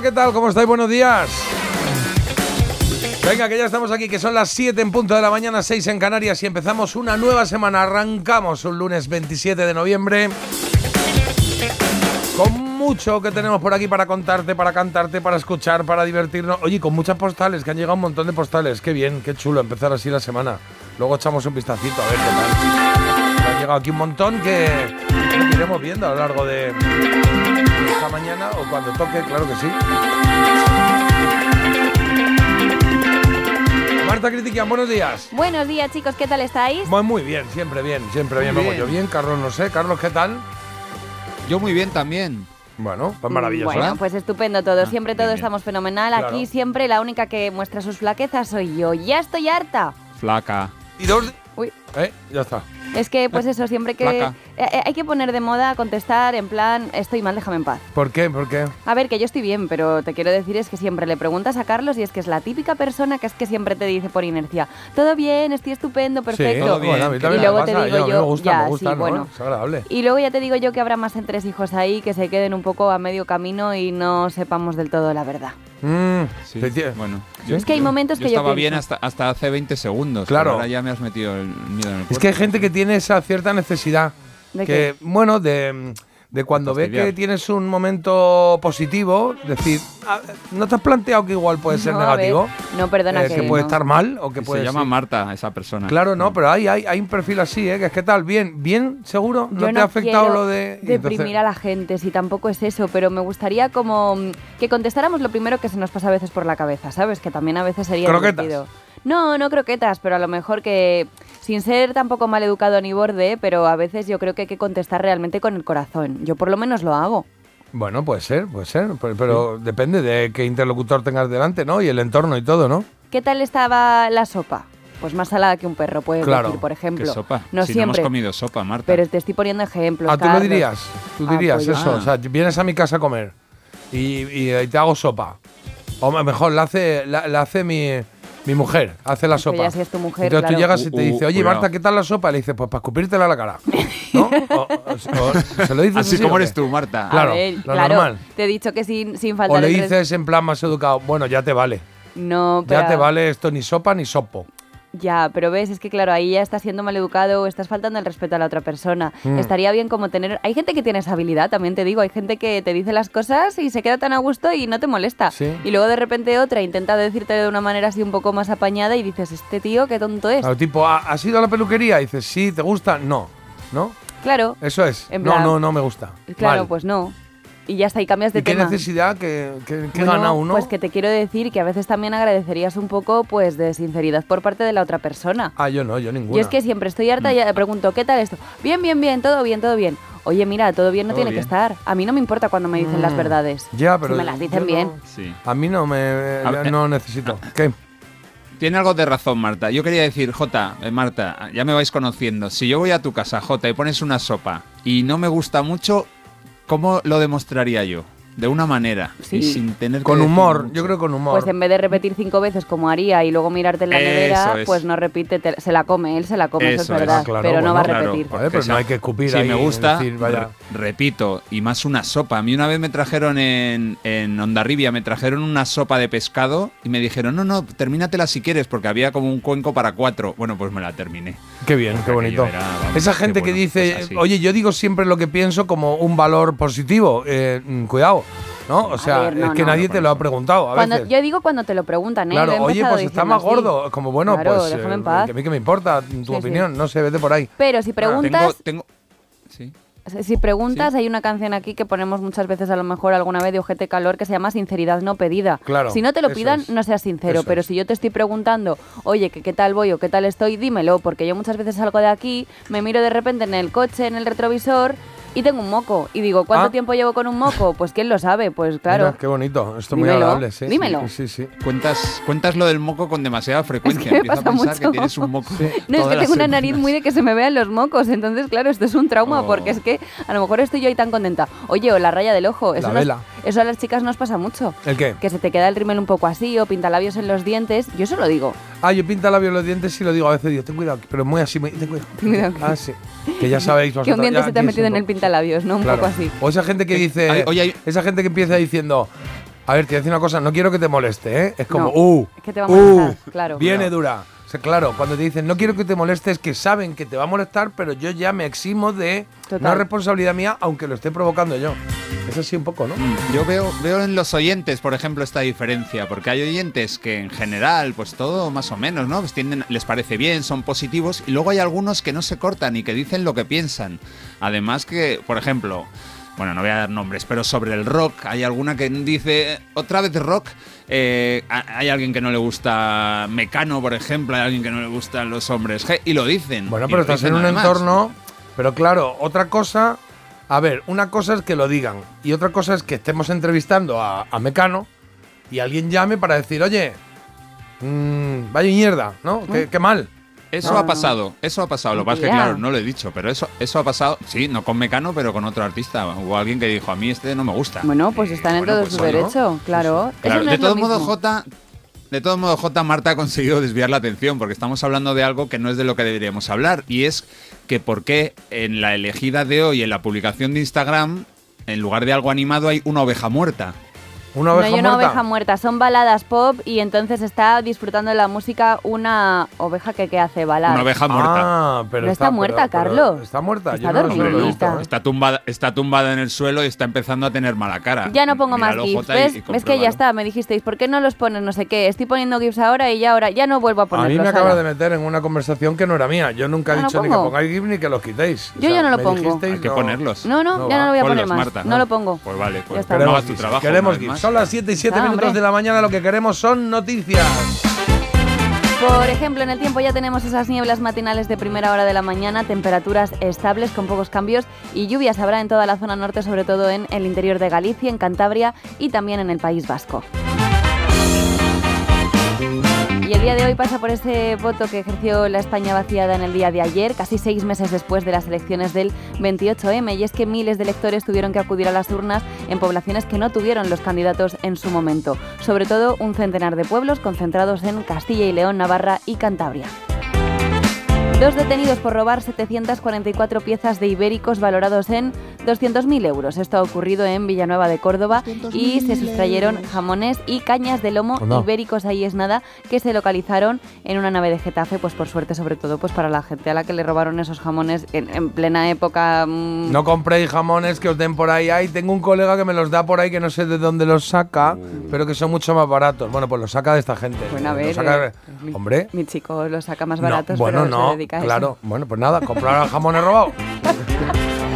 ¿Qué tal? ¿Cómo estáis? Buenos días. Venga, que ya estamos aquí, que son las 7 en punto de la mañana, 6 en Canarias y empezamos una nueva semana. Arrancamos un lunes 27 de noviembre. Con mucho que tenemos por aquí para contarte, para cantarte, para escuchar, para divertirnos. Oye, con muchas postales, que han llegado un montón de postales. Qué bien, qué chulo empezar así la semana. Luego echamos un vistacito a ver qué tal. Han llegado aquí un montón que iremos viendo a lo largo de esta mañana o cuando toque, claro que sí. Marta Critiquian, buenos días. Buenos días, chicos, ¿qué tal estáis? Muy, muy bien, siempre bien, siempre bien. Vamos yo bien, Carlos no sé. Carlos, ¿qué tal? Yo muy bien también. Bueno, pues maravilloso. Bueno, pues estupendo todo. Siempre todo bien, bien. estamos fenomenal. Claro. Aquí siempre la única que muestra sus flaquezas soy yo. Ya estoy harta. Flaca. Y dos... Uy, ¿Eh? Ya está. Es que pues eso, siempre que... Eh, eh, hay que poner de moda contestar en plan, estoy mal, déjame en paz. ¿Por qué? ¿Por qué? A ver, que yo estoy bien, pero te quiero decir es que siempre le preguntas a Carlos y es que es la típica persona que es que siempre te dice por inercia, todo bien, estoy estupendo, perfecto. todo bien. Bueno, a mí también Y luego te digo yo, me gusta, ya, me gusta, sí, ¿no? bueno. Es agradable. Y luego ya te digo yo que habrá más entre hijos ahí que se queden un poco a medio camino y no sepamos del todo la verdad. Mm, Sí, Bueno, ¿Sí? Es que hay momentos yo que yo estaba bien hasta, hasta hace 20 segundos. Claro. pero Ahora ya me has metido el miedo en el cuerpo. Es que hay gente que tiene esa cierta necesidad. ¿De que, bueno, de, de cuando ve que tienes un momento positivo, decir, ah, ¿no te has planteado que igual puede ser No, a ver, negativo? No, perdona Eh, que, que puede no. estar mal o que Y puede se llama. Marta, esa persona. Claro, no, pero hay, hay, hay un perfil así, ¿eh? Que es que tal, bien, bien, seguro, no Yo te ha afectado lo de... entonces- deprimir a la gente, si tampoco es eso, pero me gustaría como mm, que contestáramos lo primero que se nos pasa a veces por la cabeza, ¿sabes? Que también a veces sería Croquetas. divertido. No, no croquetas, pero a lo mejor que, sin ser tampoco mal educado ni borde, pero a veces yo creo que hay que contestar realmente con el corazón. Yo por lo menos lo hago. Bueno, puede ser, puede ser, pero, pero depende de qué interlocutor tengas delante, ¿no? Y el entorno y todo, ¿no? ¿Qué tal estaba la sopa? Pues más salada que un perro, puedes Claro. decir, por ¿Qué ejemplo. sopa? No si siempre. no hemos comido sopa, Marta. Pero te estoy poniendo ejemplos. Ah, tú lo dirías, tú Ah, dirías pues eso, o sea, vienes a mi casa a comer y, y, eh, te hago sopa. O me- mejor, la hace, la, la hace mi, mi mujer, hace la Que sopa. ya si es tu mujer, Entonces tú llegas y te Uh, uh, dice, oye cuidado. Marta, ¿qué tal la sopa? Le dices, pues para escupírtela a la cara. ¿No? O- o- o- ¿Se lo dices Así así como qué? eres tú, Marta. A Claro, ver, lo claro, normal. Te he dicho que sin, sin O faltar le el res- dices en plan más educado, bueno, ya te vale. No, pero... Ya te vale esto ni sopa ni sopo. Ya, pero ves, es que claro, ahí ya estás siendo maleducado, estás faltando el respeto a la otra persona. Mm. Estaría bien como tener... Hay gente que tiene esa habilidad, también te digo, hay gente que te dice las cosas y se queda tan a gusto y no te molesta. Sí. Y luego de repente otra intenta decirte de una manera así un poco más apañada y dices, este tío, qué tonto es. Claro, tipo, ¿ha- ¿has ido a la peluquería? Y dices, sí, ¿te gusta? No. ¿No? Claro, Eso es. En no, plan- no, no me gusta. claro, Mal. pues no. Y ya está, y cambias de ¿Y qué tema. necesidad? ¿Qué, qué- qué Bueno, gana uno? Pues que te quiero decir que a veces también agradecerías un poco pues de sinceridad por parte de la otra persona. Ah, yo no, yo ninguna. Yo es que siempre estoy harta y ya pregunto, ¿qué tal esto? Bien, bien, bien, todo bien, todo bien. Oye, mira, todo bien no Todo tiene que estar. A mí no me importa cuando me dicen las Mm, verdades. Ya, pero Si me las dicen no- bien. Sí. A mí no me A ver, no necesito. ¿Qué? Tiene algo de razón, Marta. Yo quería decir, Jota, eh, Marta, ya me vais conociendo. Si yo voy a tu casa, Jota, y pones una sopa y no me gusta mucho, ¿cómo lo demostraría yo? De una manera. Sí. Y sin tener que Con decir humor, yo creo con humor. Pues en vez de repetir cinco veces como haría y luego mirarte en la Eso nevera, es. pues no repite, te- se la come, él se la come, eso, Eso es verdad. Ah, claro, pero no va a Claro, repetir. Pero no hay que escupir Si ahí, me gusta, decir, vaya. re- repito, y más una sopa. A mí una vez me trajeron en, en Ondarribia, me trajeron una sopa de pescado y me dijeron, no, no, termínatela si quieres, porque había como un cuenco para cuatro. Bueno, pues me la terminé. Qué bien, qué bonito. era, vamos, Esa gente que dice, pues oye, yo digo siempre lo que pienso como un valor positivo. eh, mm, ¿no? O sea, ver, no, es que no, nadie te lo ha preguntado a Cuando, veces. yo digo cuando te lo preguntan, ¿eh? Claro, Lo oye, pues está más así. gordo. Como bueno, Claro, pues. déjame eh, en paz. que a mí que me importa tu Sí, opinión, no sé, vete por ahí. Pero si preguntas, Tengo, tengo... Sí. Si preguntas, hay una canción aquí que ponemos muchas veces, a lo mejor alguna vez de Ojete Calor, que se llama Sinceridad no pedida. Claro, si no te lo pidan, es. no seas sincero. Eso pero es. si yo te estoy preguntando, oye, que qué tal voy o qué tal estoy, dímelo, porque yo muchas veces salgo de aquí, me miro de repente en el coche, en el retrovisor, y tengo un moco. Y digo, ¿cuánto Ah. tiempo llevo con un moco? Pues quién lo sabe, pues claro. Mira, qué bonito. Esto es muy agradable, sí. dímelo. Sí, sí, sí. Cuentas, cuentas lo del moco con demasiada frecuencia. me Empieza a pasa pensar mucho. que tienes un moco. No, es que tengo una nariz muy de que se me vean los mocos, entonces claro, esto es un trauma Oh. porque es que a lo mejor estoy yo ahí tan contenta. Oye, o la raya del ojo, eso, La nos- vela. eso a las chicas nos pasa mucho. ¿El qué? Que se te queda el rímel un poco así o pintalabios en los dientes, yo eso lo digo. Ah, yo pinta labios los dientes y lo digo a veces, digo, ten cuidado, pero muy así, muy, ten cuidado. Ten cuidado que- Ah, sí. Que ya sabéis que vosotros. un diente ya se te ha metido en el pintalabios, ¿no? Un Claro. poco así. O esa gente que dice, oye, hay- esa gente que empieza diciendo, a ver, te voy a decir una cosa, no quiero que te moleste, ¿eh? Es como, No, uh, es que te va a uh, claro. Viene Claro. dura. O sea, claro, cuando te dicen, no quiero que te moleste, es que saben que te va a molestar, pero yo ya me eximo de Total. no es responsabilidad mía, aunque lo esté provocando yo. Es así un poco, ¿no? Mm, Yo veo, veo en los oyentes, por ejemplo, esta diferencia, porque hay oyentes que en general, pues todo más o menos, ¿no? Pues tienden, les parece bien, son positivos, y luego hay algunos que no se cortan y que dicen lo que piensan. Además que, por ejemplo, bueno, no voy a dar nombres, pero sobre el rock, hay alguna que dice, otra vez rock, eh, ha- hay alguien que no le gusta Mecano, por ejemplo, hay alguien que no le gustan los hombres G, y lo dicen. Bueno, pero estás en un además. entorno. Pero claro, otra cosa. A ver, una cosa es que lo digan. Y otra cosa es que estemos entrevistando a, a Mecano y alguien llame para decir, oye, mm, vaya mierda, ¿no? Qué, qué mal. Eso No, ha no. pasado, eso ha pasado. Lo que pasa es que, claro, no lo he dicho, pero eso, eso ha pasado, sí, no con Mecano, pero con otro artista. Hubo alguien que dijo, a mí este no me gusta. Bueno, pues están en bueno, todo pues, su derecho, claro. Eso Claro, no de todos modos. J. De todos modos, J. Marta ha conseguido desviar la atención porque estamos hablando de algo que no es de lo que deberíamos hablar y es que por qué en la elegida de hoy, en la publicación de Instagram, en lugar de algo animado hay una oveja muerta. Una No oveja hay una muerta. oveja muerta, son baladas pop y entonces está disfrutando de la música una oveja que, que hace baladas. Una oveja muerta. Ah, pero No está muerta, pero- pero Carlos. Está muerta. Está Yo no. Está tumbada, está tumbada en el suelo y está empezando a tener mala cara. Ya no pongo más GIFs. Y- ¿Ves? y ¿Ves que ya está? Me dijisteis, ¿por qué no los pones? No sé qué. Estoy poniendo GIFs ahora y ya ahora ya no vuelvo a A ponerlos. mí me acabas de meter en una conversación que no era mía. Yo nunca he Ah, ¿no dicho ni que pongáis GIF ni que los quitéis. Yo ya no lo pongo. dijisteis, Hay que no- ponerlos. No, no, No ya no lo voy a poner más. No lo pongo. Pues vale, pues Ya está. no Queremos hagas tu GIFs, trabajo. Queremos GIFs. Son las 7 y 7 Ah, minutos hombre. de la mañana. Lo que queremos son noticias. Por ejemplo, en el tiempo ya tenemos esas nieblas matinales de primera hora de la mañana, temperaturas estables con pocos cambios y lluvias habrá en toda la zona norte, sobre todo en el interior de Galicia, en Cantabria y también en el País Vasco. Y el día de hoy pasa por ese voto que ejerció la España vaciada en el día de ayer, casi seis meses después de las elecciones del 28M, y es que miles de electores tuvieron que acudir a las urnas en poblaciones que no tuvieron los candidatos en su momento, sobre todo un centenar de pueblos concentrados en Castilla y León, Navarra y Cantabria. Dos detenidos por robar 744 piezas de ibéricos valorados en 200.000 euros. Esto ha ocurrido en Villanueva de Córdoba y se sustrayeron jamones y cañas de lomo Anda. ibéricos, ahí es nada, que se localizaron en una nave de Getafe, pues por suerte, sobre todo pues para la gente a la que le robaron esos jamones en, en plena época... mm, No compréis jamones que os den por ahí. Ay, tengo un colega que me los da por ahí que no sé de dónde los saca, pero que son mucho más baratos. Bueno, pues los saca de esta gente. Bueno, a ver, saca- eh, mi- Hombre. Mi chico los saca más no, baratos, bueno, pero no, se a eso. claro. Bueno, pues nada, comprar jamones robados.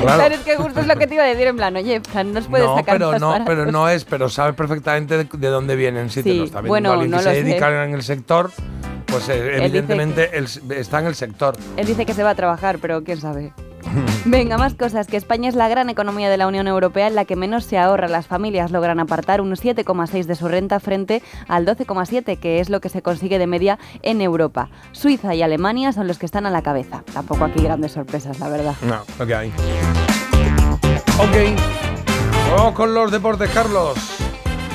Claro. Claro, es que justo es lo que te iba a decir en plan, oye, plan, nos puedes no, sacar pero no, pero no es, pero sabes perfectamente de, de dónde vienen. Si te Sí, lo está viendo bueno, no se sé. dedica en el sector, pues eh, evidentemente el- está en el sector. Él dice que se va a trabajar, pero quién sabe. Venga, más cosas. Que España es la gran economía de la Unión Europea en la que menos se ahorra. Las familias logran apartar un 7,6 de su renta frente al 12,7, que es lo que se consigue de media en Europa. Suiza y Alemania son los que están a la cabeza. Tampoco aquí grandes sorpresas, la verdad. No, lo que hay. Ok. Vamos con los deportes, Carlos.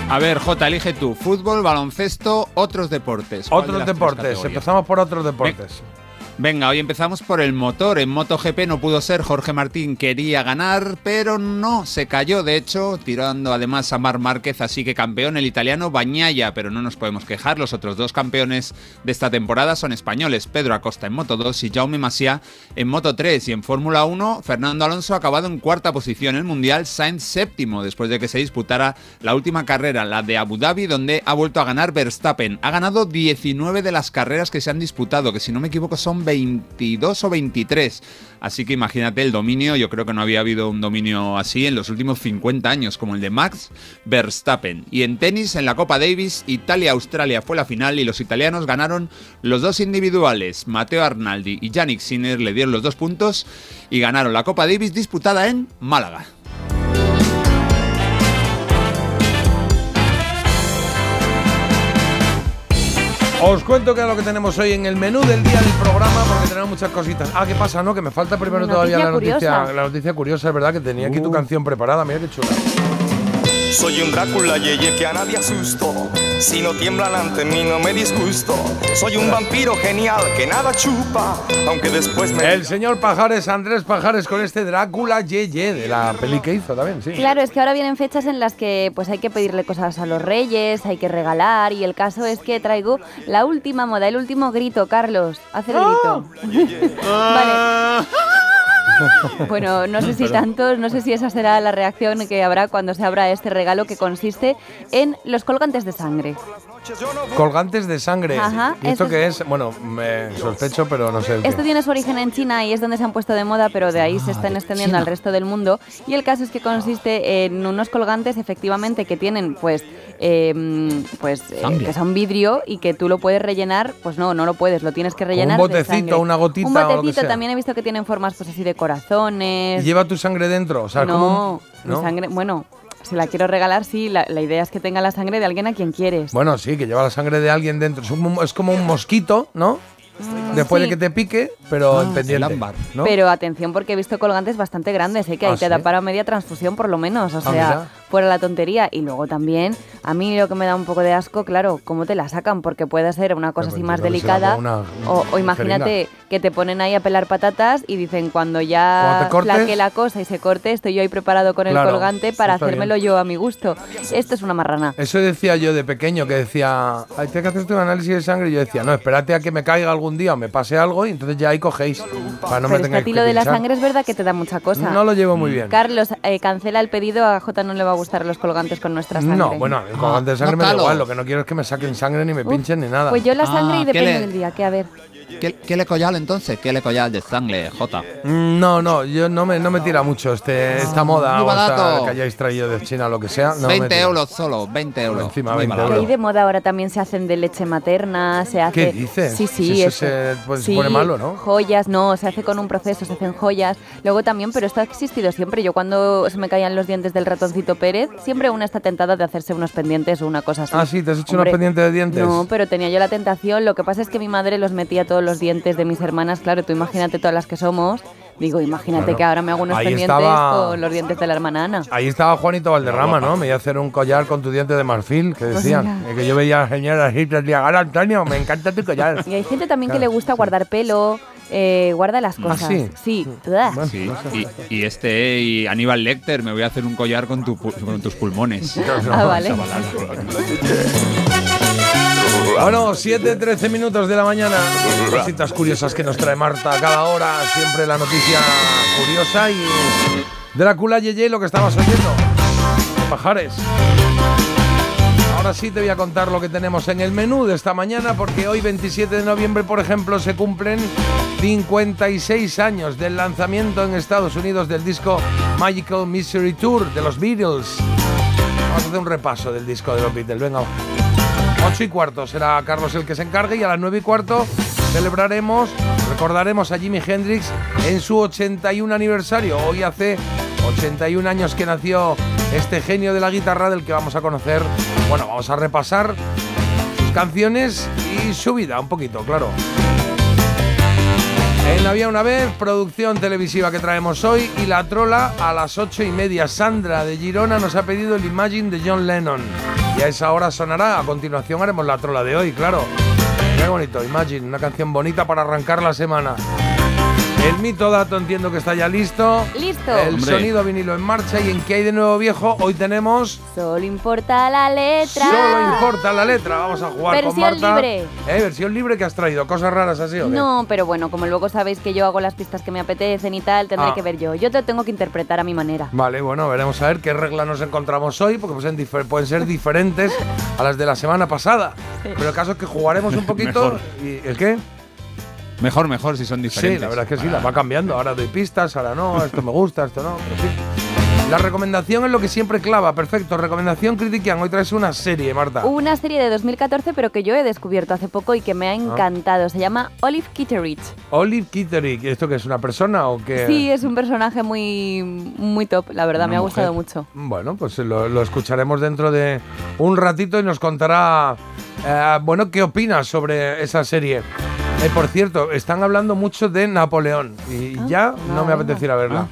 A ver, J, elige tú. Fútbol, baloncesto, otros deportes. ¿Cuál de Otros deportes. Empezamos por otros deportes. Venga, hoy empezamos por el motor. En MotoGP no pudo ser, Jorge Martín quería ganar, pero no, se cayó, de hecho, tirando además a Mar Márquez, así que campeón el italiano Bañaya, pero no nos podemos quejar, los otros dos campeones de esta temporada son españoles, Pedro Acosta en Moto 2 y Jaume Masia en Moto 3, y en Fórmula 1, Fernando Alonso ha acabado en cuarta posición en el Mundial, Sainz séptimo, después de que se disputara la última carrera, la de Abu Dhabi, donde ha vuelto a ganar Verstappen. Ha ganado 19 de las carreras que se han disputado, que si no me equivoco son 22 o 23. Así que imagínate el dominio, yo creo que no había habido un dominio así en los últimos 50 años, como el de Max Verstappen. Y en tenis, en la Copa Davis, Italia-Australia fue la final y los italianos ganaron los dos individuales. Matteo Arnaldi y Yannick Sinner le dieron los dos puntos y ganaron la Copa Davis disputada en Málaga. Os cuento que es lo que tenemos hoy en el menú del día del programa porque tenemos muchas cositas. Ah, ¿qué pasa? No, que me falta primero Noticia todavía la noticia, curiosa. la noticia curiosa, es verdad que tenía aquí tu canción preparada, mira qué chula. Soy un Drácula, yeye, que a nadie asusto. Si no tiemblan ante mí, no me disgusto. Soy un vampiro genial que nada chupa, aunque después me. El señor Pajares, Andrés Pajares, con este Drácula Yeye de la peli que hizo también, sí. Claro, es que ahora vienen fechas en las que pues hay que pedirle cosas a los reyes, hay que regalar y el caso es que traigo la última moda, el último grito, Carlos, haz el grito. vale. Bueno, no sé si tantos, no sé si esa será la reacción que habrá cuando se abra este regalo que consiste en los colgantes de sangre. Colgantes de sangre. Ajá, ¿Y esto esto qué es? Bueno, me sospecho, pero no sé. qué. Esto tiene su origen en China y es donde se han puesto de moda, pero de ahí se están extendiendo al resto del mundo. Y el caso es que consiste en unos colgantes, efectivamente, que tienen, pues, eh, pues, eh, que son vidrio y que tú lo puedes rellenar. Pues no, no lo puedes, lo tienes que rellenar. de botecito, sangre. una gotita Un o lo que botecito. sea. También he visto que tienen formas, pues, así de corazones. ¿Y lleva tu sangre dentro? O sea, no, como mi sangre. Bueno, si la quiero regalar, sí. La, la idea es que tenga la sangre de alguien a quien quieres. Bueno, sí, que lleva la sangre de alguien dentro. Es, un- es como un mosquito, ¿no? Después Mm, sí. de que te pique, pero en pendiente. el ámbar. ¿no? Pero atención porque he visto colgantes bastante grandes, ¿eh? que ahí ¿Ah, te sí? da para media transfusión por lo menos, o Ah, sea, mira. Fuera la tontería. Y luego también, a mí lo que me da un poco de asco, claro, cómo te la sacan, porque puede ser una cosa así más delicada. como una- o, o una imagínate que te ponen ahí a pelar patatas y dicen cuando ya te cortes- flaque la cosa y se corte, estoy yo ahí preparado con el Claro, colgante para hacérmelo bien. yo a mi gusto. Esto es una marrana. Eso decía yo de pequeño, que decía, hay que hacerte un análisis de sangre. Y yo decía, no, espérate a que me caiga algún día o me pase algo y entonces ya ahí cogéis. Para no me Pero es que a ti lo de la sangre es verdad que te da mucha cosa. No lo llevo muy bien. Carlos, eh, cancela el pedido, a J no le va a gustar los colgantes con nuestra sangre. No, bueno, el colgante de sangre no me da igual. Lo que no quiero es que me saquen sangre ni me pinchen ni nada. Pues yo la sangre Ah, y ¿qué depende del día, que a ver. ¿Qué, qué le collar entonces? ¿Qué le collar de sangre, Jota? Mm, No, no, yo no me, no me tira mucho este, esta moda muy o esta que hayáis traído de China o lo que sea. No me 20 tira. euros solo, 20 euros. Encima, Muy 20 barato. Que euros. ahí de moda ahora también se hacen de leche materna, se hace... ¿Qué dices? Sí, sí, Si eso se- pues, se pone malo, ¿no? Joyas, no, se hace con un proceso, se hacen joyas. Luego también, pero esto ha existido siempre. Yo cuando se me caían los dientes del ratoncito Pérez, siempre una está tentada de hacerse unos pendientes o una cosa así. Ah, sí, ¿te has hecho Hombre, unos pendientes de dientes? No, pero tenía yo la tentación. Lo que pasa es que mi madre los metía todos los dientes de mis hermanas. Claro, tú imagínate todas las que somos. Digo, imagínate Claro. que ahora me hago unos Ahí pendientes estaba- con los dientes de la hermana Ana. Ahí estaba Juanito Valderrama, ¿no? Me iba a hacer un collar con tu diente de marfil, que Pues decían. Eh, que yo veía a la señora así, te decía, "Ahora, Antonio, me encanta tu collar. Y hay gente también que Claro. le gusta guardar pelo, eh, guarda las cosas. sí? Sí. Uah. Bueno, Sí, no sé. y, y este, y Aníbal Lecter, me voy a hacer un collar con, tu pu- con tus pulmones. Ah, vale. Bueno, 7, 13 minutos de la mañana. Cositas curiosas que nos trae Marta cada hora. Siempre la noticia curiosa y Drácula Yeye, lo que estabas oyendo. Pajares. Ahora sí te voy a contar lo que tenemos en el menú de esta mañana, porque hoy, 27 de noviembre, por ejemplo, se cumplen 56 años del lanzamiento en Estados Unidos del disco Magical Mystery Tour de los Beatles. Vamos a hacer un repaso del disco de los Beatles. Venga, 8 y cuarto será Carlos el que se encargue y a las 9 y cuarto celebraremos, recordaremos a Jimi Hendrix en su 81 aniversario. Hoy hace 81 años que nació este genio de la guitarra del que vamos a conocer. Bueno, vamos a repasar sus canciones y su vida un poquito, claro. En La Vía una vez, producción televisiva que traemos hoy y la trola a las ocho y media. Sandra de Girona nos ha pedido el Imagine de John Lennon. Y a esa hora sonará. A continuación haremos la trola de hoy, claro. Qué bonito, Imagine, una canción bonita para arrancar la semana. El mito dato entiendo que está ya listo. Listo. El Hombre. sonido vinilo en marcha y en qué hay de nuevo viejo. Hoy tenemos Solo importa la letra. Solo importa la letra. Vamos a jugar con Versión Marta. libre. Eh, versión libre que has traído. Cosas raras así o qué? No, pero bueno, como luego sabéis que yo hago las pistas que me apetecen y tal, tendré Ah. que ver yo. Yo te tengo que interpretar a mi manera. Vale, bueno, veremos a ver qué regla nos encontramos hoy, porque pueden, difer- pueden ser diferentes a las de la semana pasada. Pero el caso es que jugaremos un poquito. Mejor. y ¿El qué? Mejor, mejor si son diferentes. Sí, la verdad es que sí, la va cambiando. Ahora doy pistas, ahora no, esto me gusta, esto no, pero sí. La recomendación es lo que siempre clava, perfecto. Recomendación Critiquian, hoy traes una serie, Marta. Una serie de 2014, pero que yo he descubierto hace poco y que me ha encantado. Se llama Olive Kitteridge. Olive Kitteridge, ¿esto que es una persona o qué? Sí, es un personaje muy, muy top, la verdad, Una me ha gustado mucho. Bueno, pues lo, lo escucharemos dentro de un ratito y nos contará, eh, bueno, qué opinas sobre esa serie. Eh, por cierto, están hablando mucho de Napoleón y Ah, ya no me apetece ir a verla.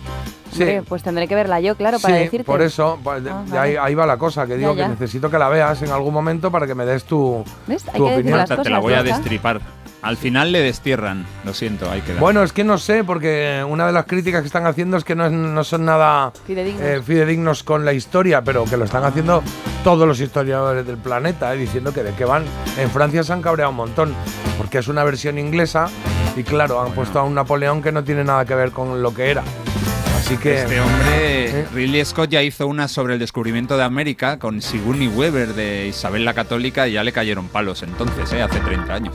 Sí, Hombre, pues tendré que verla yo, claro, para sí, decirte. por eso, pues, de- Ah, vale. ahí, ahí va la cosa, que digo ya. que necesito que la veas en algún momento para que me des tu, ¿Ves? Hay tu que decir opinión. las Marta, te la cosas, voy a destripar. Al final le destierran, lo siento, hay que dar. Bueno, es que no sé, porque una de las críticas que están haciendo es que no, es- no son nada Fidedignos. eh, fidedignos con la historia, pero que lo están haciendo todos los historiadores del planeta, eh, diciendo que de qué van. En Francia se han cabreado un montón, porque es una versión inglesa y claro, han puesto a un Napoleón que no tiene nada que ver con lo que era. Así que... Este hombre, ¿Eh? Ridley Scott ya hizo una sobre el descubrimiento de América con Sigourney Weaver de Isabel la Católica y ya le cayeron palos entonces, ¿eh? hace 30 años.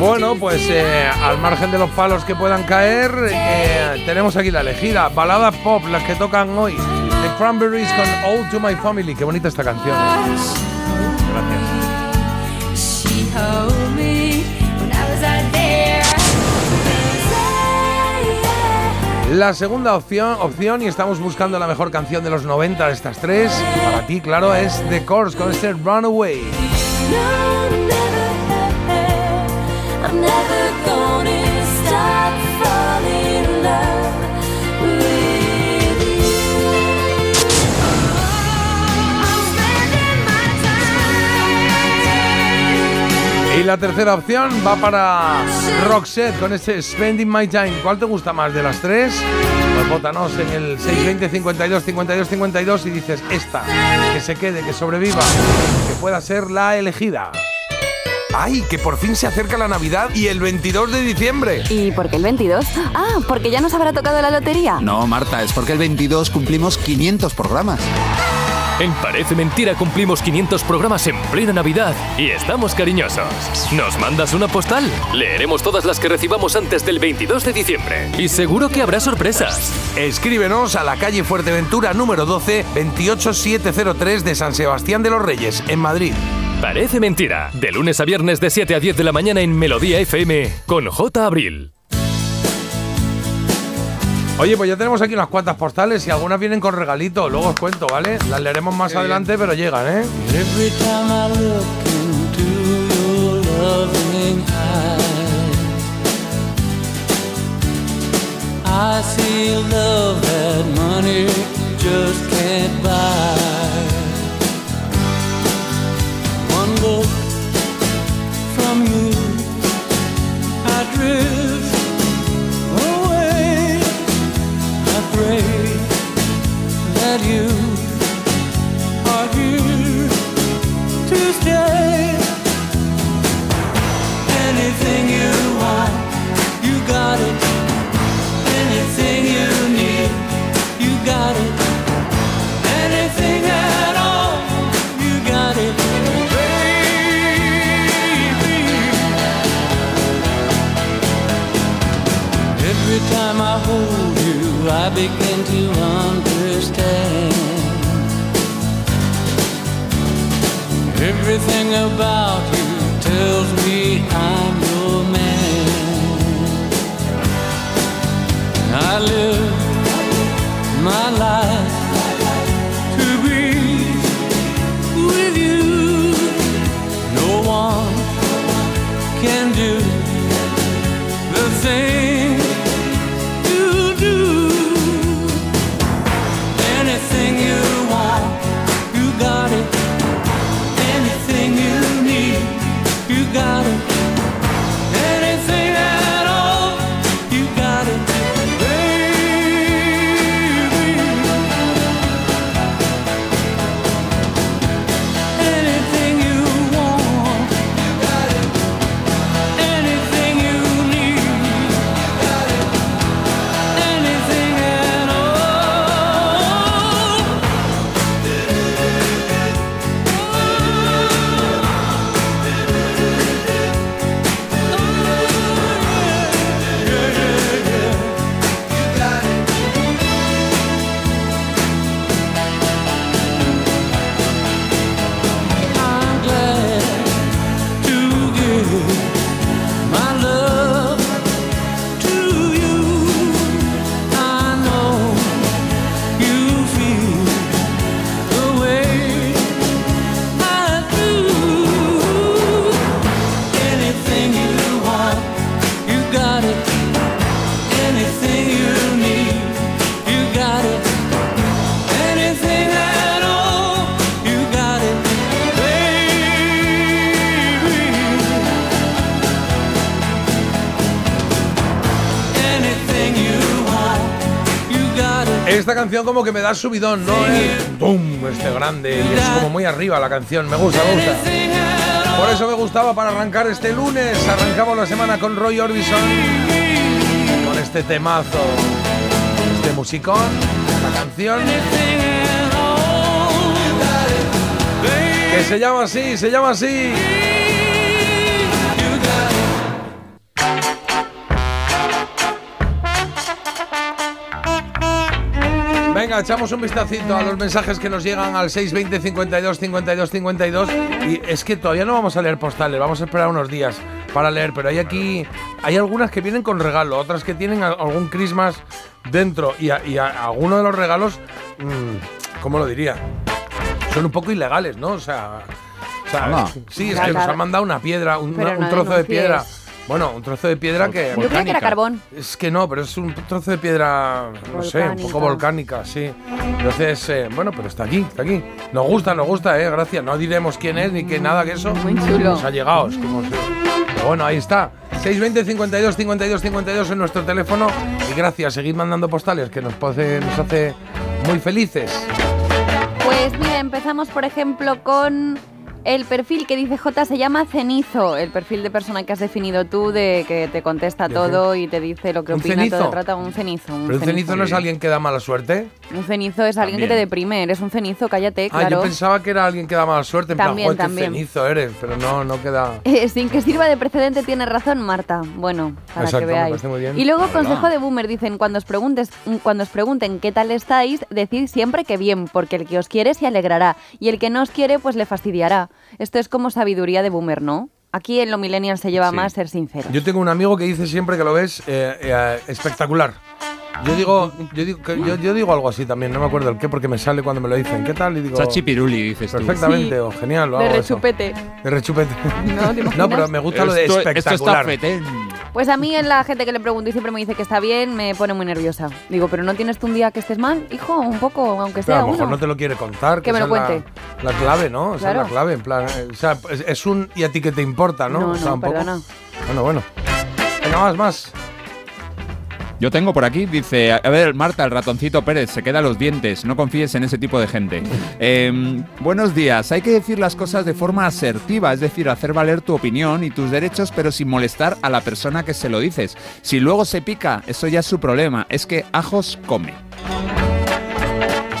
Bueno, pues eh, al margen de los palos que puedan caer, eh, tenemos aquí la elegida, baladas pop, las que tocan hoy. The Cranberries con All to My Family. Qué bonita esta canción. ¿eh? La segunda opción, y estamos buscando la mejor canción de los 90 de estas tres, para ti, claro, es The Course con este Runaway. Y la tercera opción va para Roxette con este Spending My Time. ¿Cuál te gusta más de las tres? Pues votanos en el 620 52 52 52 y dices esta, que se quede, que sobreviva, que pueda ser la elegida. ¡Ay, que por fin se acerca la Navidad y el 22 de diciembre! ¿Y por qué el 22? Ah, porque ya nos habrá tocado la lotería. No, Marta, es porque el 22 cumplimos 500 programas. En Parece Mentira cumplimos 500 programas en plena Navidad y estamos cariñosos. ¿Nos mandas una postal? Leeremos todas las que recibamos antes del 22 de diciembre. Y seguro que habrá sorpresas. Escríbenos a la calle Fuerteventura número 12, 28703 de San Sebastián de los Reyes, en Madrid. Parece Mentira. De lunes a viernes de 7 a 10 de la mañana en Melodía FM con J. Abril. Oye, pues ya tenemos aquí unas cuantas postales y algunas vienen con regalito, luego os cuento, ¿vale? Las leeremos más adelante, pero llegan, ¿eh? I see love that money just can't buy. One look from you, I drift that you are here to stay. Anything you want, you got it. Everything about you tells me I'm your man. I live my life Esta canción como que me da subidón, ¿no? Eh, ¡Tum! Este grande. Y es como muy arriba la canción. Me gusta, me gusta. Por eso me gustaba para arrancar este lunes. Arrancamos la semana con Roy Orbison. Con este temazo. Este musicón. Esta canción. Que se llama así, se llama así. Venga, echamos un vistacito a los mensajes que nos llegan al 620 52 52 52 y es que todavía no vamos a leer postales, vamos a esperar unos días para leer, pero hay aquí hay algunas que vienen con regalo, otras que tienen algún Christmas dentro y, a- y a- algunos de los regalos, mm, ¿cómo lo diría? Son un poco ilegales, ¿no? O sea, o sea, Anda. sí, es que nos han mandado una piedra, un, Pero un no trozo de piedra. Bueno, un trozo de piedra que Yo creía que era carbón. es que no, pero es un trozo de piedra, no sé, un poco Volcánica. sí. Entonces, eh, bueno, pero está aquí, está aquí. Nos gusta, nos gusta, eh, gracias. No diremos quién es ni que nada que eso. Muy chulo. Nos ha llegado, es como Pero bueno, ahí está. 620 52 52 52 en nuestro teléfono. Y gracias, seguid mandando postales, que nos, hace- nos hace muy felices. Pues mira, empezamos por ejemplo con el perfil que dice J se llama Cenizo, el perfil de persona que has definido tú, de que te contesta ¿De todo y te dice lo que ¿Un opina cenizo? todo el rato. Un cenizo. Un Pero un cenizo no es alguien que da mala suerte. Un cenizo es alguien que te También. deprime, eres un cenizo, cállate, Ah, yo pensaba que era alguien que da mala suerte. En También, plan, "Joder, qué también. cenizo eres, pero no, no queda. Eh, sin que sirva de precedente, tiene razón Marta. Bueno, para Exacto, que veáis. muy bien. Y luego, consejo de Boomer, dicen, cuando os, preguntes, cuando os pregunten qué tal estáis, decid siempre que bien, porque el que os quiere se alegrará, y el que no os quiere, pues le fastidiará. Esto es como sabiduría de Boomer, ¿no? Aquí en lo millennial se lleva Sí. más ser sincero. Yo tengo un amigo que dice siempre que lo ves eh, eh, espectacular. Yo digo, yo digo, que- yo, yo digo algo así también, no me acuerdo el qué, porque me sale cuando me lo dicen. ¿Qué tal? Y digo, Chachi Piruli, dices tú. perfectamente, Sí. o genial, o de eso. rechupete. De rechupete. No, ¿te imaginas? Pero me gusta lo de Esto- esto está espectacular. fetén. Pues a mí en la gente que le pregunto y siempre me dice que está bien, me pone muy nerviosa. Digo, pero ¿no tienes tú un día que estés mal? Hijo, un poco, aunque Pero sea a lo mejor uno. no te lo quiere contar. Que me esa lo es cuente. La, clave, ¿no? Esa es Claro. la clave, en plan. eh, o sea, es, es un y a ti que te importa, ¿no? No, o sea, no, un poco. perdona. Bueno, bueno. Venga, más, más. Yo tengo por aquí, dice, a ver, Marta, el ratoncito Pérez, se queda los dientes, no confíes en ese tipo de gente. Eh, buenos días, hay que decir las cosas de forma asertiva, es decir, hacer valer tu opinión y tus derechos, pero sin molestar a la persona que se lo dices. Si luego se pica, eso ya es su problema, es que ajos come.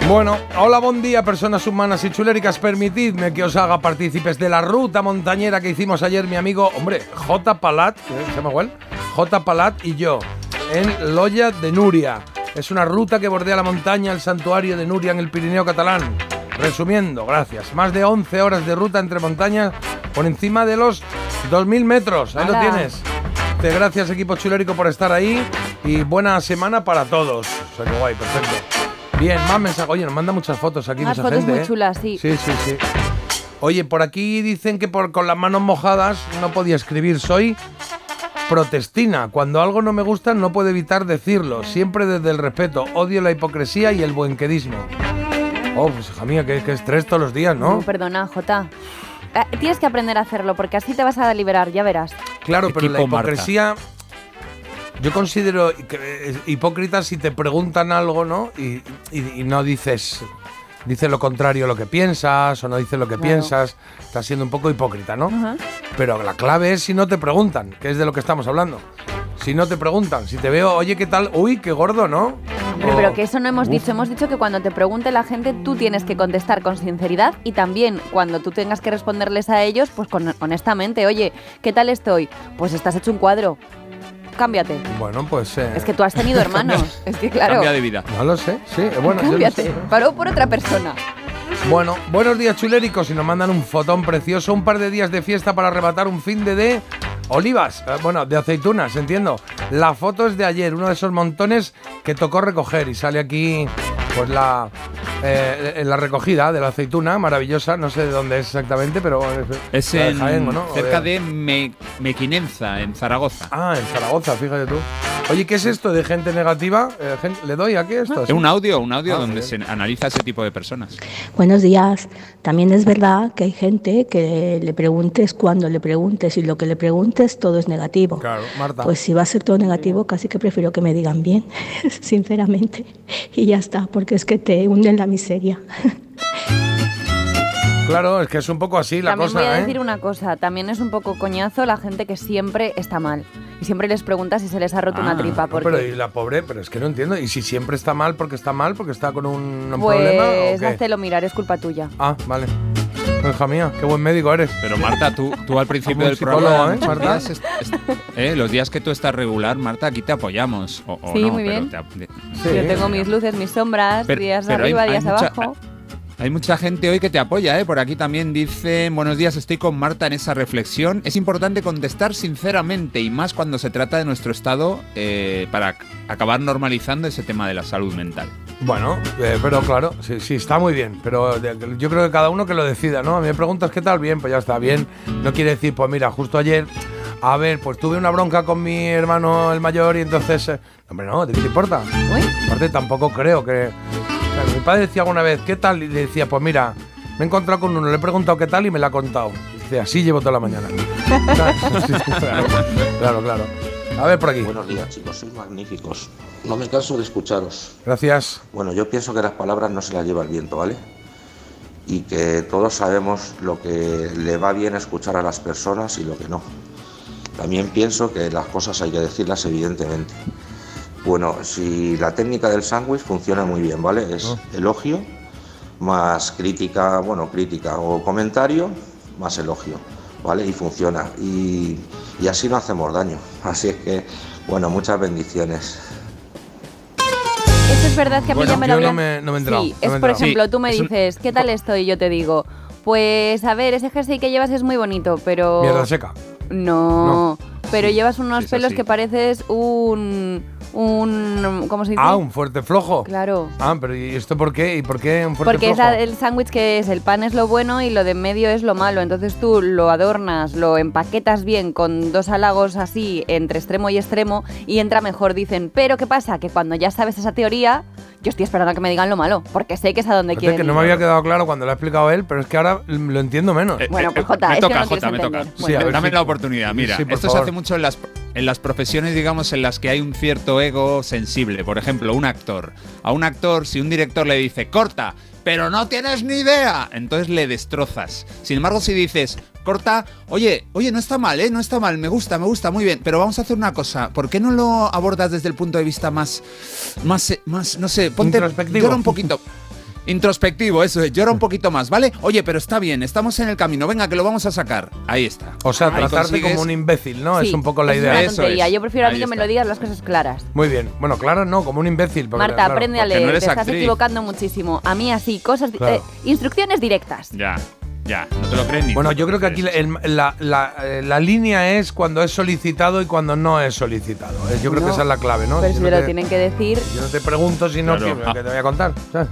Bueno, hola, buen día, personas humanas y chuléricas. Permitidme que os haga partícipes de la ruta montañera que hicimos ayer mi amigo, hombre, J. Palat. ¿se llama igual? J. Palat y yo, en Loya de Nuria. Es una ruta que bordea la montaña, el santuario de Nuria en el Pirineo catalán. Resumiendo, gracias. Más de 11 horas de ruta entre montañas por encima de los 2.000 metros. Ahí lo tienes. Te gracias equipo chulérico por estar ahí y buena semana para todos. O sea, que guay, perfecto. Bien, más mensajes. Oye, nos manda muchas fotos aquí, Unas mucha fotos gente. muy ¿eh? chulas, sí. Sí, sí, sí. Oye, por aquí dicen que por, con las manos mojadas no podía escribir. Soy protestina. Cuando algo no me gusta no puedo evitar decirlo. Siempre desde el respeto. Odio la hipocresía y el buenquedismo. Oh, pues hija mía, qué, qué estrés todos los días, No, ¿no? perdona, Jota. Eh, Tienes que aprender a hacerlo porque así te vas a liberar, ya verás. Claro, pero la Marta. hipocresía. Yo considero es hipócrita si te preguntan algo, ¿no? Y, y- y no dices. Dices lo contrario a lo que piensas, o no dices lo que Claro. piensas. Estás siendo un poco hipócrita, ¿no? Pero la clave es si no te preguntan, que es de lo que estamos hablando. Si no te preguntan, si te veo, oye, ¿qué tal? Uy, qué gordo, ¿no? Pero que eso no hemos Uf. dicho. Hemos dicho que cuando te pregunte la gente, tú tienes que contestar con sinceridad y también cuando tú tengas que responderles a ellos, pues con, honestamente, oye, ¿qué tal estoy? Pues estás hecho un cuadro. Cámbiate. Bueno, pues. eh, Es que tú has tenido hermanos. es que claro. Cambia de vida. No lo sé, sí, eh, bueno, yo lo Cámbiate. sé. Paró por otra persona. Bueno, buenos días chuléricos y nos mandan un fotón precioso, un par de días de fiesta para arrebatar un fin de de olivas, eh, bueno, de aceitunas, entiendo. La foto es de ayer, uno de esos montones que tocó recoger y sale aquí pues la eh, la recogida de la aceituna, maravillosa, no sé de dónde es exactamente, pero Es de en, Jaén, ¿o ¿no? Cerca de Me- Mequinenza, en Zaragoza. Ah, en Zaragoza, fíjate tú. Oye, ¿qué es esto de gente negativa? Eh, gen- ¿Le doy aquí esto? Es un audio, un audio Ah, donde bien. se analiza ese tipo de personas. Buenos días. También es verdad que hay gente que le preguntes cuando le preguntes y lo que le preguntes todo es negativo. Claro, Marta. Pues si va a ser todo negativo, casi que prefiero que me digan bien, sinceramente. Y ya está, porque es que te hunden la miseria. Claro, es que es un poco así la También cosa, voy a ¿eh? decir una cosa, también es un poco coñazo la gente que siempre está mal. Y siempre les pregunta si se les ha roto una Ah, tripa. no, Porque pero y la pobre, pero es que no entiendo. ¿Y si siempre está mal porque está mal, porque está con un, un pues problema? háztelo mirar, es culpa tuya. Ah, vale. Hija mía, qué buen médico eres. Pero Marta, tú, tú al principio del programa, ¿eh, Marta? eh, los días que tú estás regular, Marta, aquí te apoyamos. O, o Sí, no, muy pero bien. te Yo tengo mis luces, mis sombras, Pero- días pero arriba, hay días mucha- abajo. Hay mucha gente hoy que te apoya, ¿eh? Por aquí también dicen, buenos días, estoy con Marta en esa reflexión. Es importante contestar sinceramente y más cuando se trata de nuestro estado eh, para ac- acabar normalizando ese tema de la salud mental. Bueno, eh, pero claro, sí, sí, está muy bien. Pero de- yo creo que cada uno que lo decida, ¿no? A mí me preguntas qué tal, bien, pues ya está bien. No quiere decir, pues mira, justo ayer, a ver, pues tuve una bronca con mi hermano el mayor y entonces. eh, hombre, no, ¿qué te importa? Uy, Aparte, tampoco creo que. Mi padre decía alguna vez, ¿qué tal? Y le decía, pues mira, me he encontrado con uno, le he preguntado qué tal y me la ha contado. Y dice, así llevo toda la mañana. Claro, claro, claro. A ver por aquí. Buenos días, chicos, sois magníficos. No me canso de escucharos. Gracias. Bueno, yo pienso que las palabras no se las lleva el viento, ¿vale? Y que todos sabemos lo que le va bien escuchar a las personas y lo que no. También pienso que las cosas hay que decirlas evidentemente. Bueno, si la técnica del sándwich funciona muy bien, ¿vale? Es elogio más crítica, bueno, crítica o comentario más elogio, ¿vale? Y funciona. Y, y así no hacemos daño. Así es que, bueno, muchas bendiciones. eso es verdad que a mí Bueno, ya me lo no habían... me- no me he enterado, Sí, no es me por ejemplo, Sí, tú me un- dices, ¿qué tal estoy? Y yo te digo, pues a ver, ese jersey que llevas es muy bonito, pero... Mierda seca. No, pero llevas unos pelos así. que pareces un... un ¿Cómo se dice? Ah, un fuerte flojo. Claro. Ah, pero ¿y esto por qué? ¿Y por qué un fuerte Porque es flojo? el sándwich que es, el pan es lo bueno y lo de en medio es lo malo. Entonces tú lo adornas, lo empaquetas bien con dos halagos así entre extremo y extremo y entra mejor, dicen. Pero ¿qué pasa? Que cuando ya sabes esa teoría, yo estoy esperando a que me digan lo malo, porque sé que es a donde quieren que no me había quedado claro cuando lo ha explicado él, pero es que ahora lo entiendo menos. Eh, Bueno, eh, pues, eh, Jota, me es que toca, no quieres Jota, me toca. entender. Sí, a ver Dame si- la oportunidad. Mira, Sí, esto se hace mucho en las, en las profesiones, digamos, en las que hay un cierto ego sensible. Por ejemplo, un actor. A un actor, si un director le dice, corta, pero no tienes ni idea, entonces le destrozas. Sin embargo, si dices, corta, oye, oye, no está mal, ¿eh? No está mal, me gusta, me gusta, muy bien, pero vamos a hacer una cosa. ¿Por qué no lo abordas desde el punto de vista más, más, eh, más no sé, ponte, Introspectivo. llora un poquito. Introspectivo, eso es, llora un poquito más, ¿vale? Oye, pero está bien, estamos en el camino, venga, que lo vamos a sacar. Ahí está. O sea, Ahí tratarte consigues- como un imbécil, ¿no? Sí, es un poco la es idea. una Eso es. Yo prefiero a mí Ahí que me lo digas las cosas claras. Muy bien. Bueno, claro, no, como un imbécil. porque, Marta, claro, aprende a no leer, te estás equivocando muchísimo. A mí así, cosas, Claro. eh, instrucciones directas. Ya, ya, no te lo crees ni. Bueno, tú. yo creo que aquí el- la, la- eh, la línea es cuando es solicitado y cuando no es solicitado. Eh, Yo creo que No, esa es la clave, ¿no? Pero Si si no te lo te- tienen que decir, Yo no te pregunto si no, Claro. ¿qué, Ah. qué te voy a contar? ¿sabes?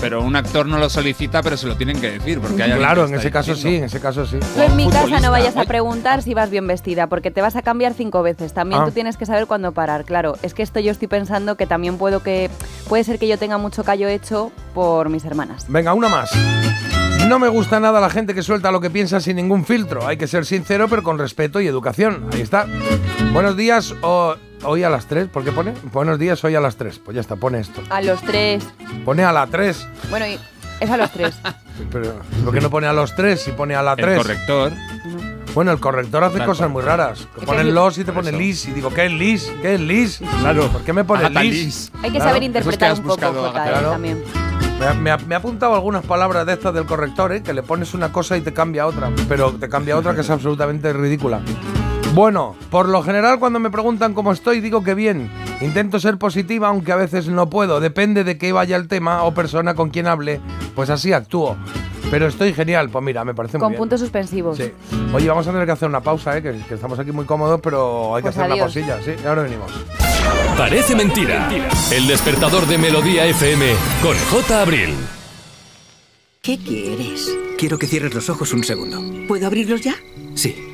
Pero un actor no lo solicita, pero se lo tienen que decir. Porque hay alguien Claro, que en está ese caso sí, diciendo. en ese caso sí. Tú en mi casa futbolista, no vayas a oye. preguntar si vas bien vestida, porque te vas a cambiar cinco veces. También Ah. tú tienes que saber cuándo parar. Claro, es que esto yo estoy pensando que también puedo que. Puede ser que yo tenga mucho callo hecho por mis hermanas. Venga, una más. No me gusta nada la gente que suelta lo que piensa sin ningún filtro. Hay que ser sincero, pero con respeto y educación. Ahí está. Buenos días, o- hoy a las 3. ¿Por qué pone? Buenos días, hoy a las 3. Pues ya está, pone esto. A los tres. Pone a la 3. Bueno, y es a los tres. Pero, ¿por qué no pone a los 3 si pone a la El 3? corrector. Bueno, el corrector hace Claro, cosas muy raras. Que ponen los y te por pone eso. lis. Y digo, ¿qué es lis? ¿Qué es lis? Claro. ¿Por qué me pone Agatha lis? Hay que Claro, saber eso es que interpretar un poco, también. Me ha, me ha- me ha apuntado algunas palabras de estas del corrector, ¿eh? que le pones una cosa y te cambia otra, pero te cambia otra que es absolutamente ridícula. Bueno, por lo general cuando me preguntan cómo estoy digo que bien. Intento ser positiva aunque a veces no puedo. Depende de qué vaya el tema o persona con quien hable, pues así actúo. Pero estoy genial, pues mira, me parece muy Con bien. puntos suspensivos. Sí. Oye, vamos a tener que hacer una pausa, ¿eh? que, que estamos aquí muy cómodos, pero hay que Pues hacer una cosilla, ¿sí? Y ahora venimos. Parece mentira. El despertador de Melodía FM con J. Abril. ¿Qué quieres? Quiero que cierres los ojos un segundo. ¿Puedo abrirlos ya? Sí.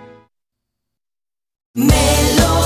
Princess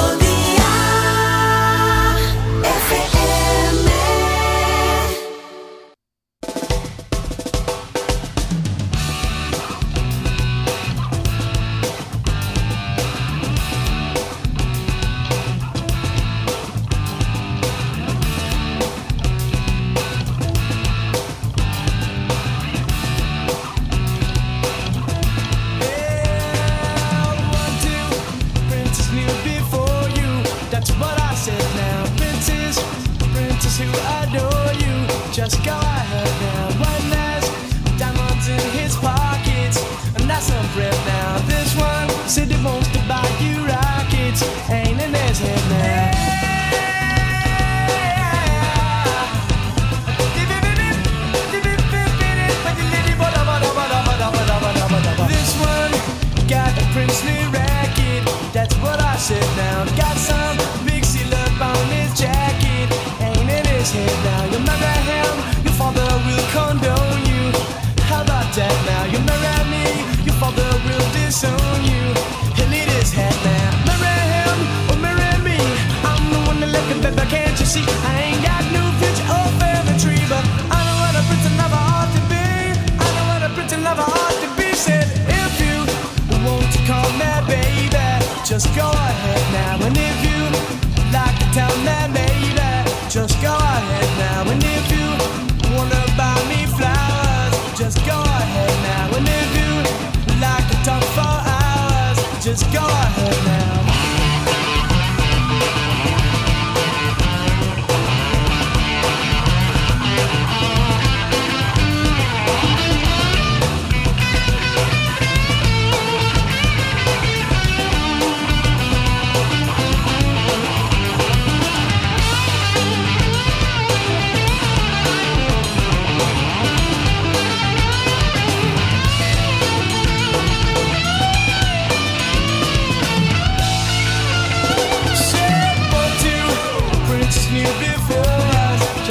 now.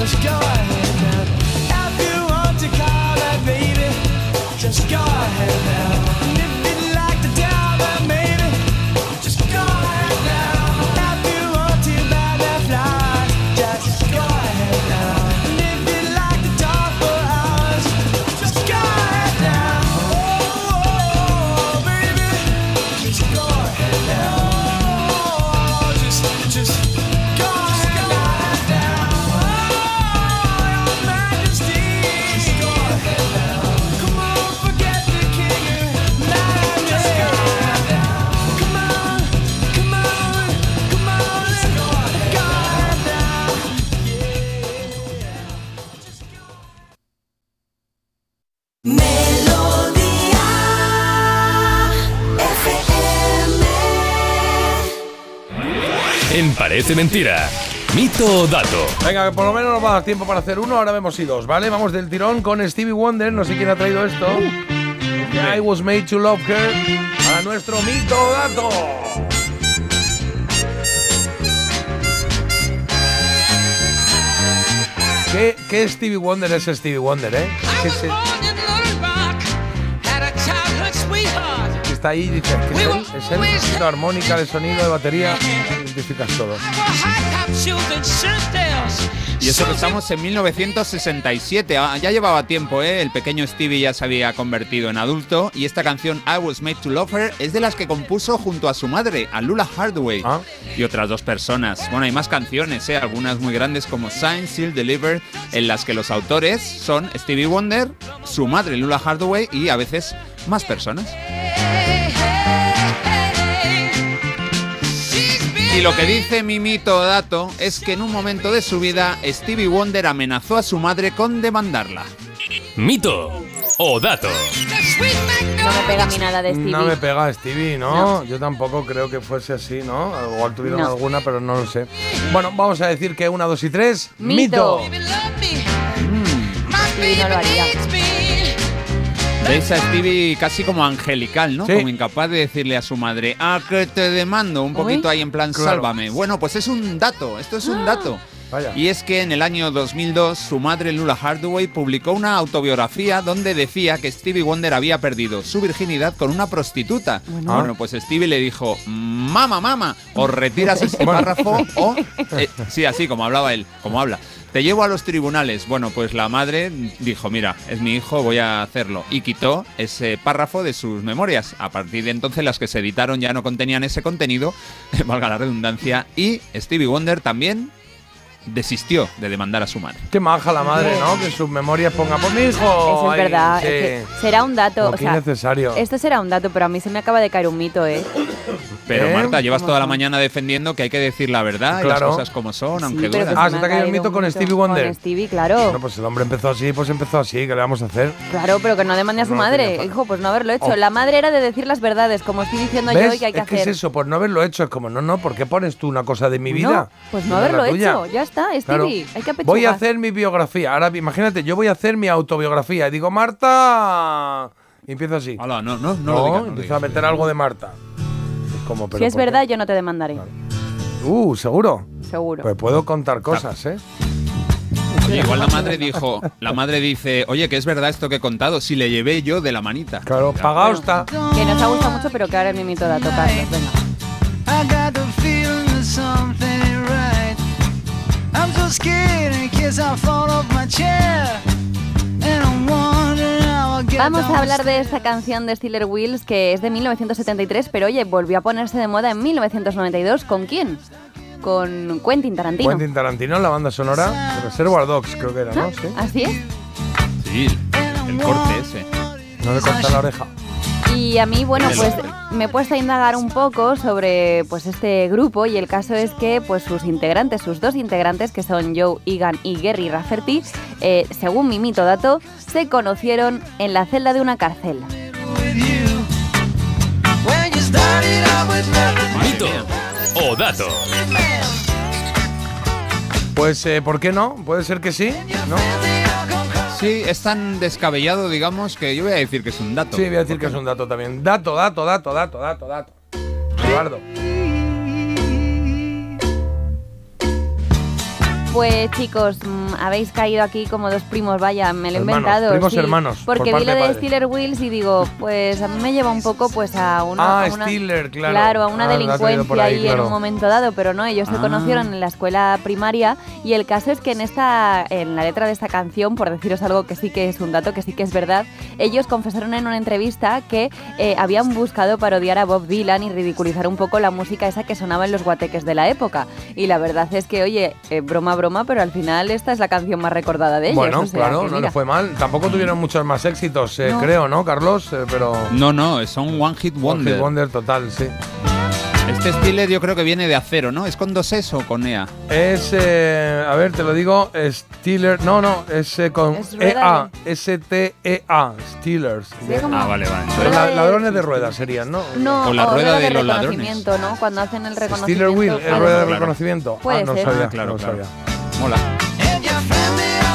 Just go ahead now. If you want to call her baby, just go ahead now. Parece Mentira. Mito o dato. Venga, que por lo menos nos va a dar tiempo para hacer uno, ahora vemos si dos, ¿vale? Vamos del tirón con Stevie Wonder, no sé quién ha traído esto. I was made to love her. A nuestro mito o dato. ¿Qué, qué Stevie Wonder es Stevie Wonder, eh? ¿Qué está ahí, dices, ¿qué es él? ¿Es él? La armónica, de sonido, de batería, identificas todo. Y eso que estamos en 1967. Ah, Ya llevaba tiempo, ¿eh? El pequeño Stevie ya se había convertido en adulto. Y esta canción, I Was Made to Love Her, es de las que compuso junto a su madre, a Lula Hardaway. Y otras dos personas. Bueno, hay más canciones, ¿eh? Algunas muy grandes como Sign, Seal, Deliver, en las que los autores son Stevie Wonder, su madre, Lula Hardaway, y a veces más personas. Y lo que dice mi mito o dato es que en un momento de su vida Stevie Wonder amenazó a su madre con demandarla. Mito o dato. No me pega a mí nada de Stevie. No me pega Stevie, ¿no? Yo tampoco creo que fuese así, ¿no? Igual tuvieron No. alguna, pero no lo sé. Bueno, vamos a decir que una, dos y tres. Mito. Mito. Stevie no lo haría. Veis a Stevie casi como angelical, ¿no? Sí. Como incapaz de decirle a su madre, ah, que te demando, un poquito ahí en plan, Claro. sálvame. Bueno, pues es un dato, esto es un dato. Vaya. Y es que en el año 2002 su madre Lula Hardaway publicó una autobiografía donde decía que Stevie Wonder había perdido su virginidad con una prostituta. Bueno. Bueno, pues Stevie le dijo, mama, mama, o retiras este párrafo o... eh, sí, así como hablaba él, como habla. Te llevo a los tribunales. Bueno, pues la madre dijo, mira, es mi hijo, voy a hacerlo. Y quitó ese párrafo de sus memorias. A partir de entonces las que se editaron ya no contenían ese contenido, valga la redundancia, y Stevie Wonder también desistió de demandar a su madre. Qué maja la madre, ¿no? Que en sus memorias ponga por mi hijo. Eso es Ay, verdad. sí. es que será un dato. Como o que sea, innecesario. Esto será un dato, pero a mí se me acaba de caer un mito, ¿eh? Pero ¿Eh? Marta, llevas toda la mañana defendiendo que hay que decir la verdad y las Claro. cosas como son, aunque pero que Ah, se te ha caído el mito un con Stevie Wonder. Con Stevie, claro. Bueno, pues el hombre empezó así, pues empezó así. ¿Qué le vamos a hacer? Claro, pero que no demande a su No, madre. Hijo, pues no haberlo hecho. Oh. La madre era de decir las verdades, como estoy diciendo yo ¿Ves? y que hay que es que hacer. es eso, por no haberlo hecho. Es como, no, no, ¿por qué pones tú una cosa de mi No, vida? pues no la haberlo tuya? hecho. Ya está, Stevie. Claro. Hay que apechugar. Voy a hacer mi biografía. Ahora, imagínate, yo voy a hacer mi autobiografía. Y digo, Marta. Y empiezo así. Hola, no, no, no, No, lo digas, no lo empiezo a digas. meter algo de Marta. Es como, pero Si es ¿por qué? verdad, yo no te demandaré. Uh, ¿seguro? Seguro. Pues puedo contar cosas, ¿eh? Oye, igual la madre dijo, la madre dice, oye, que es verdad esto que he contado, si le llevé yo de la manita. Claro, pagado está. Que nos ha gustado mucho, pero que ahora es mi mito dato, Carlos. Venga. I'm so scared in case I fall off my chair. And I'm wondering how I get Vamos a hablar de esta canción de Steeler Wheels que es de 1973, pero oye, volvió a ponerse de moda en 1992. ¿Con quién? Con Quentin Tarantino. Quentin Tarantino, la banda sonora de Reservoir Dogs, creo que era, ¿no? Sí. Así es. Sí, el corte ese. No le corta la oreja. Y a mí, bueno, pues me he puesto a indagar un poco sobre pues este grupo y el caso es que pues sus integrantes, sus dos integrantes, que son Joe Egan y Gary Rafferty, eh, según mi mito dato, se conocieron en la celda de una cárcel. Mito o dato. Pues, eh, ¿por qué no? Puede ser que sí, ¿no? Sí, es tan descabellado, digamos, que yo voy a decir que es un dato. Sí, voy a decir que es un dato también. Dato, dato, dato, dato, dato, dato. Eduardo. Pues chicos, mm, habéis caído aquí como dos primos, vaya, me lo he Hermanos, inventado. primos sí, hermanos, por Porque vi parte lo de de. Steeler Wheels y digo, pues a mí me lleva un poco pues a una, Ah, a una- Steeler, claro. Claro, a una Ah, por delincuencia ahí, ahí, en claro. un momento dado, pero no, ellos se Ah. conocieron en la escuela primaria y el caso es que en esta en la letra de esta canción, por deciros algo que sí que es un dato, que sí que es verdad, ellos confesaron en una entrevista que eh, habían buscado parodiar a Bob Dylan y ridiculizar un poco la música esa que sonaba en los guateques de la época. Y la verdad es que, oye, eh, broma, broma, pero al final esta es la canción más recordada de ellos. Bueno, o sea claro, no le fue mal. Tampoco tuvieron muchos más éxitos, eh, No. creo, ¿no, Carlos? Eh, pero. No, no, son One Hit One Wonder. Hit Wonder total, sí. Este Steeler yo creo que viene de acero, ¿no? ¿Es con dos S o con EA? Es, eh, a ver, te lo digo, Steeler. No, no, es eh, con Es rueda EA. S-T-E-A. Steelers. Sí, como- Ah, vale, vale. Pero la- ladrones de ruedas serían, ¿no? No, O la rueda de los ladrones. reconocimiento, ¿no? Cuando hacen el Steeler reconocimiento. Wheel, es rueda de Claro. reconocimiento. Puede ah, no ser. sabía, Ah, claro, no claro. sabía. Mola.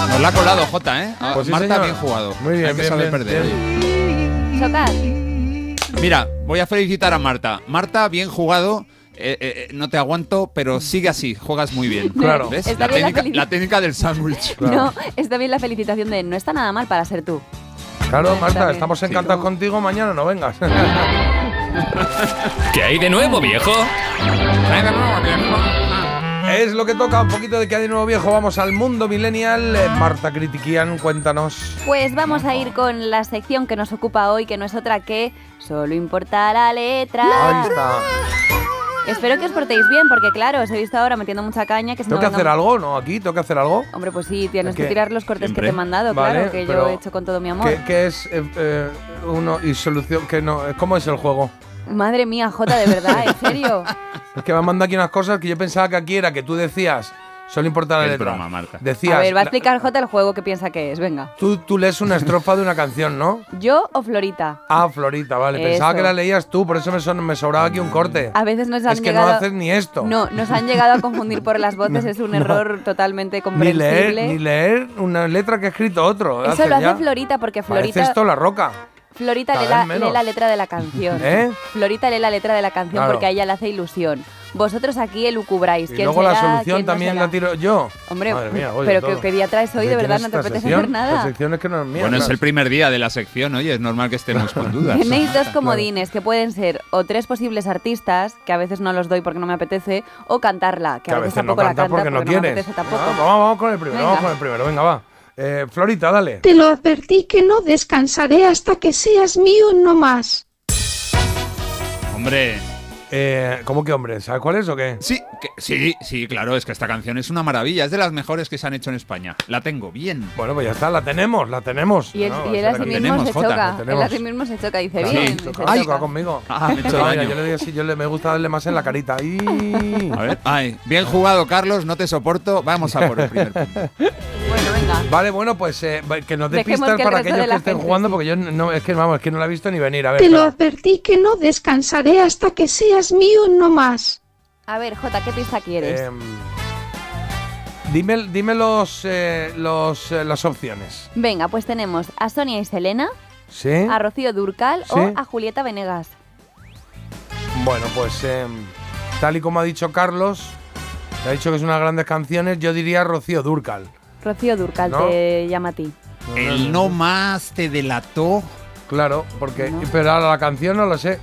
Nos la ha colado, Jota, ¿eh? Ah, Pues sí, Marta, señor. bien jugado. Muy bien, Hay que bien, saber bien, perder. bien. oye. Mira, voy a felicitar a Marta. Marta, bien jugado. Eh, eh, eh, no te aguanto, pero sigue así, juegas muy bien. Claro. ¿Ves? La técnica, felici- la técnica del sándwich. No, está bien la felicitación de no está nada mal para ser tú. Claro, Marta, estamos encantados contigo. Mañana no vengas. ¿Qué hay de nuevo, viejo? Es lo que toca, un poquito de que hay de nuevo viejo. Vamos al mundo millennial. Eh, Marta Critiquian, cuéntanos. Pues vamos a ir con la sección que nos ocupa hoy, que no es otra que solo importa la letra. Ahí está. Espero que os portéis bien, porque claro, os he visto ahora metiendo mucha caña. Que si ¿Tengo no que hacer algo, no? Aquí, ¿tengo que hacer algo? Hombre, pues sí, tienes Es que que tirar los cortes siempre. que te he mandado, Vale, claro, que yo he hecho con todo mi amor. ¿Qué, qué es eh, eh, uno y solución? Que no, ¿Cómo es el juego? Madre mía, Jota, de verdad, en serio. Es que me han mandado aquí unas cosas que yo pensaba que aquí era que tú decías, solo importa la Es letra. broma, Marta. Decías, a ver, va a explicar Jota el juego que piensa que es, venga. tú, tú lees una estrofa de una canción, ¿no? ¿Yo o Florita? Ah, Florita, vale. Pensaba Eso. que la leías tú, por eso me, son- me sobraba aquí un corte. A veces nos han es que llegado... no haces ni esto. No, nos han llegado a confundir por las voces, es un no. error totalmente ni comprensible. leer, ni leer una letra que ha escrito otro. Eso Haces lo hace ya. Florita, porque Parece Florita, esto la roca. Florita lee la, lee letra de la canción. ¿Eh? Florita lee la letra de la canción Claro. porque a ella le hace ilusión. Vosotros aquí elucubráis. Y ¿Quién luego la solución ¿Quién no también la tiro yo. Hombre, Madre mía, oye, pero todo. ¿qué, qué día traes hoy? ¿De verdad no te apetece sección? hacer nada. Es que no es mía. Bueno, es el primer día de la sección, oye, es normal que estemos con dudas. Tenéis dos comodines que pueden ser o tres posibles artistas, que a veces no los doy porque no me apetece, o cantarla, que, Que a veces no tampoco la cantas canta porque no me quieres. apetece tampoco. Ah, vamos, vamos con el primero, Venga. vamos con el primero. Venga, va. Eh, Florita, dale. Te lo advertí que no descansaré hasta que seas mío no más. Hombre. Eh, ¿Cómo que hombre? ¿Sabes cuál es o qué? Sí, que- sí, sí, claro, es que esta canción es una maravilla, es de las mejores que se han hecho en España. La tengo bien. Bueno, pues ya está, la tenemos, la tenemos. Y él, No, y él esa así la mismo tenemos, se Jota, choca. Él así mismo se choca dice Claro, bien. choca, dice, choca conmigo. Ah, me he hecho Mira, daño. yo le doy así, yo le, me gusta darle más en la carita. Y... A ver. Ay, bien jugado, Carlos, no te soporto. Vamos a por el primer punto. Bueno, venga. Vale, bueno, pues eh, que nos dé Dejemos pistas que el para aquellos que estén gente, jugando, sí. porque yo no, es que vamos, es que no la he visto ni venir. A ver, Te lo advertí que no descansaré hasta que seas mío no más. A ver, Jota, ¿qué pista quieres? Em, dime, dime los, eh, los, eh, las opciones. Venga, pues tenemos a Sonia y Selena, ¿Sí? a Rocío Durcal Sí. o a Julieta Venegas. Bueno, pues em, tal y como ha dicho Carlos, que ha dicho que es unas grandes canciones, yo diría Rocío Durcal. Rocío Durcal ¿No? te llama a ti. El no más te delató. Claro, porque. Pero ahora la canción no lo sé.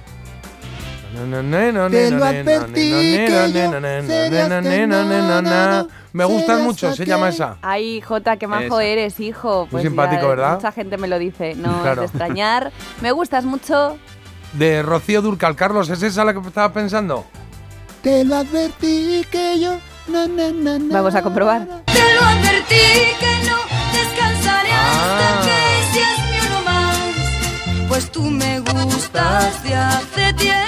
Te lo advertí Me gustan mucho, se llama esa. Ay, Jota, qué majo eres, hijo. Pues simpático, ¿verdad? Mucha gente me lo dice, no es extrañar. Me gustas mucho. De Rocío Durcal. Carlos, ¿es esa la que estabas pensando? Te lo advertí que yo. Vamos a comprobar. Te lo advertí que no descansaré Ah. hasta que seas mío no más. Pues tú me gustas de hace tiempo,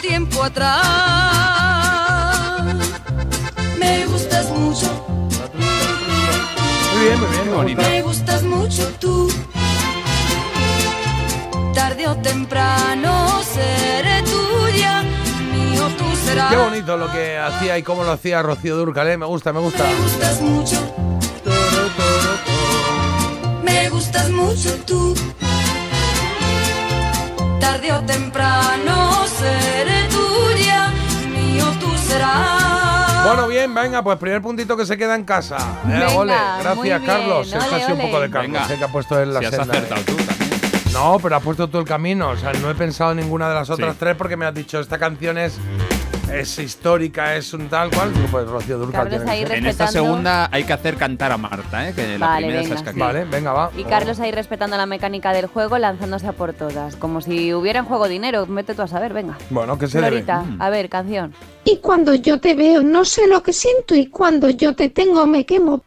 tiempo atrás. Me gustas mucho, Muy bien, muy bien. me gusta. me gustas mucho tú. Tarde o temprano seré tuya, mío tú serás. Qué bonito lo que hacía y cómo lo hacía Rocío Durcal, ¿eh? Me gusta, me gusta. Me gustas mucho. Me gustas mucho tú. Tarde o temprano seré tuya, mío tú serás. Bueno, bien, venga, pues primer puntito que se queda en casa. Eh, Venga, ole, muy gracias, bien, Carlos. Esto ole, ha sido un poco de Carlos, Venga. eh, que ha puesto en la Si has senda. eh. acertado tú también. No, pero has puesto tú el camino. O sea, no he pensado en ninguna de las otras Sí. tres porque me has dicho, esta canción es, es histórica, es un tal cual. Pues Rocío Durcal Carlos tiene que ahí ser. En esta Respetando- segunda hay que hacer cantar a Marta, ¿eh? que la Vale, primera venga, se ha sí. Vale, venga, va. Y Carlos ahí respetando la mecánica del juego, lanzándose a por todas. Como si hubiera en juego dinero. Vete tú a saber, venga. Bueno, ¿qué se debe? Florita, a ver, canción. Y cuando yo te veo no sé lo que siento y cuando yo te tengo me quemo.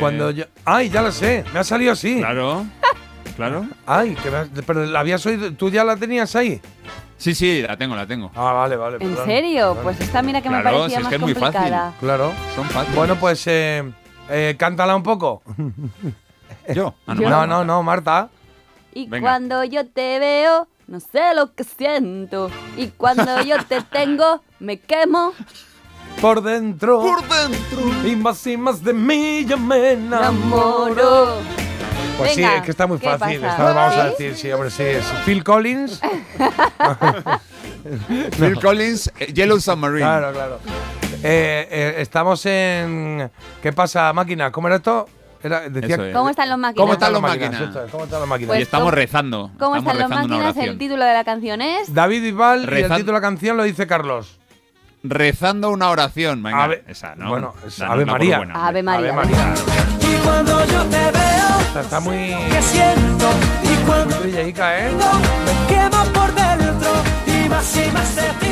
Cuando yo... ¡Ay, ya lo sé! Me ha salido así. Claro. Claro. Ay, que me has- pero la habías oído, ¿tú ya la tenías ahí? Sí, sí, la tengo, la tengo. Ah, vale, vale. ¿En perdón. serio? Perdón. Pues esta mira que me Claro, parecía si es más que es muy fácil. complicada. Claro. Son fáciles. Bueno, pues eh, eh, cántala un poco. Yo. Ah, Yo. No, no, no, Marta. Y Venga. cuando yo te veo, no sé lo que siento. Y cuando yo te tengo, me quemo. Por dentro. Por dentro. Y más y más de mí yo me enamoro. Enamoro. Pues Venga, sí, es que está muy ¿qué fácil. Esta vamos a decir, sí, hombre, sí. Es Phil Collins. Phil Collins, eh, Yellow Submarine. Claro, claro. Eh, eh, estamos en. ¿Qué pasa, máquina? ¿Cómo era esto? Era, decía, Eso es. ¿Cómo están los máquinas? ¿Cómo están los máquinas? máquinas? Esto es, ¿Cómo están los máquinas? Pues y estamos ¿cómo- rezando. ¿Cómo estamos están los rezando una máquinas? El oración. título de la canción es... David Bisbal y el Rezan- título de la canción lo dice Carlos. Rezando una oración. Venga, Ave- esa, ¿no? bueno, es Ave María. Ave María. Ave María. Y cuando yo te veo, Está, está muy. que siento. Y cuando Muy trillaica, ¿eh? me quemo por dentro. Y más y más de ti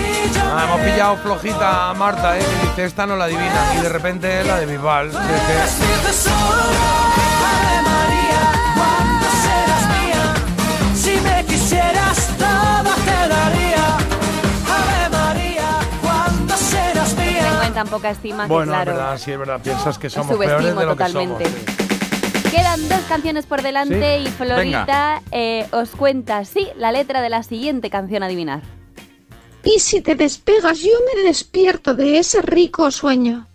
Ah, hemos pillado flojita a Marta, ¿eh? Que dice, esta no la adivina. Y de repente la de que- mía. Si me quisieras, todo te daría. Ave María, cuando serás mía. Tengo en tan poca estima que, Bueno, claro, es verdad, sí, es verdad. Piensas que os somos peores de lo que totalmente. somos. sí. Quedan dos canciones por delante Sí. y Florita eh, os cuenta, sí, la letra de la siguiente canción a adivinar. Y si te despegas, yo me despierto de ese rico sueño.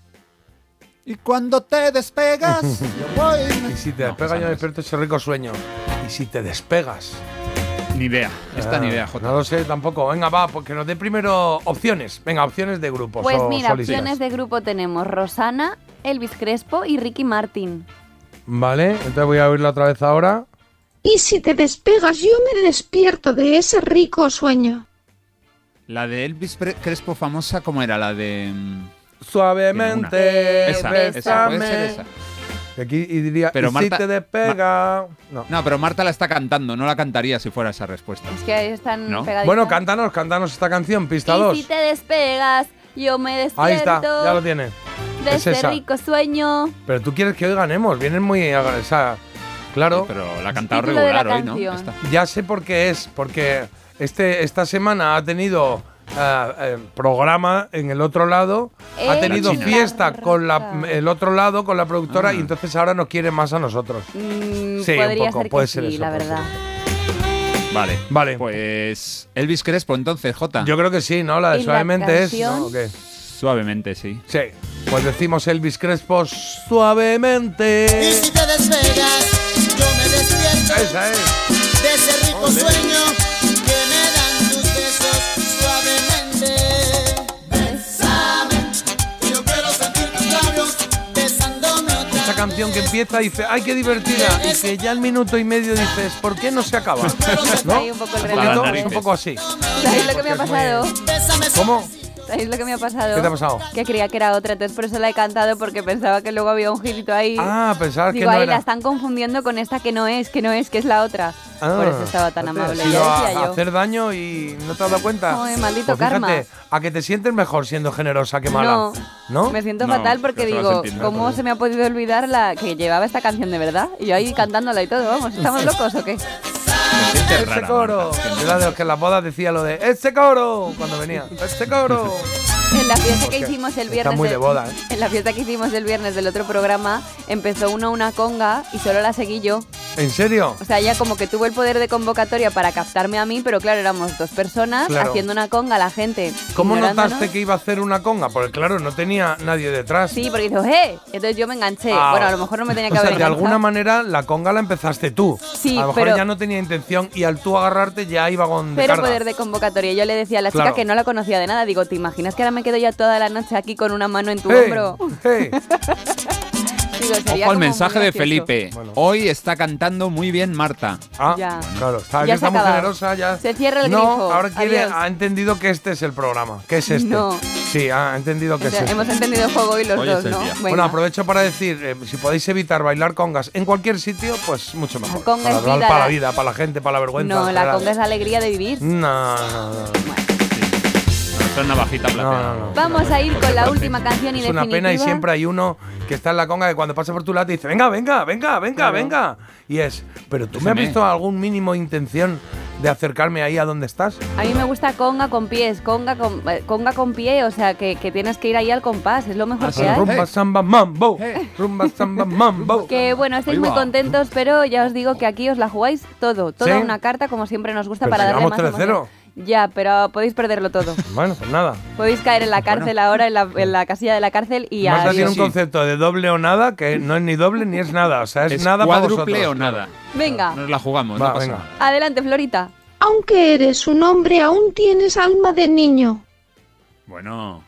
Y cuando te despegas, yo voy. Y si te despegas, yo despierto ese rico sueño. Y si te despegas. Ni idea. Esta Ah, ni idea, Jota. No lo sé tampoco. Venga, va, porque nos dé primero opciones. Venga, opciones de grupos. Pues mira, opciones de grupo tenemos Rosana, Elvis Crespo y Ricky Martin. Vale, entonces voy a oírla otra vez ahora. Y si te despegas, yo me despierto de ese rico sueño. La de Elvis Crespo famosa, ¿cómo era? La de. mm, Suavemente. Esa, bésame. esa, puede ser esa. Y aquí y diría, Pero y Marta- si te despega. No. No, pero Marta la está cantando, no la cantaría si fuera esa respuesta. Es que ahí están ¿No? pegaditas. Bueno, cántanos, cántanos esta canción, pista Y 2. si te despegas, yo me despierto Ahí está, ya lo tiene. De Es ese esa. rico sueño. Pero tú quieres que hoy ganemos, vienen muy. O sea, claro. Pero la ha cantado regular hoy, ¿no? Esta. Ya sé por qué es, porque este, esta semana ha tenido eh, programa en el otro lado, ha En tenido fiesta con la, el otro lado, con la productora, Ah. y entonces ahora nos quiere más a nosotros. Mm, Sí, un poco, ser que puede sí, ser eso, la verdad. Vale. Vale. Pues Elvis Crespo, entonces, Jota. Yo creo que sí, ¿no? La de ¿Y la suavemente es. ¿no? ¿O qué? Suavemente, sí. Sí. Pues decimos Elvis Crespo suavemente. Y si te despegas, yo me despierto Esa es. de ese rico Ole. sueño que me dan tus besos suavemente. Bésame, yo quiero sentir tus labios besándome otra Esa canción que empieza dice, ¡ay, qué divertida! Y que ya al minuto y medio dices, ¿por qué no se acaba? ¿No? Ahí un poco el Un poquito, es un poco así. ¿Sabéis lo que me ha muy- pasado? ¿Cómo? ¿Sabéis lo que me ha pasado? ¿Qué te ha pasado? Que creía que era otra, entonces por eso la he cantado porque pensaba que luego había un girito ahí. Ah, pensabas que Digo, no ahí era. la están confundiendo con esta que no es, que no es, que es la otra. Ah, por eso estaba tan fíjate, amable. Ya a, decía a yo. hacer daño y no te has dado cuenta. Ay, maldito Pues fíjate, karma. a que te sientes mejor siendo generosa que mala. No, ¿No? me siento No, fatal porque digo, ¿cómo se me ha podido olvidar la que llevaba esta canción de verdad? Y yo ahí cantándola y todo, vamos, ¿estamos locos o qué? ¡Ese rara, coro! Marta. Era de los que en las bodas decía lo de ¡Ese coro! Cuando venía. ¡Ese coro! En la fiesta que hicimos el está viernes. muy de boda, ¿eh? En la fiesta que hicimos el viernes del otro programa, empezó uno una conga y solo la seguí yo. ¿En serio? O sea, ella como que tuvo el poder de convocatoria para captarme a mí, pero claro, éramos dos personas Claro. haciendo una conga, la gente. ¿Cómo notaste que iba a hacer una conga? Porque claro, no tenía nadie detrás. Sí, porque dijo, ¡eh! Entonces yo me enganché. Ah, bueno, a lo mejor no me tenía que o sea, haber de enganchado. alguna manera la conga la empezaste tú. Sí, a lo mejor pero- ella no tenía intención y al tú agarrarte ya iba con de Pero carga. poder de convocatoria. Yo le decía a la chica Claro. que no la conocía de nada. Digo, ¿te imaginas que ahora me quedo ya toda la noche aquí con una mano en tu ¡Hey! hombro? ¡Hey! Digo, Ojo al mensaje de. Felipe. Hoy está cantando muy bien Marta. Ah, Ya. claro, está, Ya muy generosa ya. Se cierra el no, grifo. ahora quiere, Adiós. ha entendido que este es el programa, que es este. No. Sí, ha entendido que O sea, es este. hemos entendido juego hoy los Hoy dos, el ¿no? Venga. Bueno, aprovecho para decir, eh, si podéis evitar bailar congas en cualquier sitio, pues mucho mejor. conga para, es vida, para la la- vida, para la gente, para la vergüenza. no, la conga es la alegría de vivir. No, no, es navajita plateada. no, no. Vamos a ir con la última canción y Es una pena y siempre hay uno que está en la conga que cuando pasa por tu lado te dice, venga, venga, venga, venga, Claro. venga. Y es, pero tú me has visto algún mínimo intención de acercarme ahí a donde estás. A mí me gusta conga con pies, conga con, eh, conga con pie, o sea que, que tienes que ir ahí al compás, es lo mejor que hay. Rumba samba mambo, rumba samba mambo. Que bueno, estáis muy contentos, pero ya os digo que aquí os la jugáis todo, toda ¿Sí? una carta como siempre nos gusta Pero para si darle más 3-0. emoción. Ya, pero podéis perderlo todo. Bueno, pues nada. podéis caer en la cárcel ahora, en la, en la casilla de la cárcel y Marta adiós. tiene un concepto de doble o nada que no es ni doble ni es nada. O sea, es, Es nada para cuádruple vosotros. o nada. Venga, Nos la jugamos, Va, no pasa venga. nada. adelante Florita. Aunque eres un hombre, aún tienes alma de niño. Bueno,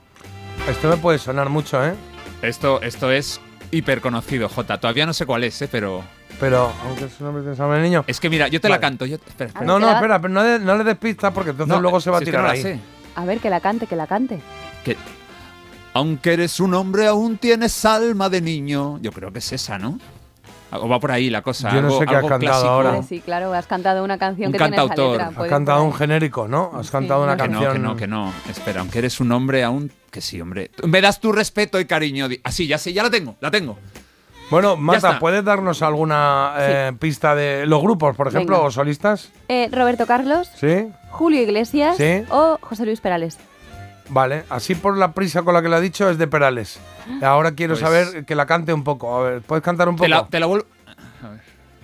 Esto me puede sonar mucho, ¿eh? esto, esto es hiper conocido, Jota. Todavía no sé cuál es, ¿eh? pero. Pero, aunque es un hombre que sabe niño. Es que mira, yo te la Vale. canto. Yo, espera, espera. No, no, espera, pero no, le- no le des pistas porque entonces No, luego se va a si es que tirar no la ahí. A ver, que la cante, que la cante. Que, aunque eres un hombre, aún tienes alma de niño. Yo creo que es esa, ¿no? O va por ahí la cosa. Yo no algo- sé qué has cantado clásico. ahora. Sí, claro, has cantado una canción Un que tiene esa cantautor. letra. Has Has puede- cantado puede- un genérico, ¿no? Has cantado una Que no, canción. que no, que no. Espera, aunque eres un hombre, aún. Que sí, hombre. Me das tu respeto y cariño. Así, ya sé, ya la tengo, la tengo. Bueno, Marta. ¿puedes darnos alguna eh, pista de los grupos, por ejemplo, Venga. o solistas? Eh, Roberto Carlos, Sí, Julio Iglesias Sí. o José Luis Perales. vale. Así por la prisa con la que lo ha dicho es de Perales. Ahora quiero Pues- saber que la cante un poco. A ver, ¿puedes cantar un poco? Te la, te la vuelvo.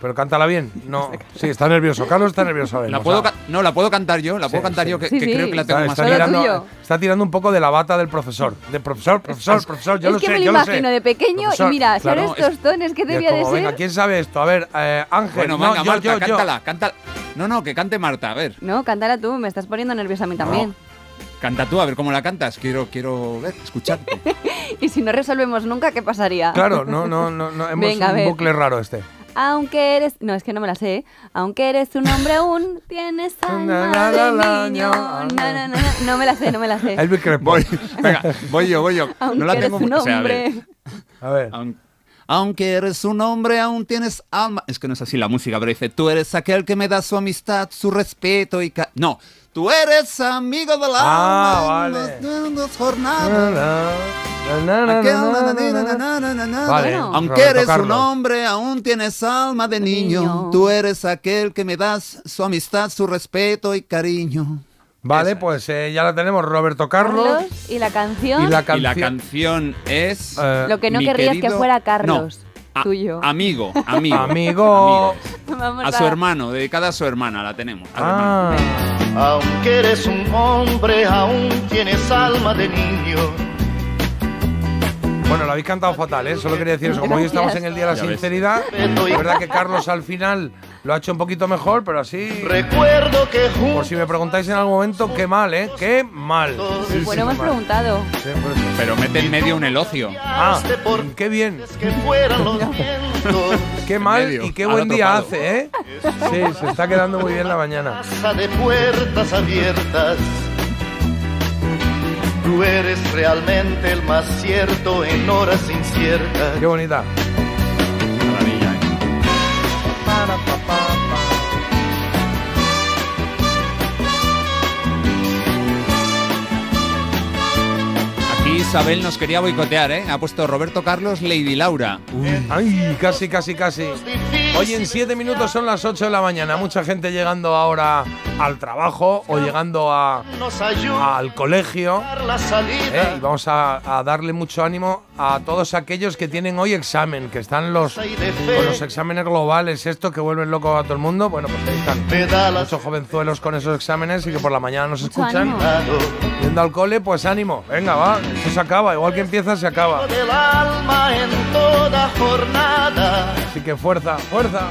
Pero cántala bien. No. Sí, está nervioso. Carlos está nervioso. La vemos, puedo ah. ca- no, la puedo cantar yo, la puedo Sí, cantar sí. yo, que, Sí, que sí. creo que la tengo Está, más está tirando, está tirando un poco de la bata del profesor. De profesor, profesor, profesor. Yo es lo que sé, me lo yo lo sé. imagino de pequeño Profesor, y mira, claro, ¿sabes estos tones que debía de como, ser? Venga, ¿quién sabe esto? A ver, eh, Ángel. Bueno, no, venga, yo, Marta, yo, yo. cántala, cántala. No, no, que cante Marta, a ver. No, cántala tú, me estás poniendo nerviosa a mí también. Canta tú, a ver cómo la cantas. Quiero, quiero ver, escucharte. Y si no resolvemos nunca, ¿qué pasaría? Claro, no, no, no, no hemos Venga, un bucle raro este. Aunque eres. No, es que no me la sé. ¿eh? Aunque eres un hombre aún, tienes alma de niño. na, na, na. No me la sé, no me la sé. Elvis Crespo. Voy, venga, voy yo, voy yo. Aunque no la eres tengo un o sea, a ver. hombre. A ver. Aun- Aunque eres un hombre, aún tienes alma. Es que no es así la música, pero dice: Tú eres aquel que me da su amistad, su respeto y. ca-". No, Tú eres amigo de la ah, alma vale. en las jornadas. Aunque eres un hombre, aún tienes alma de niño. Tú eres aquel que me das su amistad, su respeto y cariño. Vale, pues ya la tenemos, Roberto Carlos. ¿Y la canción? Y la, canción, es... Lo que no querrías querido... que fuera Carlos a- tuyo. Amigo, amigo. Amigo. Vamos A su hermano, dedicada a su hermana, la tenemos. Ah, Aunque eres un hombre, aún tienes alma de niño. Bueno, lo habéis cantado fatal, ¿eh? Solo quería decir eso. Como hoy estamos en el Día de la Ya. Sinceridad, la verdad que Carlos al final lo ha hecho un poquito mejor, pero así. Recuerdo que Por si me preguntáis en algún momento, qué mal, ¿eh? Qué mal. Sí, sí, Bueno, hemos mal. preguntado. Sí, por eso. Pero mete en medio un elogio. Ah, qué bien. Qué mal y qué buen día hace, ¿eh? Sí, se está quedando muy bien la mañana. Casa de puertas abiertas. Tú eres realmente el más cierto en horas inciertas. Qué bonita. Isabel nos quería boicotear, ¿eh? Ha puesto Roberto Carlos, Lady Laura. Ay, casi, casi, casi. Hoy en siete minutos son las 8 de la mañana. Mucha gente llegando ahora al trabajo o llegando a, al colegio. ¿eh? Y vamos a, a darle mucho ánimo a todos aquellos que tienen hoy examen, que están los, con los exámenes globales, esto que vuelven loco a todo el mundo. Bueno, pues ahí están. Muchos jovenzuelos con esos exámenes y que por la mañana nos escuchan. Yendo al cole, pues ánimo. Venga, va. Esto se acaba. Igual que empieza, se acaba. del alma en toda jornada. Así que fuerza, fuerza.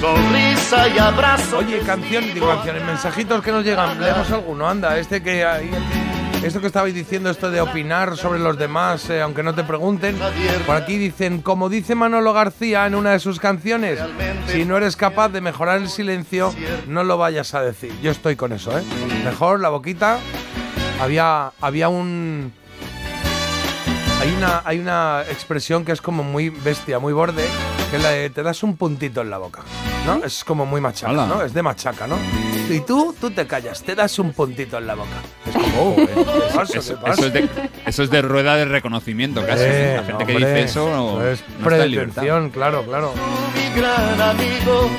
Sonrisa y abrazo. Oye, canción, digo canciones, mensajitos que nos llegan. Leemos alguno, anda. Este que hay. Esto que estabais diciendo, esto de opinar sobre los demás, eh, aunque no te pregunten. Por aquí dicen, como dice Manolo García en una de sus canciones, si no eres capaz de mejorar el silencio, no lo vayas a decir. Yo estoy con eso, ¿eh? Mejor la boquita. Había, había un. Hay una, hay una expresión que es como muy bestia, muy borde, que es la de te das un puntito en la boca, ¿no? Es como muy machaca, Hala. ¿no? Es de machaca, ¿no? Y tú, tú te callas, te das un puntito en la boca. Es como, oh, ¿eh? ¿qué pasa? Eso, ¿Qué pasa? eso es de, eso es de rueda de reconocimiento casi. Eh, La gente no, que dice eso no, es no está en libertad. prevención, claro, claro. Mi gran amigo.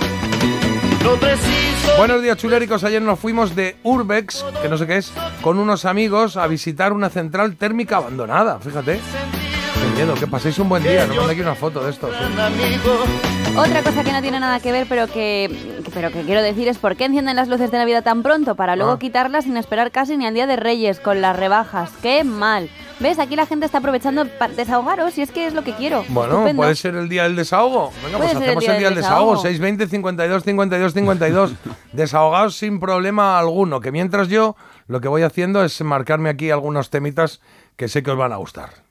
Buenos días, chuléricos. Ayer nos fuimos de Urbex, que no sé qué es, con unos amigos a visitar una central térmica abandonada. Fíjate. Qué miedo, que paséis un buen día. No mandé aquí una foto de esto. Otra cosa que no tiene nada que ver, pero que, pero que quiero decir es por qué encienden las luces de Navidad tan pronto para luego Ah. quitarlas sin esperar casi ni al Día de Reyes con las rebajas. ¡Qué mal! ¿Ves? Aquí la gente está aprovechando para desahogaros y es que es lo que quiero. Bueno, Estupendo. puede ser el día del desahogo. Venga, Puede pues ser el hacemos día el día del del desahogo. desahogo. 620 52 52 52. Desahogados sin problema alguno. Que mientras yo lo que voy haciendo es marcarme aquí algunos temitas que sé que os van a gustar.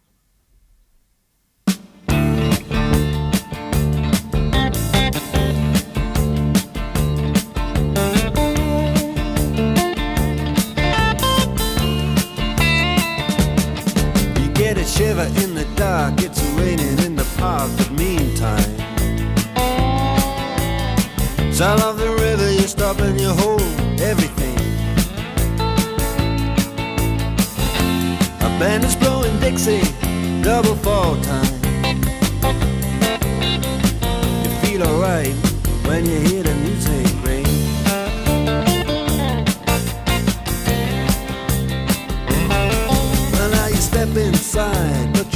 Dark, it's raining in the park, but meantime. Sound of the river, you stop and you hold everything. A band is blowing Dixie, double fall time. You feel alright when you hear the music ring. Well, now you step inside, but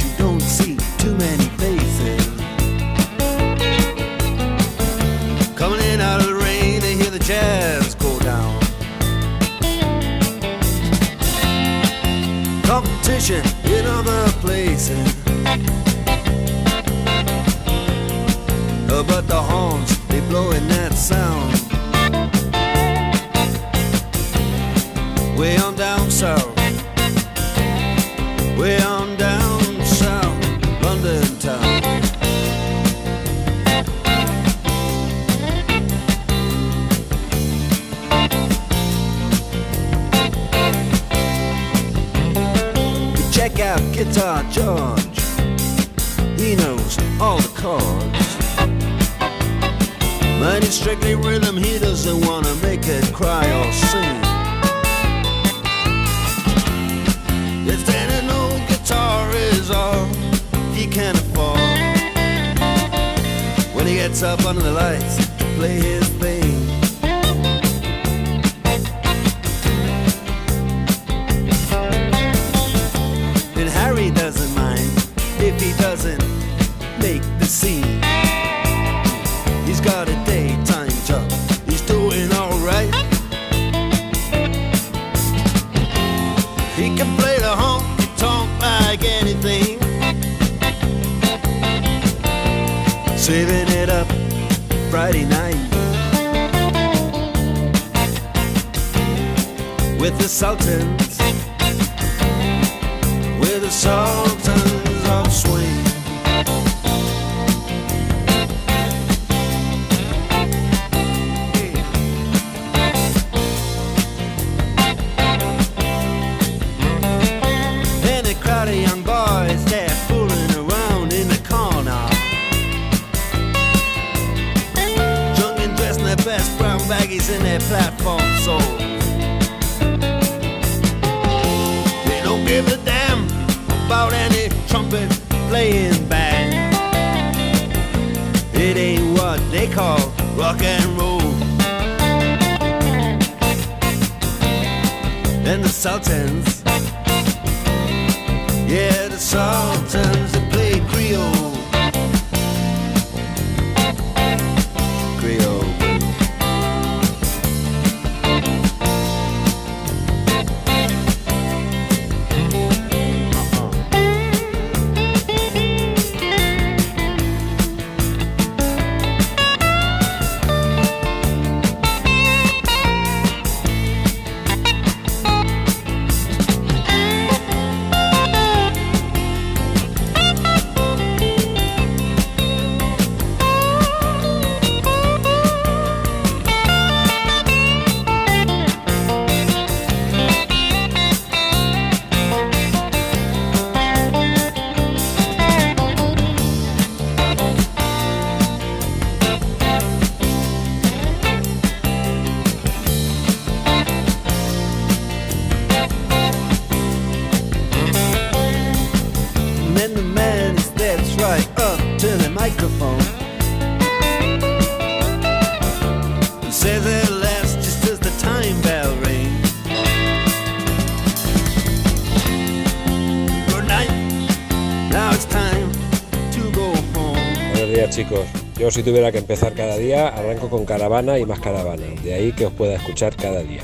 Si tuviera que empezar cada día, arranco con caravana y más caravana. De ahí que os pueda escuchar cada día.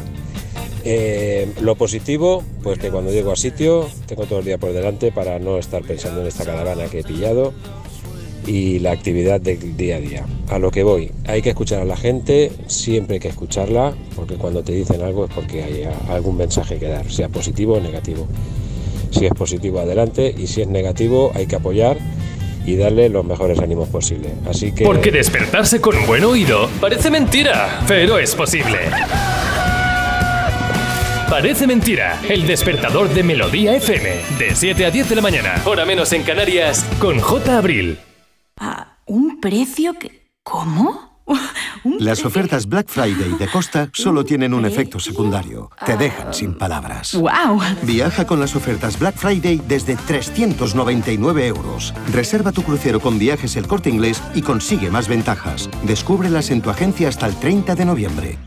Eh, lo positivo, pues que cuando llego a sitio tengo todo el día por delante para no estar pensando en esta caravana que he pillado y la actividad del día a día. A lo que voy, hay que escuchar a la gente, siempre hay que escucharla, porque cuando te dicen algo es porque hay algún mensaje que dar, sea positivo o negativo. Si es positivo, adelante, y si es negativo, hay que apoyar y darle los mejores ánimos posibles. Así que... Porque despertarse con buen oído parece mentira, pero es posible. Parece mentira, el despertador de Melodía FM, de 7 a 10 de la mañana, hora menos en Canarias, con J. Abril. ¿A un precio que... ¿Cómo? Las ofertas Black Friday de Costa solo tienen un efecto secundario. Te dejan sin palabras. ¡Wow! Viaja con las ofertas Black Friday desde 399 euros. Reserva tu crucero con viajes el corte inglés y consigue más ventajas. Descúbrelas en tu agencia hasta el 30 de noviembre.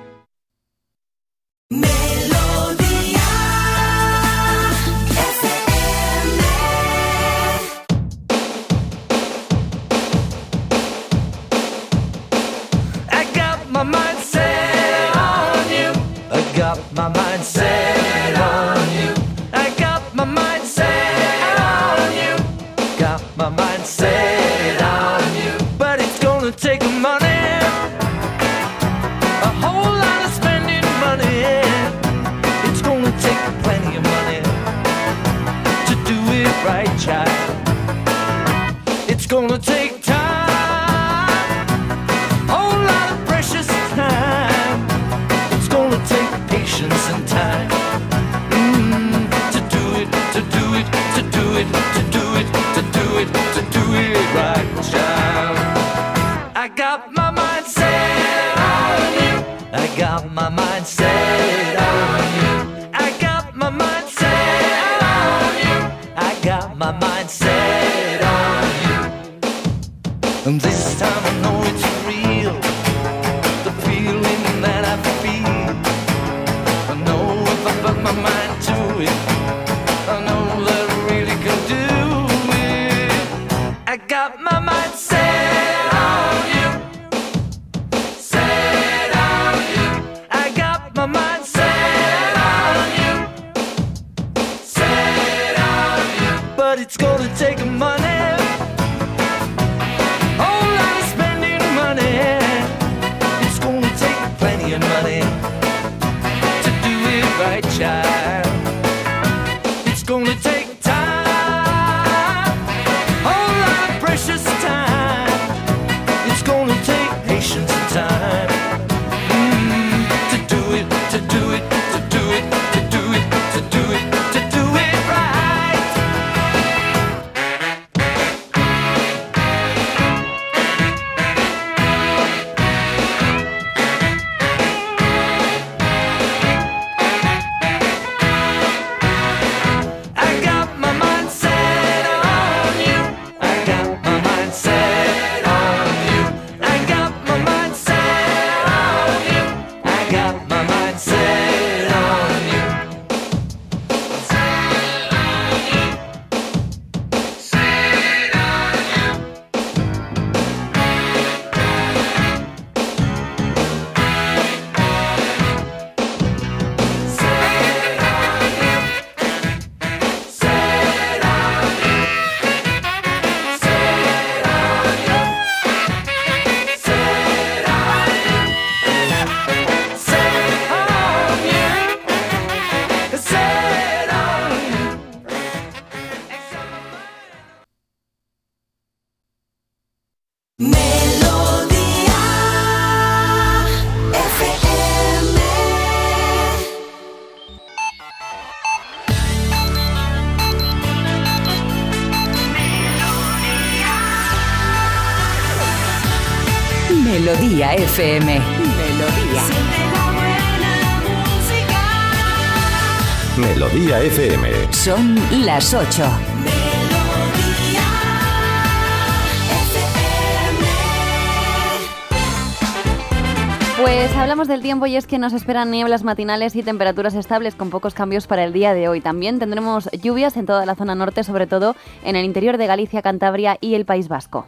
I FM. Melodía. Melodía FM. Son las 8. Pues hablamos del tiempo y es que nos esperan nieblas matinales y temperaturas estables con pocos cambios para el día de hoy. También tendremos lluvias en toda la zona norte, sobre todo en el interior de Galicia, Cantabria y el País Vasco.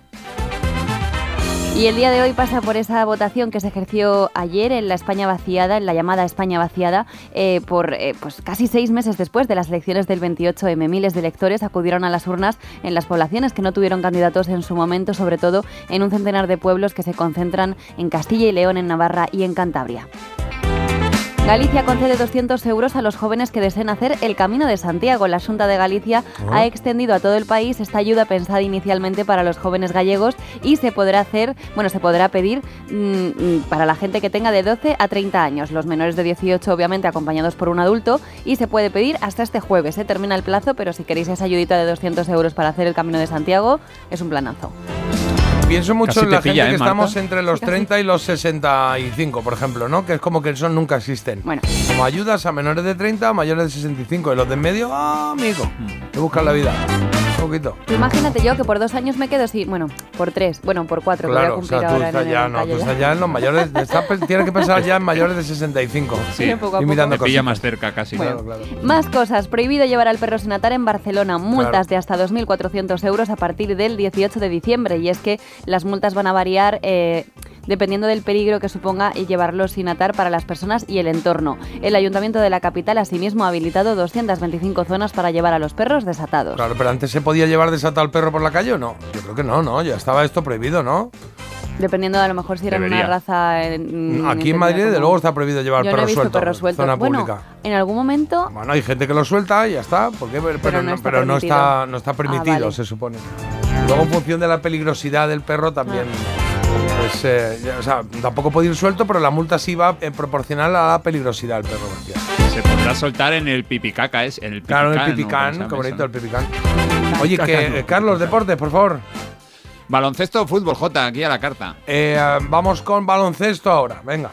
Y el día de hoy pasa por esa votación que se ejerció ayer en la España vaciada, en la llamada España vaciada, eh, por eh, pues casi seis meses después de las elecciones del 28M. Miles de electores acudieron a las urnas en las poblaciones que no tuvieron candidatos en su momento, sobre todo en un centenar de pueblos que se concentran en Castilla y León, en Navarra y en Cantabria. Galicia concede 200 euros a los jóvenes que deseen hacer el Camino de Santiago. La Junta de Galicia ha extendido a todo el país esta ayuda pensada inicialmente para los jóvenes gallegos y se podrá hacer, bueno, se podrá pedir mm, para la gente que tenga de 12 a 30 años, los menores de 18 obviamente acompañados por un adulto y se puede pedir hasta este jueves. Se termina el plazo, pero si queréis esa ayudita de 200 euros para hacer el Camino de Santiago, es un planazo. Pienso mucho Casi en la pilla, gente que ¿eh, estamos entre los 30 y los 65, por ejemplo, ¿no? Que es como que eso nunca existen. Bueno. Como ayudas a menores de 30 a mayores de 65. Y los de en medio, ah, amigo, te buscan la vida. Un poquito. Tú imagínate yo que por dos años me quedo, sí, bueno, por tres, bueno, por cuatro, que voy a Claro, o cumplir sea, tú ahora estás en ya, el no, tú taller. estás ya en los mayores. estás tienes que pensar ya en mayores de 65. Sí, poco a y poco. pilla más cerca casi. Claro, claro. Más cosas. Prohibido llevar al perro sin atar en Barcelona. Multas Claro. de hasta 2.400 euros a partir del 18 de diciembre. Y es que las multas van a variar eh, dependiendo del peligro que suponga y llevarlo sin atar para las personas y el entorno. El Ayuntamiento de la capital asimismo ha habilitado 225 zonas para llevar a los perros desatados. Claro, pero antes se podía llevar desatado al perro por la calle o no? Yo creo que no, ¿no? Ya estaba esto prohibido, ¿no? Dependiendo de a lo mejor si era una raza. en- Aquí en Madrid, como- luego, está prohibido llevar Yo no perro he visto suelto. perro suelto. Zona Bueno, pública. en algún momento Bueno, hay gente que lo suelta y ya está, ¿por qué? pero, no no, está pero no permitido. está, no está permitido, Ah, vale. se supone. Luego, en función de la peligrosidad del perro, también. Pues, eh, ya, o sea, tampoco puede ir suelto, pero la multa sí va eh, proporcional a la peligrosidad del perro. García. Se podrá soltar en el pipicaca, es en el Claro, el pipicán, ¿no? pipicán, ¿Cómo se qué llama bonito el pipicán. Oye, que, eh, Carlos, deportes, por favor. Baloncesto o fútbol, J, aquí a la carta. Eh, vamos con baloncesto ahora, venga.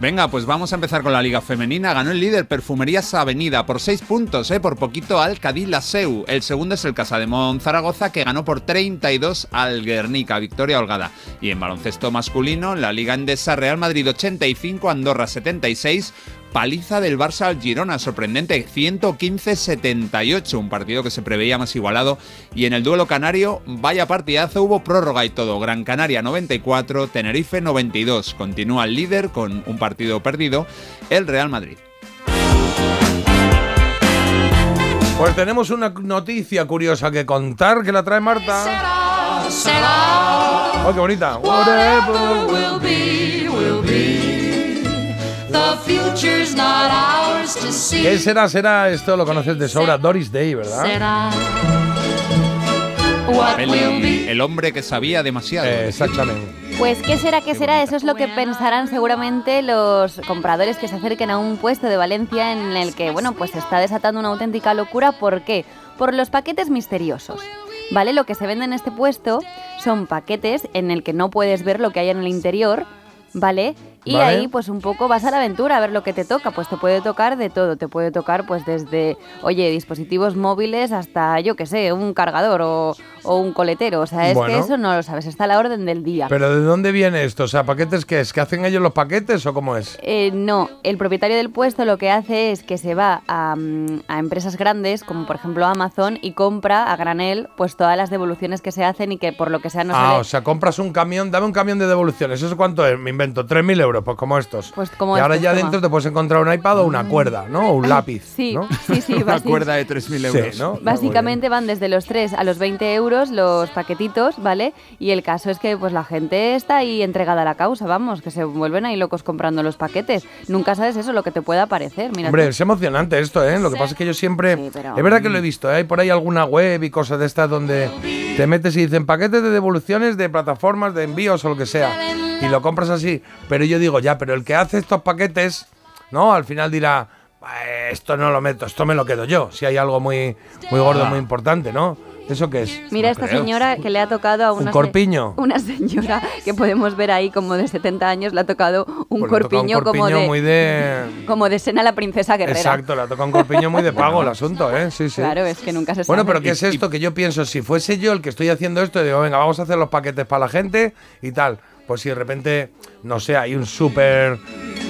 Venga, pues vamos a empezar con la Liga Femenina. Ganó el líder Perfumerías Avenida por 6 puntos, ¿eh? por poquito al Cádiz Laseu. El segundo es el Casademón Zaragoza, que ganó por 32 al Guernica, victoria holgada. Y en baloncesto masculino, la Liga Endesa Real Madrid 85, Andorra 76. Paliza del Barça al Girona, sorprendente, 115-78, un partido que se preveía más igualado. Y en el duelo canario, vaya partidazo, hubo prórroga y todo. Gran Canaria 94, Tenerife 92. Continúa el líder con un partido perdido, el Real Madrid. Pues tenemos una noticia curiosa que contar que la trae Marta. Oh, qué bonita. Whatever will be, will be. ¿Qué será? Será esto, lo conoces de sobra, Doris Day, ¿verdad? Be. el hombre que sabía demasiado. exactamente. Pues qué será, qué será, eso es lo que pensarán seguramente los compradores que se acerquen a un puesto de Valencia en el que, bueno, pues se está desatando una auténtica locura. ¿Por qué? Por los paquetes misteriosos. ¿Vale? Lo que se vende en este puesto son paquetes en el que no puedes ver lo que hay en el interior, ¿vale? Y Vale. ahí pues un poco vas a la aventura a ver lo que te toca, pues te puede tocar de todo, te puede tocar pues desde, oye, dispositivos móviles hasta, yo qué sé, un cargador o, o un coletero, o sea, es Bueno. que eso no lo sabes, está a la orden del día. Pero ¿de dónde viene esto? O sea, ¿paquetes qué es? ¿Que hacen ellos los paquetes o cómo es? Eh, no, el propietario del puesto lo que hace es que se va a, mm, a empresas grandes, como por ejemplo Amazon, y compra a granel pues todas las devoluciones que se hacen y que por lo que sea no ah, sale. o sea, compras un camión, dame un camión de devoluciones. ¿Eso cuánto es? Me invento, 3.000 euros, pues como estos. Pues como y ahora ya toma. dentro te puedes encontrar un iPad o una cuerda, ¿no? O un lápiz. Sí, ¿no? sí, sí, Una cuerda de 3.000 euros. Sí, ¿no? Básicamente van desde los 3 a los 20 euros los paquetitos, ¿vale? Y el caso es que pues la gente está ahí entregada a la causa, vamos, que se vuelven ahí locos comprando los paquetes. Nunca sabes eso, lo que te pueda parecer. Mira Hombre, tú. es emocionante esto, ¿eh? Lo que pasa es que yo siempre... pero- Es verdad que lo he visto, ¿eh? Hay por ahí alguna web y cosas de estas donde te metes y dicen paquetes de devoluciones de plataformas, de envíos o lo que sea. Y lo compras así. Pero yo digo, ya, pero el que hace estos paquetes, ¿no? Al final dirá, "Eh, esto no lo meto, esto me lo quedo yo. Si hay algo muy, muy gordo, Ah. muy importante, ¿no? ¿Eso qué es? Mira esta señora que le ha tocado a ¿Un una, se- corpiño? una señora que podemos ver ahí como de 70 años, le ha tocado un Pues corpiño, un corpiño como, de, muy de... como de Sena la princesa guerrera. Exacto, le toca un corpiño muy de pago el asunto, ¿eh? Sí, sí. Claro, es que nunca se Bueno, sabe. pero ¿qué es esto? Que yo pienso, si fuese yo el que estoy haciendo esto, digo, venga, vamos a hacer los paquetes para la gente y tal. Pues si de repente, no sé, hay un súper,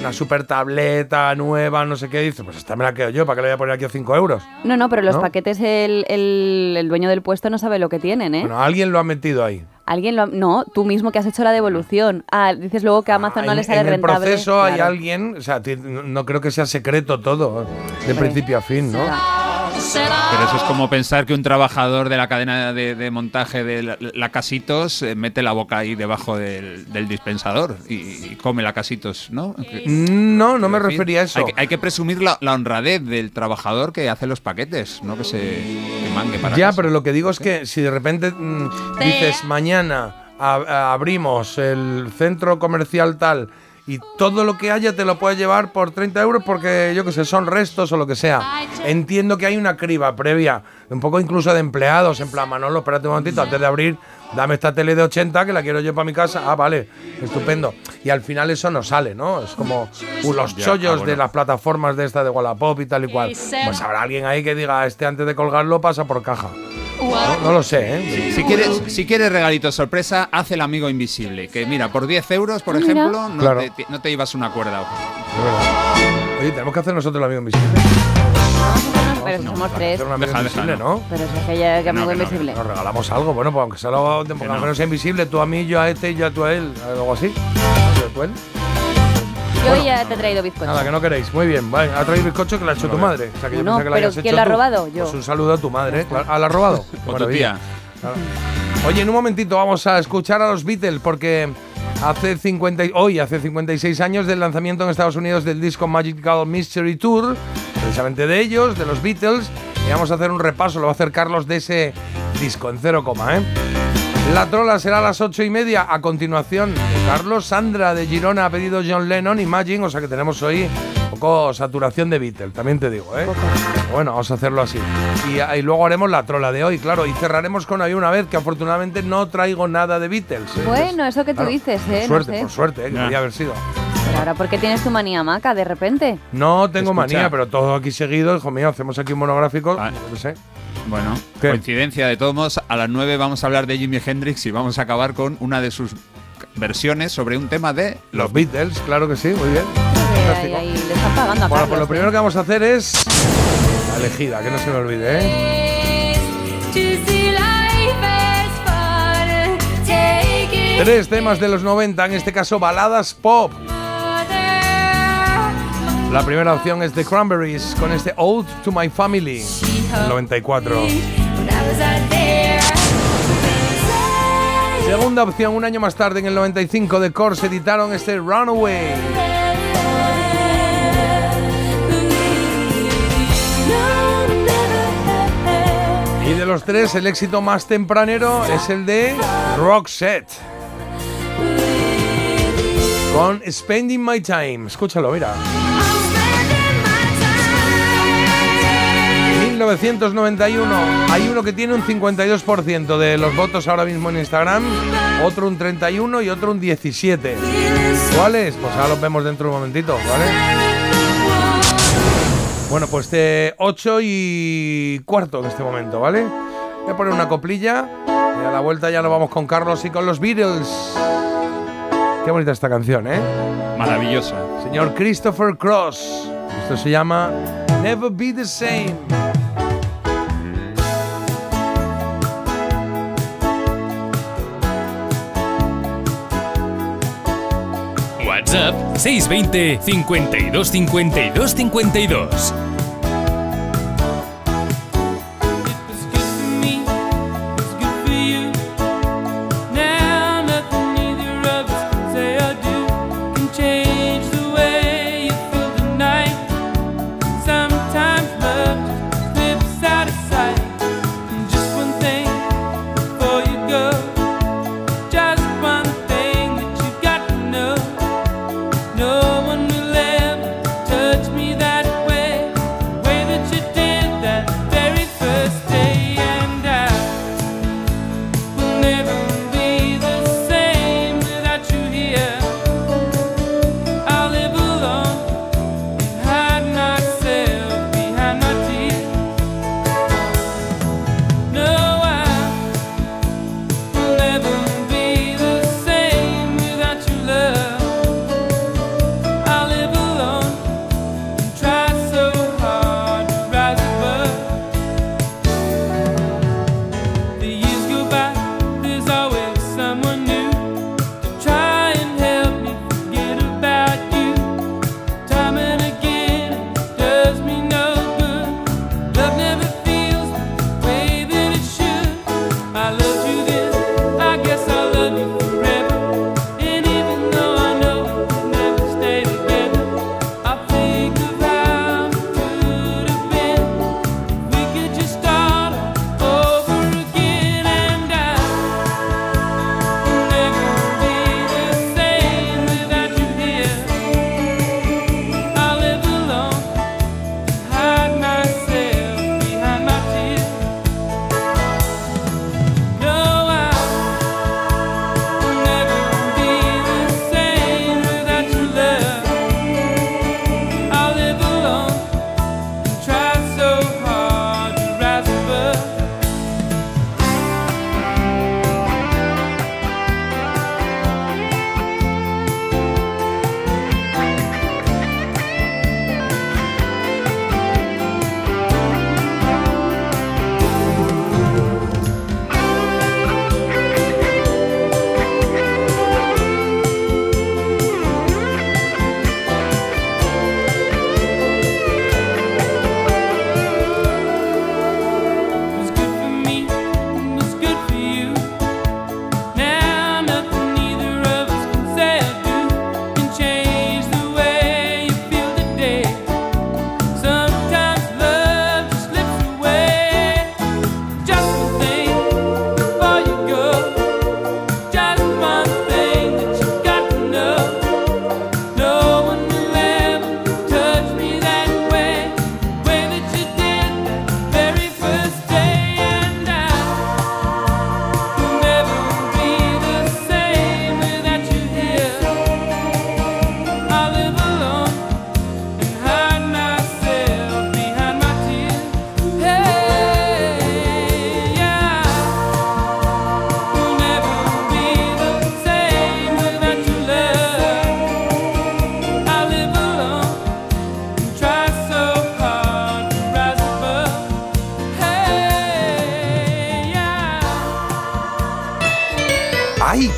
una super tableta nueva, no sé qué, dice, pues esta me la quedo yo, ¿para qué le voy a poner aquí a 5 euros? No, no, pero los ¿No? paquetes el, el- el dueño del puesto no sabe lo que tienen, ¿eh? Bueno, alguien lo ha metido ahí. Alguien lo ha- No, tú mismo que has hecho la devolución. Ah, dices luego que a Amazon no en, le sale en el rentable. proceso hay alguien, o sea, no creo que sea secreto todo, de principio a fin, ¿no? Pero eso es como pensar que un trabajador de la cadena de, de montaje de la, la Casitos eh, mete la boca ahí debajo del, del dispensador y, y come la Casitos, ¿no? No, no me refería a eso. Hay que, hay que presumir la, la honradez del trabajador que hace los paquetes, no que se que mangue para Ya, casa. pero lo que digo es que si de repente mm, dices mañana abrimos el centro comercial tal y todo lo que haya te lo puedes llevar por 30 euros porque yo que sé, son restos o lo que sea. Entiendo que hay una criba previa, un poco incluso de empleados, en plan, Manolo, espérate un momentito, antes de abrir, dame esta tele de 80 que la quiero yo para mi casa. Ah, vale, estupendo. Y al final eso no sale, ¿no? Es como uh, los Ya, chollos ah, bueno. de las plataformas de esta de Wallapop y tal y cual. Pues habrá alguien ahí que diga, este antes de colgarlo pasa por caja. No, no lo sé, ¿eh? Si quieres, si quieres regalito sorpresa, haz el amigo invisible. Que mira, por 10 euros, por Ah, mira. ejemplo, no, Claro. te, no te llevas una cuerda. Oye, tenemos que hacer nosotros el amigo invisible. Pero somos tres. Hacer un amigo Deja, invisible, deja, ¿no? Pero si es que ya que amigo No, que no, invisible. Nos regalamos algo, bueno, pues aunque sea lo, aunque no. no sea invisible, tú a mí, yo a este y yo a tú a él, algo así. ¿No se puede? Yo ya te he traído bizcocho. Nada, que no queréis. Muy bien, vale. Ha traído bizcocho que la ha hecho tu madre. O sea, que yo No, pensé que la pero ¿quién lo ha robado? Yo. Pues un saludo a tu madre. claro. ¿Ah, la ha robado? O tu tía. Claro. Oye, en un momentito vamos a escuchar a los Beatles porque hace 50, y- hoy hace 56 años del lanzamiento en Estados Unidos del disco Magical Mystery Tour, precisamente de ellos, de los Beatles, y vamos a hacer un repaso, lo va a hacer Carlos de ese disco en cero coma, ¿eh? La trola será a las ocho y media. A continuación, Carlos Sandra de Girona ha pedido John Lennon, Imagine, o sea que tenemos hoy un poco saturación de Beatles, también te digo, ¿eh? Bueno, vamos a hacerlo así. Y, y luego haremos la trola de hoy, claro, y cerraremos con Hay una vez, que afortunadamente no traigo nada de Beatles. ¿eh? Bueno, eso que tú Claro, dices, Por ¿eh? suerte, no sé. por suerte, ¿eh? que Ya. podría haber sido. Pero ahora, ¿por qué tienes tu manía maca de repente? No tengo Escucha. manía, pero todo aquí seguido, hijo mío, hacemos aquí un monográfico, Ah. no sé. Bueno, ¿Qué? coincidencia de todos modos. A las 9 vamos a hablar de Jimi Hendrix y vamos a acabar con una de sus versiones sobre un tema de Los Beatles, claro que sí, muy bien. Ahí, Fantástico. ahí le están pagando a Bueno, Carlos. pues lo ¿eh? primero que vamos a hacer es la elegida, que no se me olvide, ¿eh? Tres temas de los 90, en este caso baladas pop. La primera opción es The Cranberries con este Old to My Family, el 94. Segunda opción, un año más tarde, en el 95, The Corrs editaron este Runaway. Y de los tres, el éxito más tempranero es el de Roxette. Con Spending My Time. Escúchalo, mira. 1991. Hay uno que tiene un 52% de los votos ahora mismo en Instagram, otro un 31 y otro un 17. ¿Cuáles? Pues ahora los vemos dentro de un momentito, ¿vale? Bueno, pues de 8 y cuarto en este momento, ¿vale? Voy a poner una coplilla y a la vuelta ya nos vamos con Carlos y con los Beatles. Qué bonita esta canción, ¿eh? Maravillosa. Señor Christopher Cross. Esto se llama Never Be the Same. WhatsApp 620 52 52 52.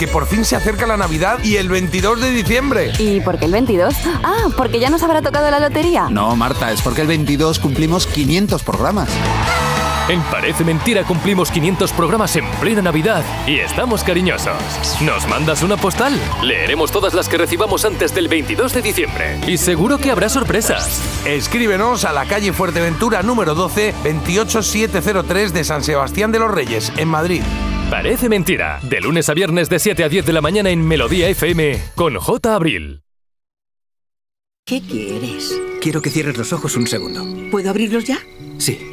¡Ay, que por fin se acerca la Navidad y el 22 de diciembre! ¿Y por qué el 22? Ah, porque ya nos habrá tocado la lotería. No, Marta, es porque el 22 cumplimos 500 programas. En Parece Mentira cumplimos 500 programas en plena Navidad y estamos cariñosos. ¿Nos mandas una postal? Leeremos todas las que recibamos antes del 22 de diciembre. Y seguro que habrá sorpresas. Escríbenos a la calle Fuerteventura número 12, 28703 de San Sebastián de los Reyes, en Madrid. Parece Mentira. De lunes a viernes de 7 a 10 de la mañana en Melodía FM con J. Abril. ¿Qué quieres? Quiero que cierres los ojos un segundo. ¿Puedo abrirlos ya? Sí.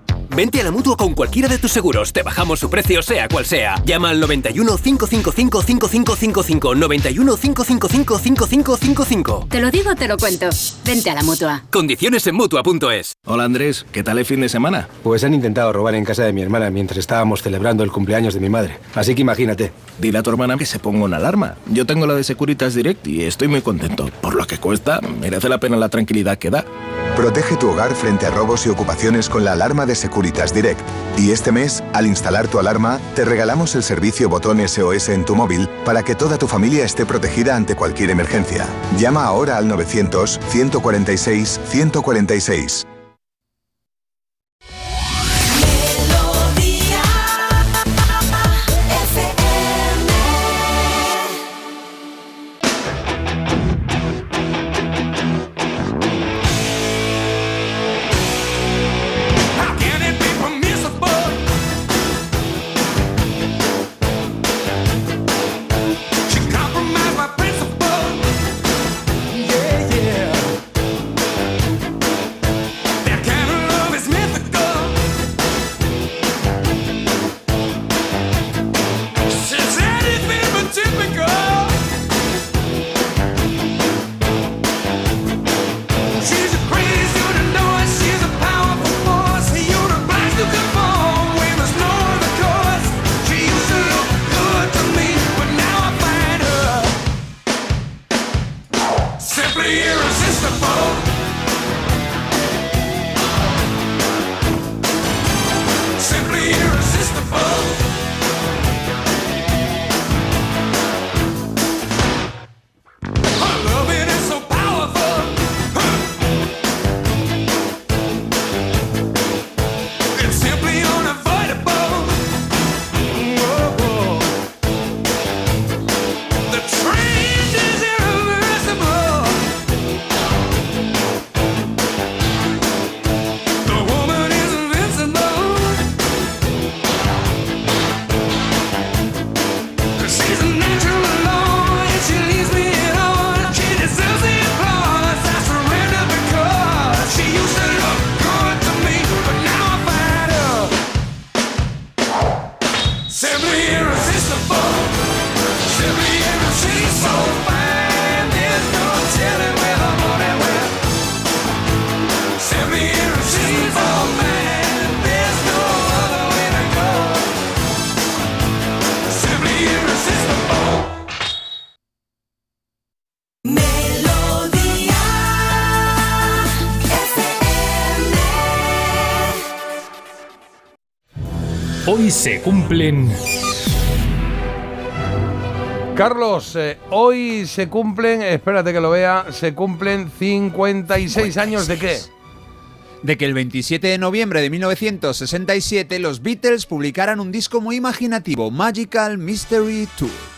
Vente a la mutua con cualquiera de tus seguros. Te bajamos su precio, sea cual sea. Llama al 91 555 5555. 91 555 5555. Te lo digo, te lo cuento. Vente a la mutua. Condiciones en mutua.es. Hola Andrés, ¿qué tal el fin de semana? Pues han intentado robar en casa de mi hermana mientras estábamos celebrando el cumpleaños de mi madre. Así que imagínate. Dile a tu hermana que se ponga una alarma. Yo tengo la de Securitas Direct y estoy muy contento. Por lo que cuesta, merece la pena la tranquilidad que da. Protege tu hogar frente a robos y ocupaciones con la alarma de Securitas Direct. Y este mes, al instalar tu alarma, te regalamos el servicio botón SOS en tu móvil para que toda tu familia esté protegida ante cualquier emergencia. Llama ahora al 900 146 146. Hoy se cumplen... Carlos, eh, hoy se cumplen, espérate que lo vea, se cumplen 56 años de qué? de que el 27 de noviembre de 1967 los Beatles publicaran un disco muy imaginativo, Magical Mystery Tour.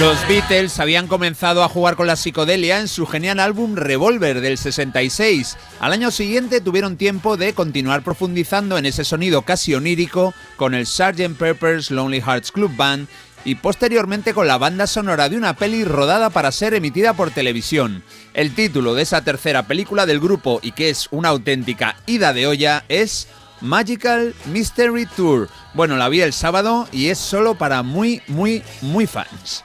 Los Beatles habían comenzado a jugar con la psicodelia en su genial álbum Revolver del 66. Al año siguiente tuvieron tiempo de continuar profundizando en ese sonido casi onírico con el Sgt. Pepper's Lonely Hearts Club Band y posteriormente con la banda sonora de una peli rodada para ser emitida por televisión. El título de esa tercera película del grupo y que es una auténtica ida de olla es Magical Mystery Tour. Bueno, la vi el sábado y es solo para muy, muy, muy fans.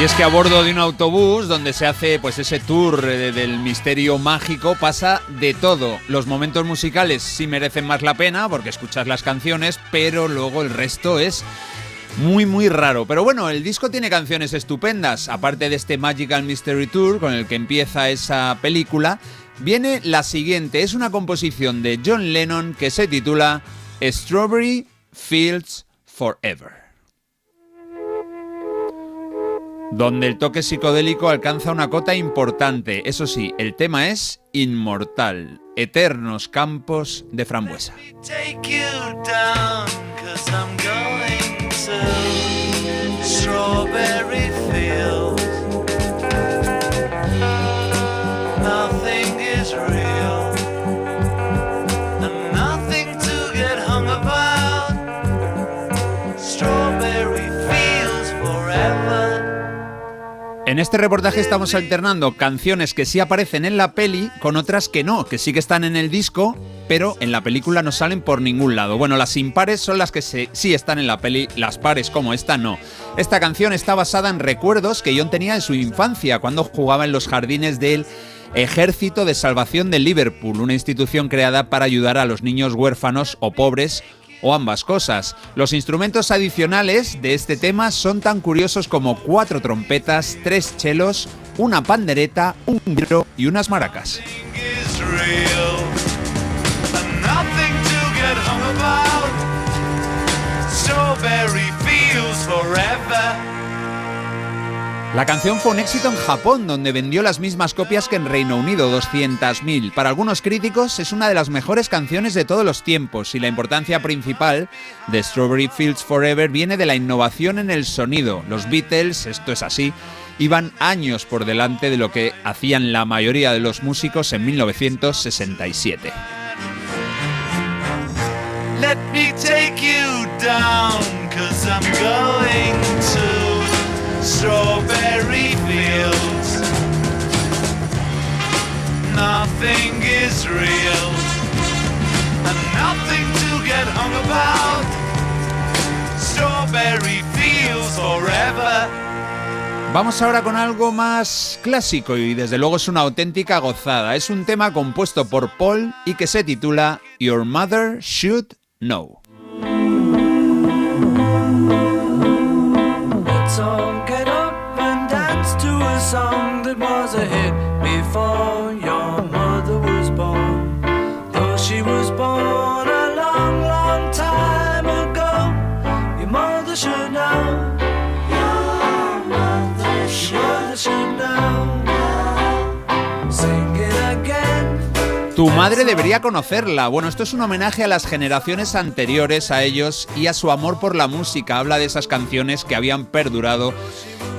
Y es que a bordo de un autobús donde se hace pues ese tour eh, del misterio mágico pasa de todo. Los momentos musicales sí merecen más la pena porque escuchas las canciones, pero luego el resto es muy muy raro. Pero bueno, el disco tiene canciones estupendas. Aparte de este Magical Mystery Tour con el que empieza esa película, viene la siguiente. Es una composición de John Lennon que se titula Strawberry Fields Forever donde el toque psicodélico alcanza una cota importante. Eso sí, el tema es inmortal, eternos campos de frambuesa. Strawberry fields. En este reportaje estamos alternando canciones que sí aparecen en la peli con otras que no, que sí que están en el disco, pero en la película no salen por ningún lado. Bueno, las impares son las que sí están en la peli, las pares como esta no. Esta canción está basada en recuerdos que John tenía en su infancia, cuando jugaba en los jardines del Ejército de Salvación de Liverpool, una institución creada para ayudar a los niños huérfanos o pobres o ambas cosas. Los instrumentos adicionales de este tema son tan curiosos como cuatro trompetas, tres chelos, una pandereta, un gro y unas maracas. La canción fue un éxito en Japón, donde vendió las mismas copias que en Reino Unido, 200.000. Para algunos críticos es una de las mejores canciones de todos los tiempos y la importancia principal de Strawberry Fields Forever viene de la innovación en el sonido. Los Beatles, esto es así, iban años por delante de lo que hacían la mayoría de los músicos en 1967. Let me take you down, I'm going to strawberry fields. Nothing is real, and nothing to get hung about. Strawberry fields forever. Vamos ahora con algo más clásico y desde luego es una auténtica gozada. Es un tema compuesto por Paul y que se titula Your Mother Should Know. Let's all Tu madre debería conocerla. Bueno, esto es un homenaje a las generaciones anteriores a ellos y a su amor por la música. Habla de esas canciones que habían perdurado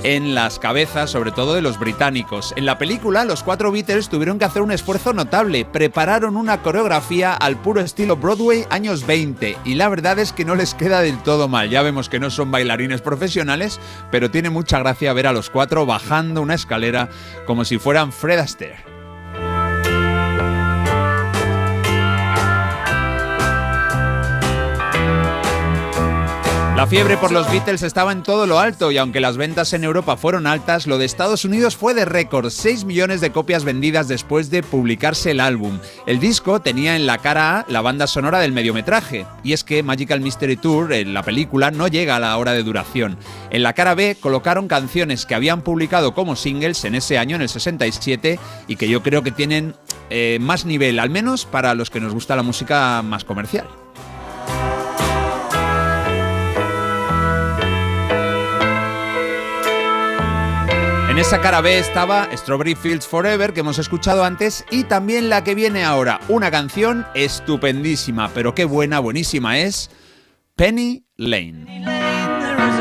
en las cabezas, sobre todo de los británicos. En la película, los cuatro Beatles tuvieron que hacer un esfuerzo notable. Prepararon una coreografía al puro estilo Broadway años 20 y la verdad es que no les queda del todo mal. Ya vemos que no son bailarines profesionales, pero tiene mucha gracia ver a los cuatro bajando una escalera como si fueran Fred Astaire. La fiebre por los Beatles estaba en todo lo alto y aunque las ventas en Europa fueron altas, lo de Estados Unidos fue de récord, 6 millones de copias vendidas después de publicarse el álbum. El disco tenía en la cara A la banda sonora del mediometraje, y es que Magical Mystery Tour, en la película, no llega a la hora de duración. En la cara B colocaron canciones que habían publicado como singles en ese año, en el 67, y que yo creo que tienen eh, más nivel, al menos para los que nos gusta la música más comercial. En esa cara B estaba Strawberry Fields Forever, que hemos escuchado antes, y también la que viene ahora, una canción estupendísima, pero qué buena, buenísima es Penny Lane. There is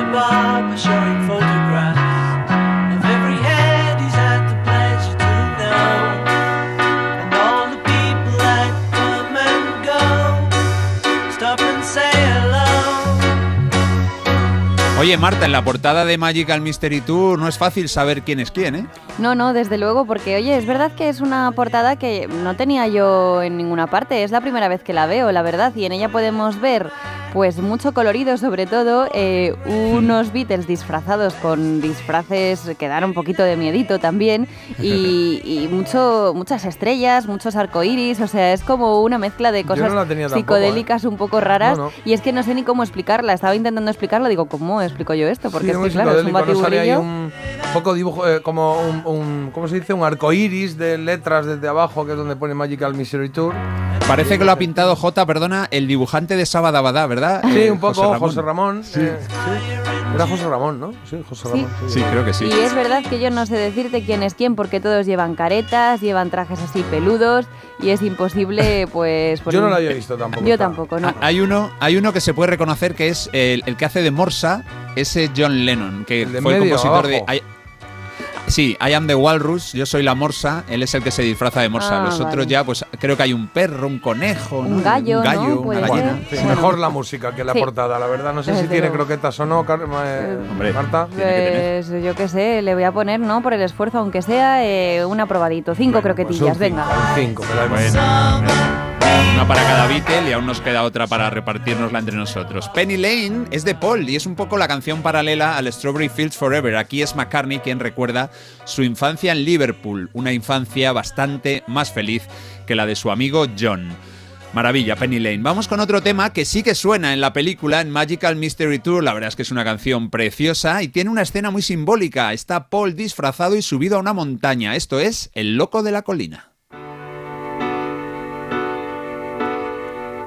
Oye, Marta, en la portada de Magical Mystery Tour no es fácil saber quién es quién, ¿eh? No, no, desde luego, porque oye, es verdad que es una portada que no tenía yo en ninguna parte, es la primera vez que la veo, la verdad, y en ella podemos ver pues mucho colorido, sobre todo eh, unos Beatles disfrazados con disfraces que dan un poquito de miedito también, y, y mucho, muchas estrellas, muchos arcoíris, o sea, es como una mezcla de cosas no tampoco, psicodélicas un poco raras, No, no. y es que no sé ni cómo explicarla, estaba intentando explicarlo, digo, ¿cómo explico yo esto? Porque Sí, es que claro, es un batiburrillo. un poco dibujo, eh, como un, un- ¿cómo se dice? Un arco iris de letras desde abajo, que es donde pone Magical Mystery Tour. Parece que lo ha pintado J, perdona, el dibujante de Sabadabada, ¿verdad? Sí, Eh, un poco, José Ramón. Sí. eh, sí. Era José Ramón, ¿no? Sí, José Ramón. Sí, creo que sí. Y es verdad que yo no sé decirte quién es quién, porque todos llevan caretas, llevan trajes así peludos y es imposible, pues... Yo no lo había visto tampoco. Yo tampoco, no. Ah, Hay uno, hay uno que se puede reconocer que es el, el que hace de Morsa, ese John Lennon, que fue el compositor de. abajo. Sí, I am the Walrus, yo soy la Morsa, él es el que se disfraza de Morsa. Ah, Los otros ya, pues creo que hay un perro, un conejo, Un ¿no? gallo, un gallo una gallina. Sí, Bueno. Mejor la música que la Sí. portada, la verdad. No sé si tiene luego. croquetas o no, Car- eh, Hombre, Marta. Pues yo qué sé, le voy a poner, ¿no? Por el esfuerzo, aunque sea eh, un aprobadito. Cinco croquetillas, Pues un venga. cinco, me da igual. Una para cada Beatle y aún nos queda otra para repartirnosla entre nosotros. Penny Lane es de Paul y es un poco la canción paralela al Strawberry Fields Forever. Aquí es McCartney quien recuerda su infancia en Liverpool, una infancia bastante más feliz que la de su amigo John. Maravilla, Penny Lane. Vamos con otro tema que sí que suena en la película, en Magical Mystery Tour. La verdad es que es una canción preciosa y tiene una escena muy simbólica. Está Paul disfrazado y subido a una montaña. Esto es El Loco de la Colina.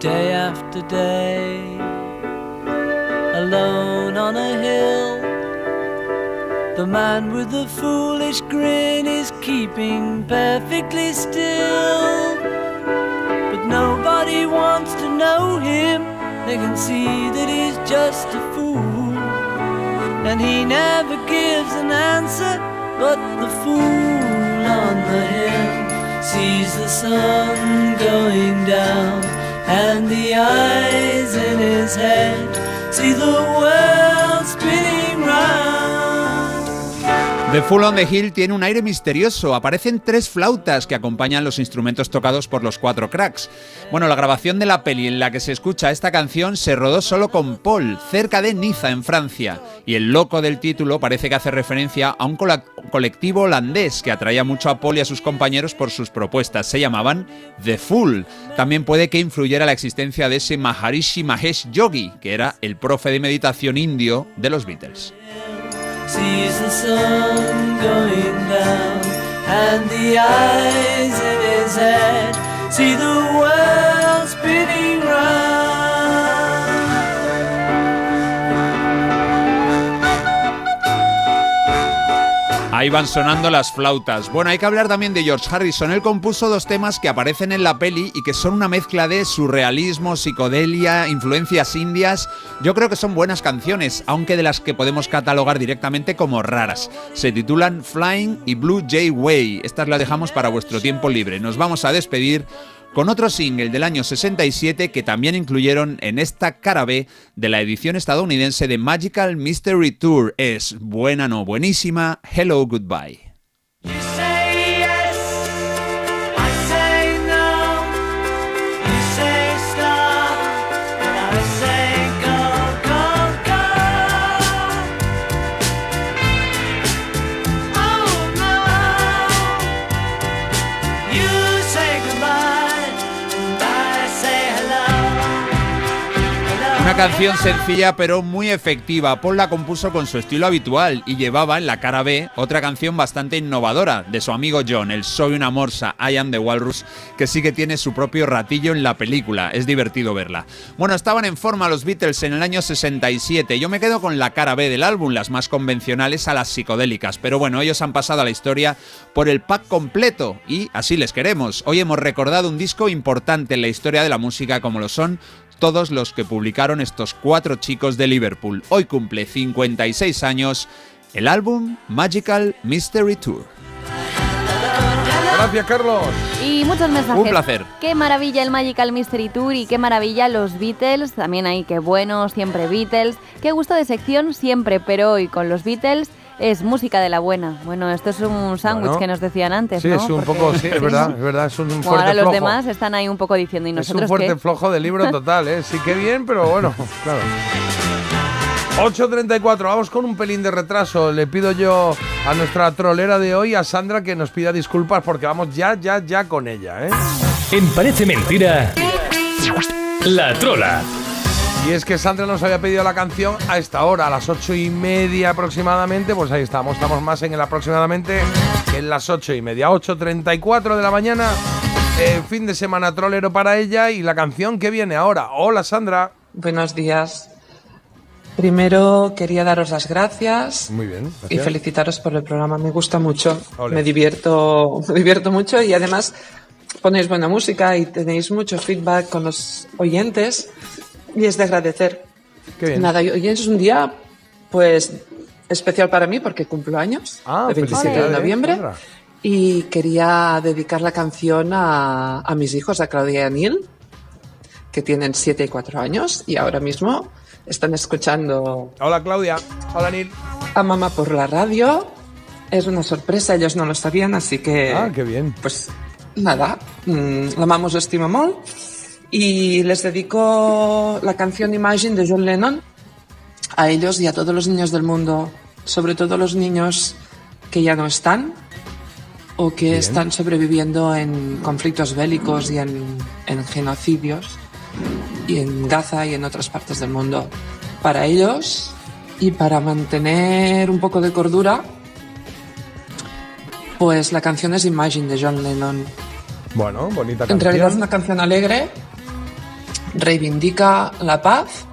Day after day, alone on a hill. The man with the foolish grin is keeping perfectly still. But nobody wants to know him, they can see that he's just a fool. And he never gives an answer, but the fool on the hill sees the sun going down, and the eyes in his head see the world spinning round. The Full on the Hill tiene un aire misterioso. Aparecen tres flautas que acompañan los instrumentos tocados por los cuatro cracks. Bueno, la grabación de la peli en la que se escucha esta canción se rodó solo con Paul, cerca de Niza, en Francia. Y el loco del título parece que hace referencia a un colectivo holandés que atraía mucho a Paul y a sus compañeros por sus propuestas. Se llamaban The Fool. También puede que influyera la existencia de ese Maharishi Mahesh Yogi, que era el profe de meditación indio de los Beatles. Sees the sun going down, and the eyes in his head see the world spinning round. Ahí van sonando las flautas. Bueno, hay que hablar también de George Harrison. Él compuso dos temas que aparecen en la peli y que son una mezcla de surrealismo, psicodelia, influencias indias. Yo creo que son buenas canciones, aunque de las que podemos catalogar directamente como raras. Se titulan Flying y Blue Jay Way. Estas las dejamos para vuestro tiempo libre. Nos vamos a despedir con otro single del año 67 que también incluyeron en esta cara B de la edición estadounidense de Magical Mystery Tour. Es buena, no buenísima. Hello, goodbye. Una canción sencilla pero muy efectiva. Paul la compuso con su estilo habitual y llevaba en la cara B otra canción bastante innovadora de su amigo John, el Soy una morsa, I am the Walrus, que sí que tiene su propio ratillo en la película. Es divertido verla. Bueno, estaban en forma los Beatles en el año 67. Yo me quedo con la cara B del álbum, las más convencionales a las psicodélicas. Pero bueno, ellos han pasado a la historia por el pack completo y así les queremos. Hoy hemos recordado un disco importante en la historia de la música como lo son todos los que publicaron estos cuatro chicos de Liverpool. Hoy cumple 56 años el álbum Magical Mystery Tour. Gracias, Carlos. Y muchos mensajes. Un placer. Qué maravilla el Magical Mystery Tour y qué maravilla los Beatles. También hay qué bueno, siempre Beatles. Qué gusto de sección siempre, pero hoy con los Beatles es música de la buena. Bueno, esto es un sándwich Bueno. que nos decían antes, Sí, ¿no? es un Porque- poco, sí, es verdad, es verdad, es un fuerte ahora los flojo. demás están ahí un poco diciendo, ¿y Es nosotros un fuerte qué? flojo de libro total, ¿eh? Sí que bien, pero bueno, claro. 8.34, vamos con un pelín de retraso. Le pido yo a nuestra trolera de hoy, a Sandra, que nos pida disculpas porque vamos ya, ya, ya con ella, ¿eh? En Parece Mentira, La Trola. Y es que Sandra nos había pedido la canción a esta hora, a las ocho y media aproximadamente. Pues ahí estamos, estamos más en el aproximadamente que en las ocho y media. 8.34 de la mañana, eh, fin de semana trolero para ella y la canción que viene ahora. Hola Sandra. Buenos días. Primero quería daros las gracias Muy bien. y gracias. felicitaros por el programa. Me gusta mucho, Ole. me divierto, me divierto mucho y además ponéis buena música y tenéis mucho feedback con los oyentes y es de agradecer. Qué bien. Nada, hoy es un día pues especial para mí porque cumplo años, Ah, el 27 de noviembre. Sandra. Y quería dedicar la canción a, a mis hijos, a Claudia y a Neil, que tienen 7 y 4 años y ahora mismo están escuchando Hola Claudia. Hola Nil. a mamá por la radio. Es una sorpresa, ellos no lo sabían, así que... Ah, qué bien. Pues nada, mm, la mamá os estima molt. Y les dedico la canción Imagine de John Lennon a ellos y a todos los niños del mundo, sobre todo los niños que ya no están o que Bien. están sobreviviendo en conflictos bélicos y en, en genocidios y en Gaza y en otras partes del mundo. Para ellos y para mantener un poco de cordura, pues la canción es Imagine de John Lennon. Bueno, bonita En canción. realidad es una canción alegre, reivindica la paz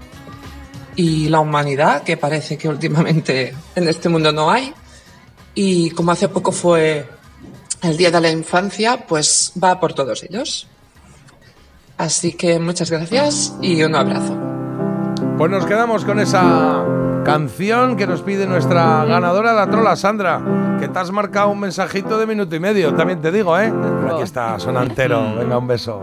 y la humanidad, que parece que últimamente en este mundo no hay. Y como hace poco fue el Día de la Infancia, pues va por todos ellos. Así que muchas gracias y un abrazo. Pues nos quedamos con esa canción que nos pide nuestra ganadora, la trola Sandra, que te has marcado un mensajito de minuto y medio, también te digo, ¿eh? Aquí está, sonantero. Venga, un beso.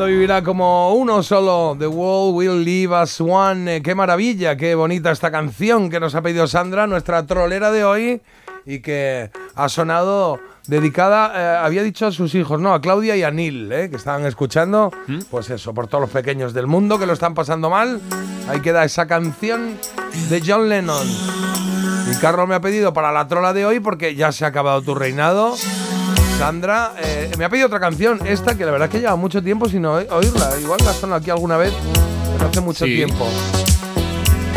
Mundo vivirá como uno solo. The world will leave us one. Eh, qué maravilla, qué bonita esta canción que nos ha pedido Sandra, nuestra trolera de hoy, y que ha sonado dedicada, eh, había dicho a sus hijos, no, a Claudia y a Neil, eh, que estaban escuchando, pues eso, por todos los pequeños del mundo que lo están pasando mal. Ahí queda esa canción de John Lennon. Y Carlos me ha pedido para la trola de hoy, porque ya se ha acabado tu reinado. Sandra, eh, me ha pedido otra canción, esta que la verdad es que lleva mucho tiempo sin oí- oírla. Igual la sonado aquí alguna vez, pero hace mucho Sí. tiempo.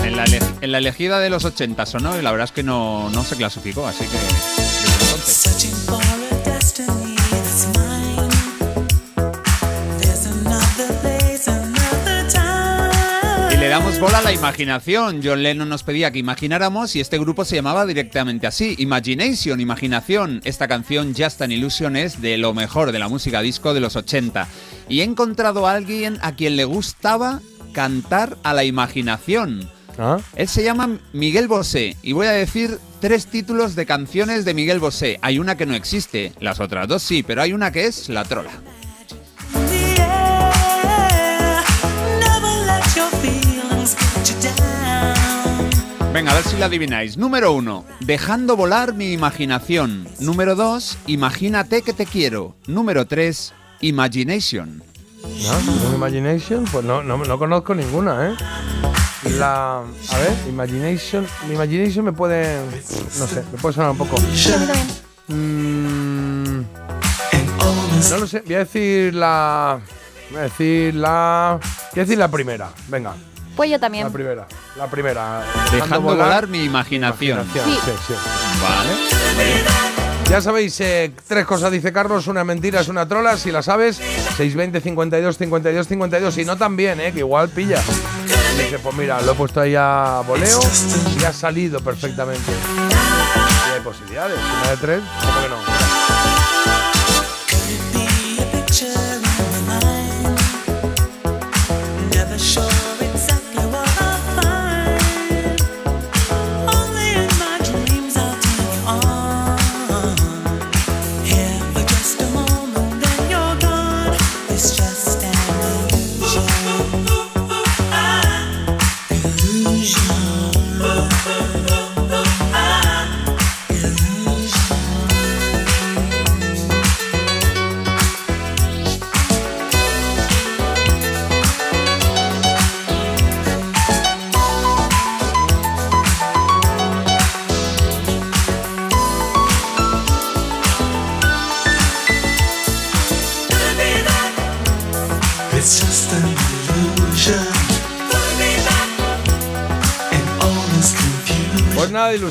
En la, ele- en la elegida de los 80 sonó y la verdad es que no, no se clasificó, así que le damos bola a la imaginación. John Lennon nos pedía que imagináramos y este grupo se llamaba directamente así, Imagination, Imaginación. Esta canción Just an Illusion es de lo mejor de la música disco de los 80. Y he encontrado a alguien a quien le gustaba cantar a la imaginación. Él se llama Miguel Bosé y voy a decir tres títulos de canciones de Miguel Bosé. Hay una que no existe, las otras dos sí, pero hay una que es La Trola. Venga, a ver si la adivináis. Número uno, dejando volar mi imaginación. Número dos, imagínate que te quiero. Número tres, imagination. ¿No? ¿Un Imagination? Pues no, no, no conozco ninguna, ¿eh? La. A ver, Imagination. Mi Imagination me puede. No sé, me puede sonar un poco. Mm, no lo sé, voy a decir la. Voy a decir la. Voy a decir la primera. Venga, Pues yo también. la primera. La primera. Dejando volar mi imaginación. imaginación, Sí. sí, sí. Vale. Ya sabéis, eh, tres cosas dice Carlos, una mentira es una trola, si la sabes, 620 52 52 52, si no también, eh, que igual pilla. Y dice, pues mira, lo he puesto ahí a voleo y ha salido perfectamente. Y hay posibilidades, una de tres, ¿cómo que no?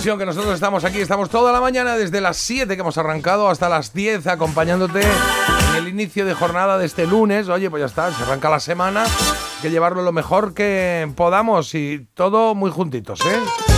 Que nosotros estamos aquí, estamos toda la mañana desde las 7 que hemos arrancado hasta las 10 acompañándote en el inicio de jornada de este lunes. Oye, pues ya está, se arranca la semana, hay que llevarlo lo mejor que podamos y todo muy juntitos, ¿eh?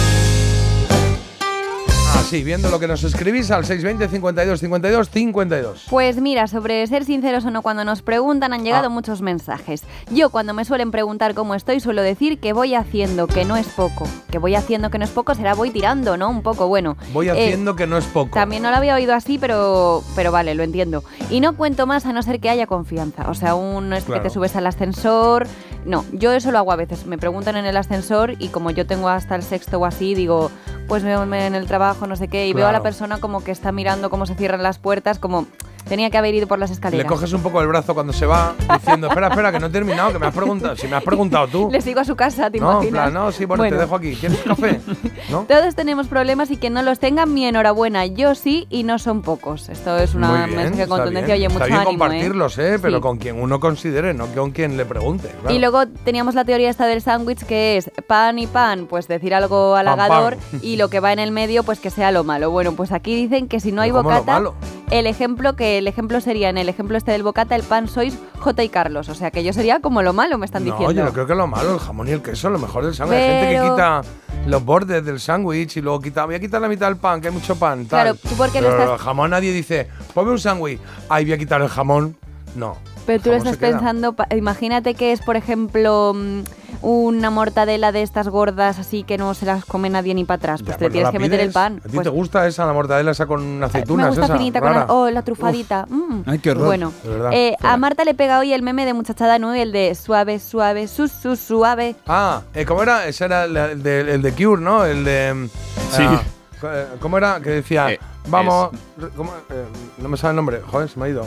Así, viendo lo que nos escribís al 620 52 52 52. Pues mira, sobre ser sinceros o no cuando nos preguntan han llegado Ah. muchos mensajes. Yo cuando me suelen preguntar cómo estoy suelo decir que voy haciendo, que no es poco. Que voy haciendo, que no es poco, será voy tirando, ¿no? Un poco, bueno. Voy Eh, haciendo que no es poco. También no lo había oído así, pero, pero vale, lo entiendo. Y no cuento más a no ser que haya confianza. O sea, un no es Claro. que te subes al ascensor. No, yo eso lo hago a veces. Me preguntan en el ascensor y como yo tengo hasta el sexto o así, digo, pues veo en el trabajo, no sé qué, y veo a la persona como que está mirando cómo se cierran las puertas, como tenía que haber ido por las Le escaleras. coges un poco el brazo cuando se va diciendo, espera, espera, que no he terminado, que me has preguntado. Si me has preguntado tú. Les digo a su casa, ¿te No, imaginas? plan, no, sí, bueno, te dejo aquí. ¿Quieres café? ¿No? Todos tenemos problemas y que no los tengan, mi enhorabuena. Yo sí y no son pocos. Esto es una bien, mensaje está contundencia. bien. Oye, mucho Está bien ánimo, ¿eh? compartirlos, ¿eh? Pero Sí. con quien uno considere, no con quien le pregunte. claro. Y luego teníamos la teoría esta del sándwich que es pan y pan, pues decir algo Pan, halagador pan. y lo que va en el medio pues que sea lo malo. Bueno, pues aquí dicen que si no hay ¿Cómo lo bocata, malo? El ejemplo que el ejemplo sería en el ejemplo este del bocata el pan sois J y Carlos, o sea que yo sería como lo malo me están No, diciendo. yo no creo que lo malo, el jamón y el queso, lo mejor del sándwich. Hay gente que quita los bordes del sándwich y luego quita, voy a quitar la mitad del pan, que hay mucho pan. Tal. Claro, ¿tú por qué lo Pero estás- el jamón nadie dice, ponme un sándwich, ahí voy a quitar el jamón. No. Pero tú lo estás pensando, imagínate que es, por ejemplo, mm, una mortadela de estas gordas así que no se las come nadie ni para atrás. Pues Ya, te pues tienes que meter el pan. ¿A ti Pues te gusta esa, la mortadela esa con me aceitunas? gusta esa, finita con la, rara? oh, la trufadita. mm. Ay, qué horror. Bueno, eh, a Marta le pega hoy el meme de muchachada nube, el de suave, suave, su, su, suave. Ah, eh, ¿cómo era? Ese era el, el de, el de Cure, ¿no? El de... mm, Sí. ah, eh, ¿Cómo era? Que decía, Eh, vamos... ¿cómo? Eh, no me sale el nombre, joder, se me ha ido.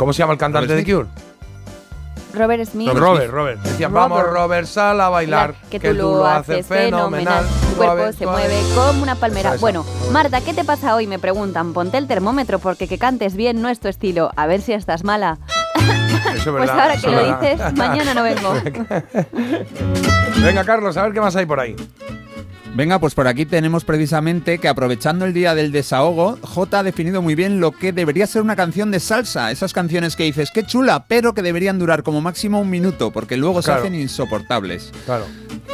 ¿Cómo se llama el cantante de ¿Robert Cure? Robert Smith. Robert, Robert. Decía, vamos Robert, sal a bailar, que tú lo haces fenomenal. Tu cuerpo se mueve como una palmera. Bueno, Marta, ¿qué te pasa hoy? Me preguntan. Ponte el termómetro porque que cantes bien no es tu estilo. A ver si estás mala. Eso es Pues verdad, ahora eso que lo verdad. dices, mañana no vengo. Venga, Carlos, a ver qué más hay por ahí. Venga, pues por aquí tenemos precisamente que aprovechando el día del desahogo, J ha definido muy bien lo que debería ser una canción de salsa. Esas canciones que dices, qué chula, pero que deberían durar como máximo un minuto, porque luego Claro. se hacen insoportables. Claro.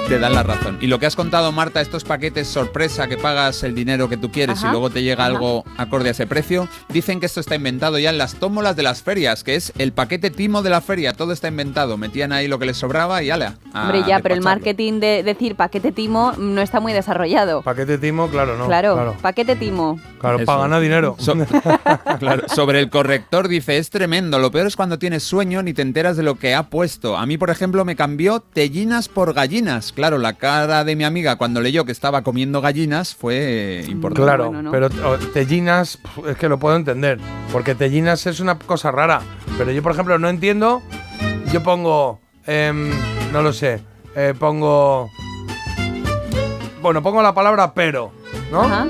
Te dan la razón. Y lo que has contado, Marta, estos paquetes sorpresa que pagas el dinero que tú quieres Ajá, y luego te llega ajá. algo acorde a ese precio, dicen que esto está inventado ya en las tómbolas de las ferias, que es el paquete timo de la feria. Todo está inventado. Metían ahí lo que les sobraba y ala. a Hombre, ya, pero el marketing de decir paquete timo no está muy desarrollado. Paquete timo, claro, ¿no? claro, Claro, paquete timo. Claro, Eso. para ganar dinero. So- Claro, sobre el corrector dice, es tremendo, lo peor es cuando tienes sueño ni te enteras de lo que ha puesto. A mí, por ejemplo, me cambió tellinas por gallinas. Claro, la cara de mi amiga cuando leyó que estaba comiendo gallinas fue eh, importante. Claro, Bueno, ¿no? pero o, tellinas, es que lo puedo entender. Porque tellinas es una cosa rara. Pero yo, por ejemplo, no entiendo. Yo pongo. em, no lo sé. eh, pongo. Bueno, pongo la palabra pero, ¿no? Ajá.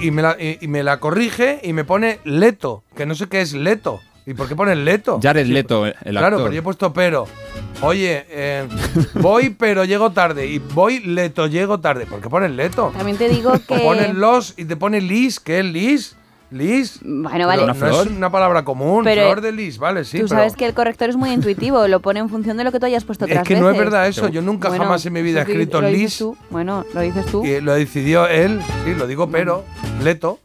Y, y me la, y- y me la corrige y me pone leto. Que no sé qué es leto. ¿Y por qué pone leto? Jared Leto, el Claro, actor. pero yo he puesto pero. Oye, eh, voy pero llego tarde. Y voy leto, llego tarde. ¿Por qué pones leto? También te digo O que... pones los y te pone lis, ¿qué es lis? Lis. Bueno, vale. Pero no es una palabra común, Pero- flor de lis, vale, sí. Tú pero sabes que el corrector es muy intuitivo, lo pone en función de lo que tú hayas puesto es otras que no es veces. verdad eso. Yo nunca Bueno, jamás en mi vida he escrito lis. tú. Bueno, lo dices tú. Y lo decidió él, sí, lo digo, pero leto.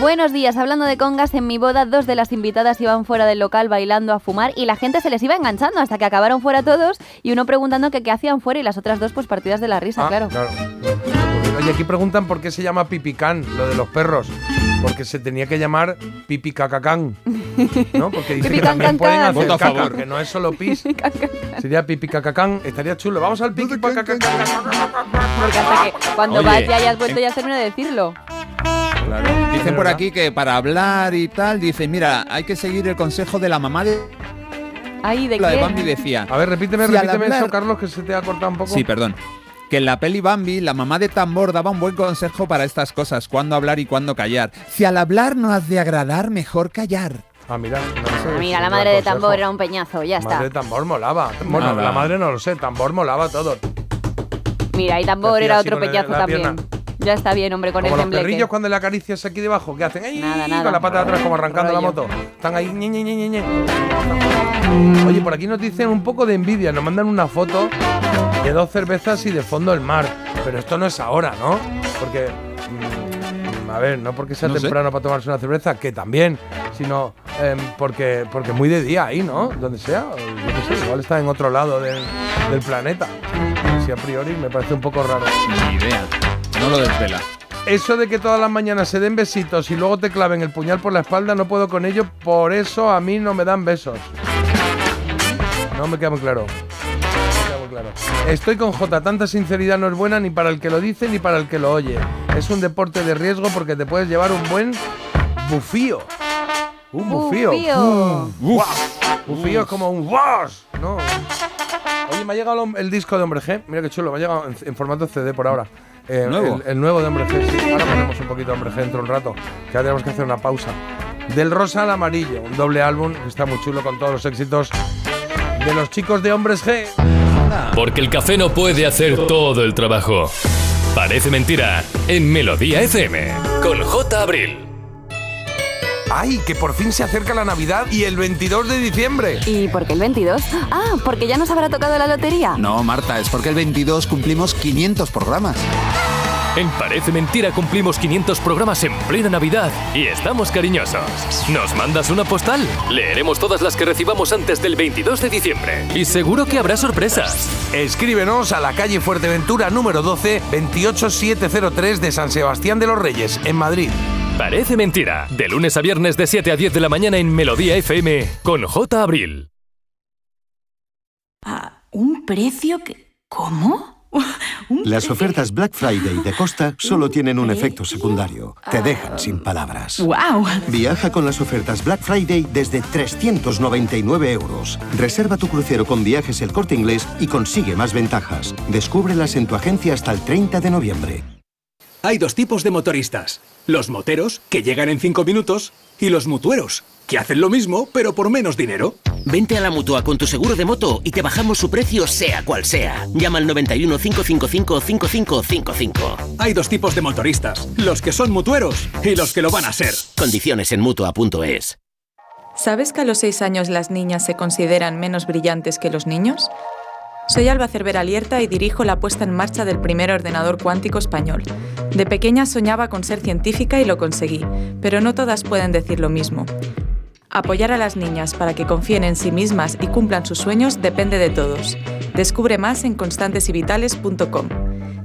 Buenos días, hablando de congas, en mi boda dos de las invitadas iban fuera del local bailando a fumar y la gente se les iba enganchando hasta que acabaron fuera todos y uno preguntando que qué hacían fuera y las otras dos pues partidas de la risa, Ah, claro. Oye, aquí preguntan por qué se llama pipicán, lo de los perros. Porque se tenía que llamar pipicacacán. ¿No? Porque dice que también can, pueden hacer caca, favor. que no es solo pis. Sería pipicacacán. Estaría chulo. Vamos al pipicacacán. Porque hasta que cuando Oye, vas ya hayas vuelto en- ya has terminado de decirlo. Claro. Dicen por aquí que para hablar y tal, dicen, mira, hay que seguir el consejo de la mamá de Ahí, ¿de la de? Bambi decía. A ver, repíteme, Si repíteme hablar- eso, Carlos, que se te ha cortado un poco. Sí, perdón. Que en la peli Bambi, la mamá de Tambor daba un buen consejo para estas cosas, cuándo hablar y cuándo callar. Si al hablar no has de agradar, mejor callar. Ah, mira. no sé, Ah, mira, la madre de tambor era un peñazo, ya está. Madre de tambor molaba. Bueno, Nada. la madre no lo sé, tambor molaba todo. Mira, y tambor era otro peñazo la también. pierna. Ya está bien, hombre, con como el los tembleque. perrillos cuando le acaricias aquí debajo, que hacen ¡ay! Nada, nada. con la pata de atrás como arrancando la moto. Están ahí ñe, ñe, ñe, ñe, ñe. Oye, por aquí nos dicen un poco de envidia, nos mandan una foto de dos cervezas y de fondo el mar. Pero esto no es ahora, ¿no? Porque mm, a ver, no porque sea No sé. temprano para tomarse una cerveza, que también, sino em, porque porque muy de día ahí, ¿no? Donde sea, yo qué sé, igual está en otro lado del, del planeta. Si a priori me parece un poco raro. Ni idea. No lo desvela. Eso de que todas las mañanas se den besitos y luego te claven el puñal por la espalda, no puedo con ello, por eso a mí no me dan besos. No me queda muy claro. Estoy con J, tanta sinceridad no es buena ni para el que lo dice ni para el que lo oye. Es un deporte de riesgo porque te puedes llevar un buen bufío. Un bufío. Bufío. ¡Guau! Bufío es como un wash, ¿no? Oye, me ha llegado el, el disco de Hombre G. Mira qué chulo, me ha llegado en, en formato CD por ahora. Eh, ¿Nuevo? El, el nuevo de Hombre G, sí. Ahora ponemos un poquito de Hombre G dentro de un rato. Que ahora tenemos que hacer una pausa. Del rosa al amarillo, un doble álbum que está muy chulo con todos los éxitos de los chicos de Hombres G. Porque el café no puede hacer todo el trabajo. Parece mentira en Melodía FM con J. Abril. ¡Ay, que por fin se acerca la Navidad y el 22 de diciembre! ¿Y por qué el 22? Ah, porque ya nos habrá tocado la lotería. No, Marta, es porque el 22 cumplimos 500 programas. En Parece Mentira cumplimos 500 programas en plena Navidad y estamos cariñosos. ¿Nos mandas una postal? Leeremos todas las que recibamos antes del 22 de diciembre. Y seguro que habrá sorpresas. Escríbenos a la calle Fuerteventura número 12, 28703 de San Sebastián de los Reyes, en Madrid. Parece Mentira. De lunes a viernes de 7 a 10 de la mañana en Melodía FM con J. Abril. ¿Un precio que... ¿Cómo? Las ofertas Black Friday de Costa solo tienen un efecto secundario. Te dejan sin palabras. ¡Wow! Viaja con las ofertas Black Friday desde 399 euros. Reserva tu crucero con viajes El Corte Inglés y consigue más ventajas. Descúbrelas en tu agencia hasta el 30 de noviembre. Hay dos tipos de motoristas. Los moteros, que llegan en 5 minutos, y los mutueros, que hacen lo mismo, pero por menos dinero. Vente a la mutua con tu seguro de moto y te bajamos su precio, sea cual sea. Llama al 91 555 5555. Hay dos tipos de motoristas, los que son mutueros y los que lo van a ser. Condiciones en mutua.es. ¿Sabes que a los 6 años las niñas se consideran menos brillantes que los niños? Soy Alba Cervera Lierta y dirijo la puesta en marcha del primer ordenador cuántico español. De pequeña soñaba con ser científica y lo conseguí, pero no todas pueden decir lo mismo. Apoyar a las niñas para que confíen en sí mismas y cumplan sus sueños depende de todos. Descubre más en constantesyvitales.com.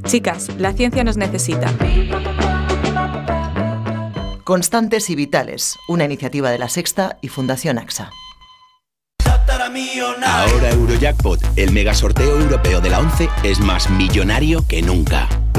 Chicas, la ciencia nos necesita. Constantes y Vitales, una iniciativa de la Sexta y Fundación AXA. Ahora Eurojackpot, el mega sorteo europeo de la 11, es más millonario que nunca.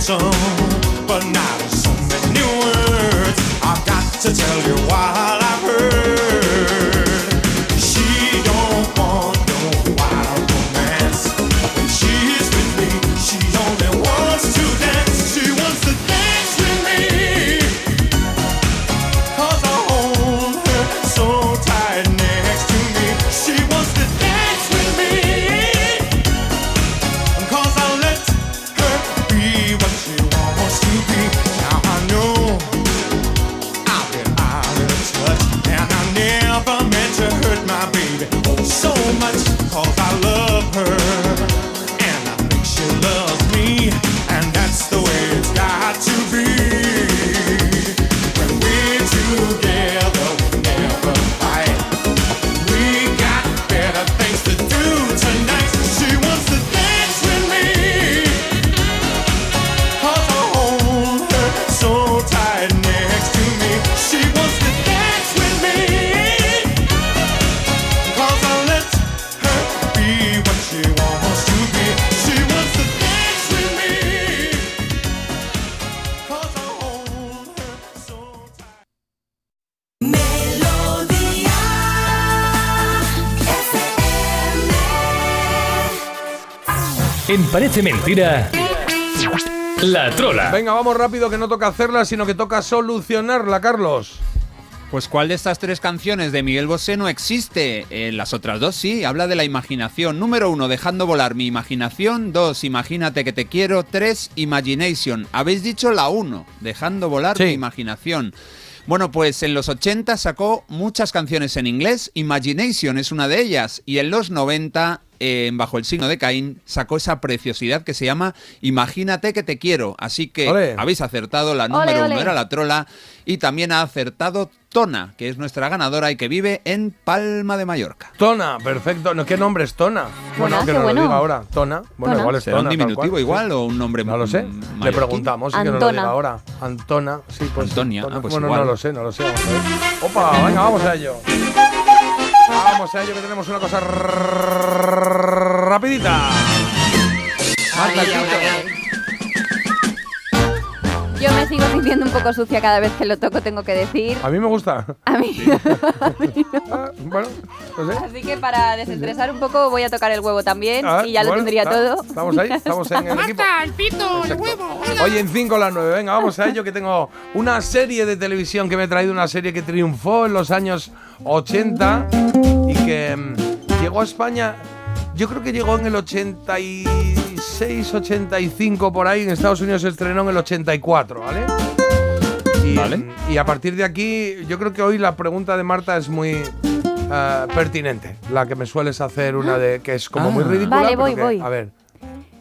So, but not so many words. I've got to tell you what so much. Parece Mentira. La Trola. Venga, vamos rápido que no toca hacerla, sino que toca solucionarla, Carlos. Pues ¿cuál de estas tres canciones de Miguel Bosé no existe? Eh, las otras dos sí, habla de la imaginación. Número uno, dejando volar mi imaginación. Dos, imagínate que te quiero. Tres, imagination. Habéis dicho la uno, dejando volar mi imaginación. Bueno, pues en los 80 sacó muchas canciones en inglés, Imagination es una de ellas, y en los 90 eh, en Bajo el signo de Caín, sacó esa preciosidad que se llama Imagínate que te quiero. Así que Ole. habéis acertado, la número Ole, ole. uno era la trola y también ha acertado Tona, que es nuestra ganadora y que vive en Palma de Mallorca. Tona, perfecto. No, ¿Qué nombre es Tona? Bueno, Tona, que bueno. lo diga ahora. Tona. Bueno, Tona. igual es ¿Será Tona. un diminutivo cual, igual sí. o un nombre No lo sé. Le preguntamos y que nos lo Antona. diga ahora. Antona, sí, pues. Antonia, Tona. ah, pues bueno, igual. no lo sé, no lo sé. Vamos a ver. Opa, venga, vamos a ello. Vamos a ello que tenemos una cosa rapidita. Marta, Yo me sigo sintiendo un poco sucia cada vez que lo toco, tengo que decir. A mí me gusta. A mí. Ah, bueno, no sé. Así que para desestresar un poco voy a tocar el huevo también Ah, y ya lo bueno, tendría ah, todo. Estamos ahí, estamos en el equipo. el pito, el huevo. Hoy en 5 a las 9. Venga, vamos a ello que tengo una serie de televisión que me he traído, una serie que triunfó en los años 80 y que mm, llegó a España, yo creo que llegó en el 86, 85 por ahí, en Estados Unidos se estrenó en el 84, ¿vale? Y, mm, y a partir de aquí, yo creo que hoy la pregunta de Marta es muy eh, pertinente, la que me sueles hacer, una de que es como muy Ah. ridícula. Vale, voy, que- voy. A ver,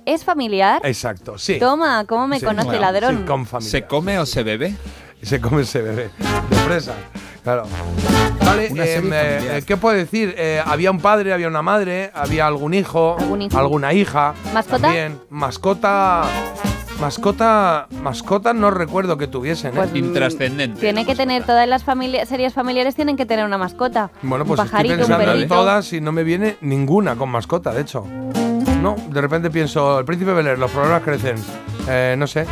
¿Es familiar? exacto, sí. Toma, ¿cómo me Sí, conoce claro, ladrón? sitcom familiar. ¿Se come o se bebe? Se come, se bebe. De presa. Claro. Vale, eh, eh, ¿qué puedo decir? Eh, había un padre, había una madre, había algún hijo, ¿Algún hijo? alguna hija. ¿Mascota? También. Mascota. Mascota. Mascota no recuerdo que tuviesen, ¿eh? Pues, mm, Intrascendente. Tiene que tener todas las familias, series familiares tienen que tener una mascota. Bueno, pues un estoy un pensando en todas y no me viene ninguna con mascota, de hecho. No, de repente pienso, el príncipe Bel Air, los problemas crecen. Eh, no sé.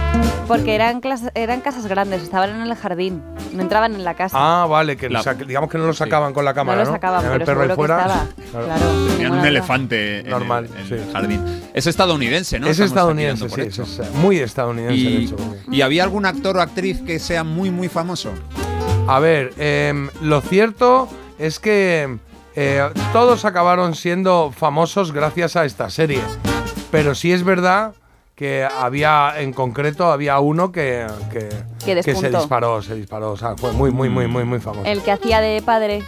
Porque eran, eran casas grandes, estaban en el jardín, no entraban en la casa. Ah, vale, que La- sa- digamos que no lo sacaban con la cámara, no lo sacaban, Tenían pero el perro ahí seguro que fuera. estaba. Claro. Claro. Tenían un elefante en Normal, el, en sí. el jardín. Es estadounidense, ¿no? Es Estamos estadounidense, aquí sí, dando por es, hecho. es muy estadounidense, de hecho. porque- ¿Y había algún actor o actriz que sea muy, muy famoso? A ver, em, lo cierto es que eh, todos acabaron siendo famosos gracias a esta serie. Pero sí es verdad que había, en concreto, había uno que, que, Que se disparó, se disparó. O sea, fue muy, muy, muy, muy, muy famoso. El que hacía de padre.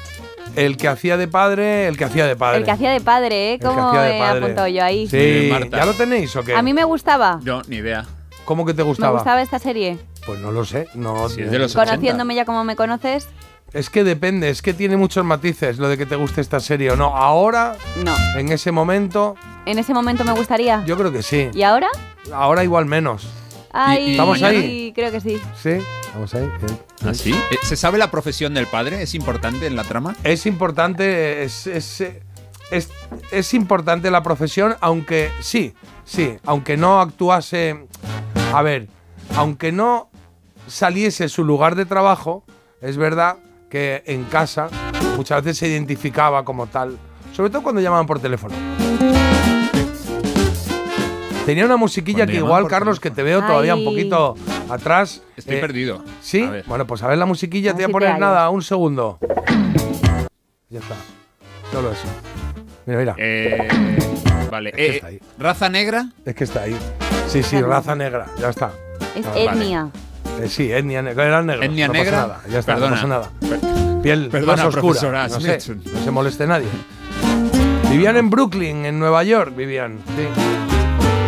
El que hacía de padre, el que hacía de padre. El que hacía de padre, ¿eh? ¿Cómo he apuntado yo ahí? Sí, Marta. ¿ya lo tenéis o qué? A mí me gustaba. Yo, ni idea. ¿Cómo que te Me gustaba? gustaba esta serie. Pues no lo sé. No, Si es de los 80. Conociéndome ya como me conoces, Es que depende, es que tiene muchos matices lo de que te guste esta serie o no. Ahora, no. en ese momento, En ese momento me gustaría. yo creo que sí. ¿Y ahora? Ahora igual menos. Ay, ¿Estamos ahí? creo que sí. ¿Sí? Vamos ahí. ¿Ah, sí? Eh, ¿Se sabe la profesión del padre? ¿Es importante en la trama? Es importante, es, es, es, es importante la profesión, aunque sí, sí, aunque no actuase, a ver, aunque no saliese su lugar de trabajo, es verdad que en casa muchas veces se identificaba como tal, sobre todo cuando llamaban por teléfono. Tenía una musiquilla Cuando que igual, Carlos, que te veo todavía un poquito atrás. Estoy Eh, perdido. ¿Sí? Bueno, pues a ver la musiquilla, te voy a poner nada, un segundo. Ya está. Solo eso. Mira, mira. Eh, vale. que Eh, está ahí. ¿Raza negra? Es que está ahí. Sí, sí, raza negra. Ya está. Es Ah, vale. Eh, sí, etnia negra. Eran negros. ¿Etnia no negra? Pasa nada. Ya está, Perdona. no pasa nada. Piel perdona, más oscura. No, sé, Smith. no se moleste nadie. Vivían en Brooklyn, en Nueva York. Vivían. Sí.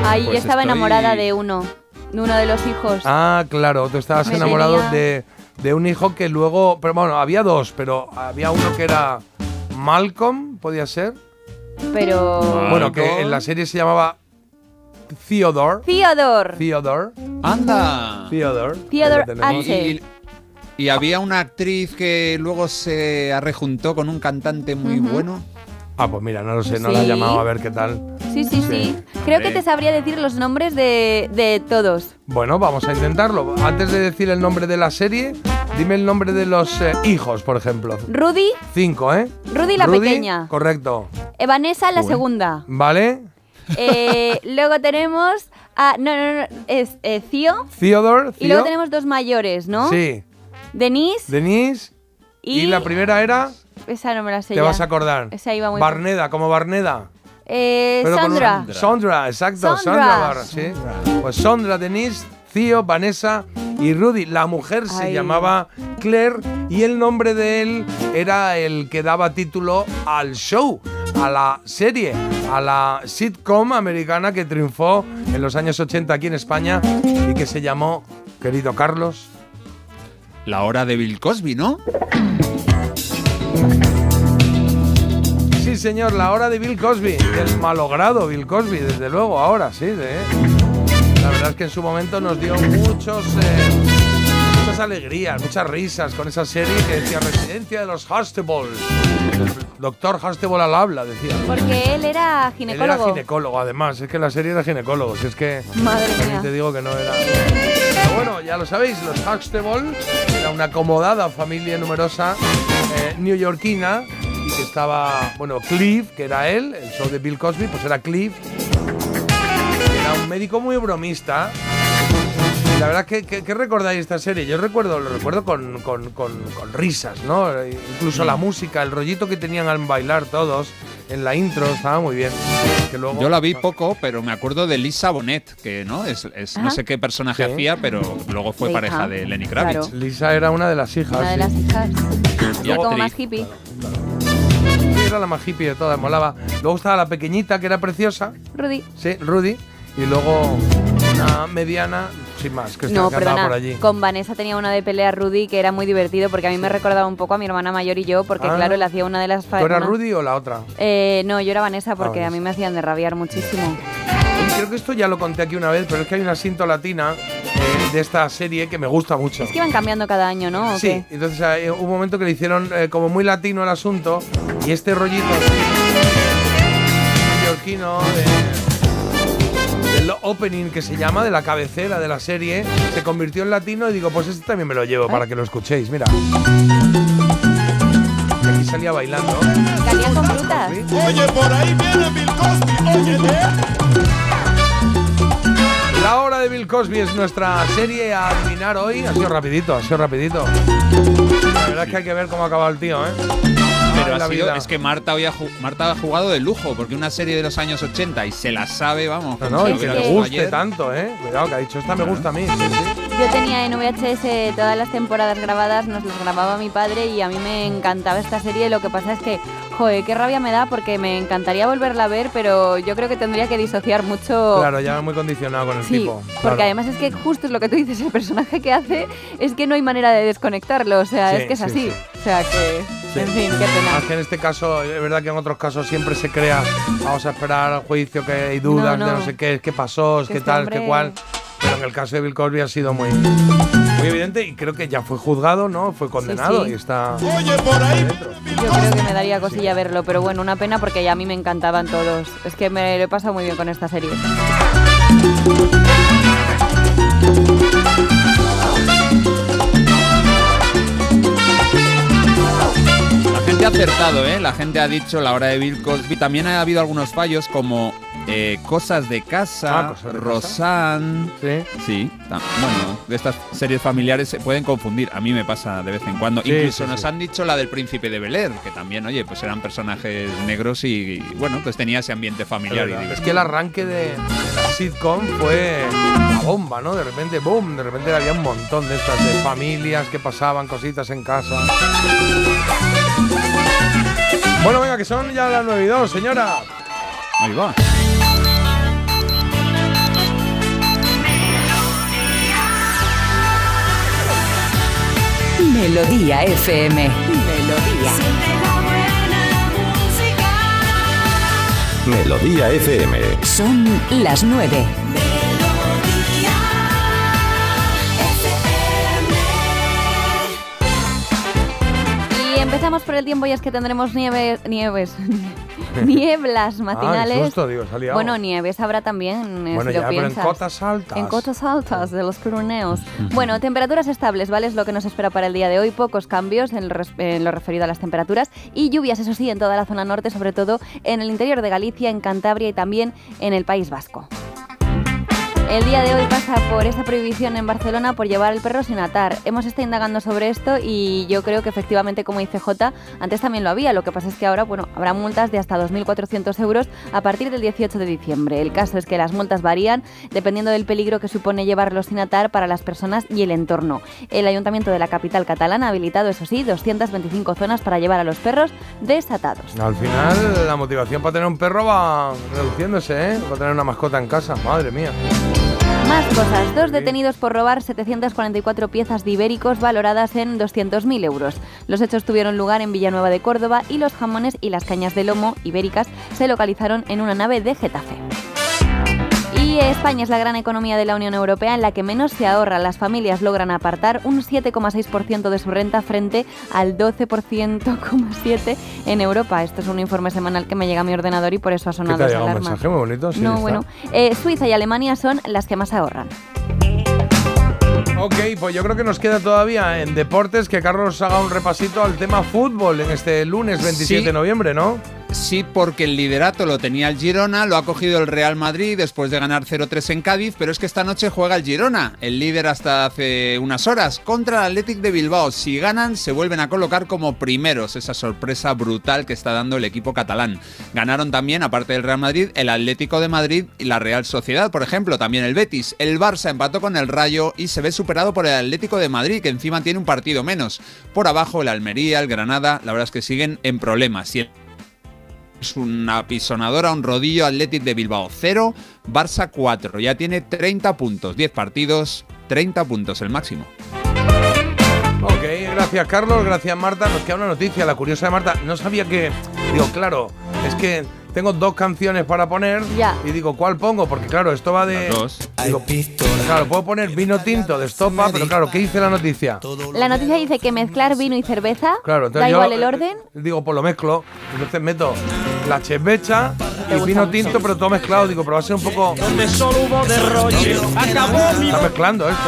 Ay, Pues yo estaba estoy- enamorada de uno. De uno de los hijos. Ah, claro. Tú estabas Me enamorado tenía- de, de un hijo que luego. Pero bueno, había dos, pero había uno que era Malcolm, podía ser. Pero. Bueno, que en la serie se llamaba Theodore. Theodore. Theodore. ¡Anda! Theodore. Theodore. H. Y, y había una actriz que luego se arrejuntó con un cantante muy bueno. Ah, pues mira, no lo sé, no la he llamado a ver qué tal. Sí, sí, sí. Creo que te sabría decir los nombres de, de todos. Bueno, vamos a intentarlo. Antes de decir el nombre de la serie, dime el nombre de los eh, hijos, por ejemplo. Rudy, Cinco, ¿eh? Rudy la pequeña. Correcto. Vanessa la segunda. ¿Vale? Eh, luego tenemos a. No, no, no. Es eh, Theo. Theodore. Y luego Theo. tenemos dos mayores, ¿no? Sí. Denise. Denise. Y, Y- la primera era. Esa no me la sé Te ya. vas a acordar. Esa iba muy. Barneda, como Barneda. Eh, Pero con Sandra. una- Sondra, exacto. Sondra. Bar- sí. Pues Sondra, Denise, Theo, Vanessa y Rudy. La mujer se Ay. llamaba Claire y el nombre de él era el que daba título al show. a la serie, a la sitcom americana que triunfó en los años 80 aquí en España y que se llamó, querido Carlos, La hora de Bill Cosby, ¿no? Sí, señor, la hora de Bill Cosby, el malogrado Bill Cosby, desde luego, ahora sí. ¿eh? La verdad es que en su momento nos dio muchos, eh, muchas alegrías, muchas risas con esa serie que decía Residencia de los Huxtable. El doctor Huxtable al habla, decía. Porque él era Él ginecólogo. era ginecólogo, además. Es que la serie era ginecólogo. Si es que. Madre mía. te digo que no era. Pero bueno, ya lo sabéis, los Huxtable era una acomodada familia numerosa eh, neoyorquina y que estaba, bueno, Cliff, que era él, el show de Bill Cosby, pues era Cliff. Era un médico muy bromista. Y La verdad, que ¿qué, qué recordáis de esta serie? Yo recuerdo, lo recuerdo con, con- con- con risas, ¿no? Incluso la música, el rollito que tenían al bailar todos en la intro, estaba muy bien. Que luego, Yo la vi poco, pero me acuerdo de Lisa Bonet, que no es, es- no sé qué personaje Sí. hacía, pero luego fue pareja hija, de Lenny claro. Kravitz. Lisa era una de las hijas. Una de sí. las hijas. Y como más hippie. Sí, era la más hippie de todas, molaba. Luego estaba la pequeñita, que era preciosa. Rudy. Sí, Rudy. Y luego una mediana, sin más, que, No, perdona. por allí. Con Vanessa tenía una de pelea Rudy que era muy divertido porque a mí me recordaba un poco a mi hermana mayor y yo, porque Ah. claro, le hacía una de las ¿Tú eras Rudy o la otra? Eh, no, yo era Vanessa porque Vanessa. a mí me hacían de rabiar muchísimo. Creo que esto ya lo conté aquí una vez, pero es que hay una cinta latina eh, de esta serie que me gusta mucho. Es que iban cambiando cada año, ¿no? ¿O Sí, qué? entonces eh, hubo un momento que le hicieron eh, como muy latino el asunto y este rollito neoyorquino de, del opening que se llama, de la cabecera de la serie, se convirtió en latino y digo, pues este también me lo llevo para que lo escuchéis, mira. Y aquí salía bailando. Canía con frutas. Oye, por ahí viene Bill Cosby, oye, La hora de Bill Cosby es nuestra serie a adivinar hoy. Ha sido rapidito, ha sido rapidito. La verdad es que hay que ver cómo ha acabado el tío, ¿eh? Pero ha sido- vida. es que Marta, hoy ha, ju- Marta ha jugado de lujo, porque una serie de los años 80 y se la sabe, vamos. No, no, y lo que le guste ayer. tanto, ¿eh? Cuidado, que ha dicho, esta me gusta a mí. Sí, sí. Yo tenía en VHS todas las temporadas grabadas, nos las grababa mi padre y a mí me encantaba esta serie. Lo que pasa es que, joder, qué rabia me da porque me encantaría volverla a ver, pero yo creo que tendría que disociar mucho. Claro, ya muy condicionado con el Sí, tipo. porque claro. además es que justo es lo que tú dices, el personaje que hace es que no hay manera de desconectarlo, o sea, Sí, es que es sí, así. sí. O sea, que, Sí. en fin, qué pena. Más que en este caso, es verdad que en otros casos siempre se crea, vamos a esperar al juicio, que hay dudas No, de no. no sé qué, qué pasó, Que qué este tal, hombre- qué cual. Pero en el caso de Bill Cosby ha sido muy, muy evidente y creo que ya fue juzgado, ¿no? Fue condenado sí. y está. Oye, por ahí Yo creo que me daría cosilla verlo, pero bueno, una pena porque a mí me encantaban todos. Es que me lo he pasado muy bien con esta serie. La gente ha acertado, ¿eh? La gente ha dicho la hora de Bill Cosby. También ha habido algunos fallos como eh, Cosas de Casa, Ah, Cosas de Casa. Rosanne. Sí. Sí, bueno, de estas series familiares se pueden confundir. A mí me pasa de vez en cuando. Sí, Incluso sí, nos han dicho la del Príncipe de Bel Air, que también, oye, pues eran personajes negros y, y, bueno, pues tenía ese ambiente familiar. y Es que el arranque de, de la sitcom fue la bomba, ¿no? De repente, boom, de repente había un montón de estas, de familias que pasaban cositas en casa. Bueno, venga, que son ya las 9 y 2, señora. Ahí va. Melodía FM. Melodía. Melodía FM. Son las nueve. Empezamos por el tiempo y es que tendremos nieves, nieves, nieblas matinales. Ah, susto, digo, liado. Bueno, nieves habrá también, eh, Bueno, si ya, lo pero en piensas. cotas altas. En cotas altas de los Pirineos. Bueno, temperaturas estables, ¿vale? Es lo que nos espera para el día de hoy. Pocos cambios en en lo referido a las temperaturas. Y lluvias, eso sí, en toda la zona norte, sobre todo en el interior de Galicia, en Cantabria y también en el País Vasco. El día de hoy pasa por esa prohibición en Barcelona por llevar el perro sin atar. Hemos estado indagando sobre esto y yo creo que efectivamente, como dice J, antes también lo había. Lo que pasa es que ahora, bueno, habrá multas de hasta 2.400 euros a partir del 18 de diciembre. El caso es que las multas varían dependiendo del peligro que supone llevarlo sin atar para las personas y el entorno. El Ayuntamiento de la capital catalana ha habilitado, eso sí, 225 zonas para llevar a los perros desatados. Al final, la motivación para tener un perro va reduciéndose, ¿eh? Para tener una mascota en casa, madre mía. Más cosas. Dos detenidos por robar 744 piezas de ibéricos valoradas en 200.000 euros. Los hechos tuvieron lugar en Villanueva de Córdoba y los jamones y las cañas de lomo ibéricas se localizaron en una nave de Getafe. Y España es la gran economía de la Unión Europea en la que menos se ahorra. Las familias logran apartar un 7,6% de su renta frente al 12,7% en Europa. Esto es un informe semanal que me llega a mi ordenador y por eso ha ¿Qué sonado te ha esa llegado un alarma. mensaje muy bonito? Sí, no, está. bueno. Eh, Suiza y Alemania son las que más ahorran. Ok, pues yo creo que nos queda todavía en deportes que Carlos haga un repasito al tema fútbol en este lunes 27 de noviembre, ¿no? Sí, porque el liderato lo tenía el Girona, lo ha cogido el Real Madrid después de ganar 0-3 en Cádiz, pero es que esta noche juega el Girona, el líder hasta hace unas horas, contra el Athletic de Bilbao. Si ganan, se vuelven a colocar como primeros, esa sorpresa brutal que está dando el equipo catalán. Ganaron también, aparte del Real Madrid, el Atlético de Madrid y la Real Sociedad, por ejemplo, también el Betis. El Barça empató con el Rayo y se ve superado por el Atlético de Madrid, que encima tiene un partido menos. Por abajo el Almería, el Granada, la verdad es que siguen en problemas. Es una pisonadora, un rodillo Athletic de Bilbao 0, Barça 4. Ya tiene 30 puntos, 10 partidos, 30 puntos el máximo. Ok, gracias Carlos, gracias Marta. Nos queda una noticia, la curiosa de Marta. No sabía que. Digo, claro, es que tengo dos canciones para poner. Ya. Y digo, ¿cuál pongo? Porque claro, esto va de. Dos. Digo, claro, puedo poner vino tinto de estopa, pero claro, ¿qué dice la noticia? La noticia dice que mezclar vino y cerveza, Claro, entonces da yo, igual el orden. Digo, pues lo mezclo. Entonces meto la chevecha ¿Te y vino tinto, pero todo mezclado. Digo, pero va a ser un poco. Donde solo hubo derroche, acabó mi Está mezclando esto.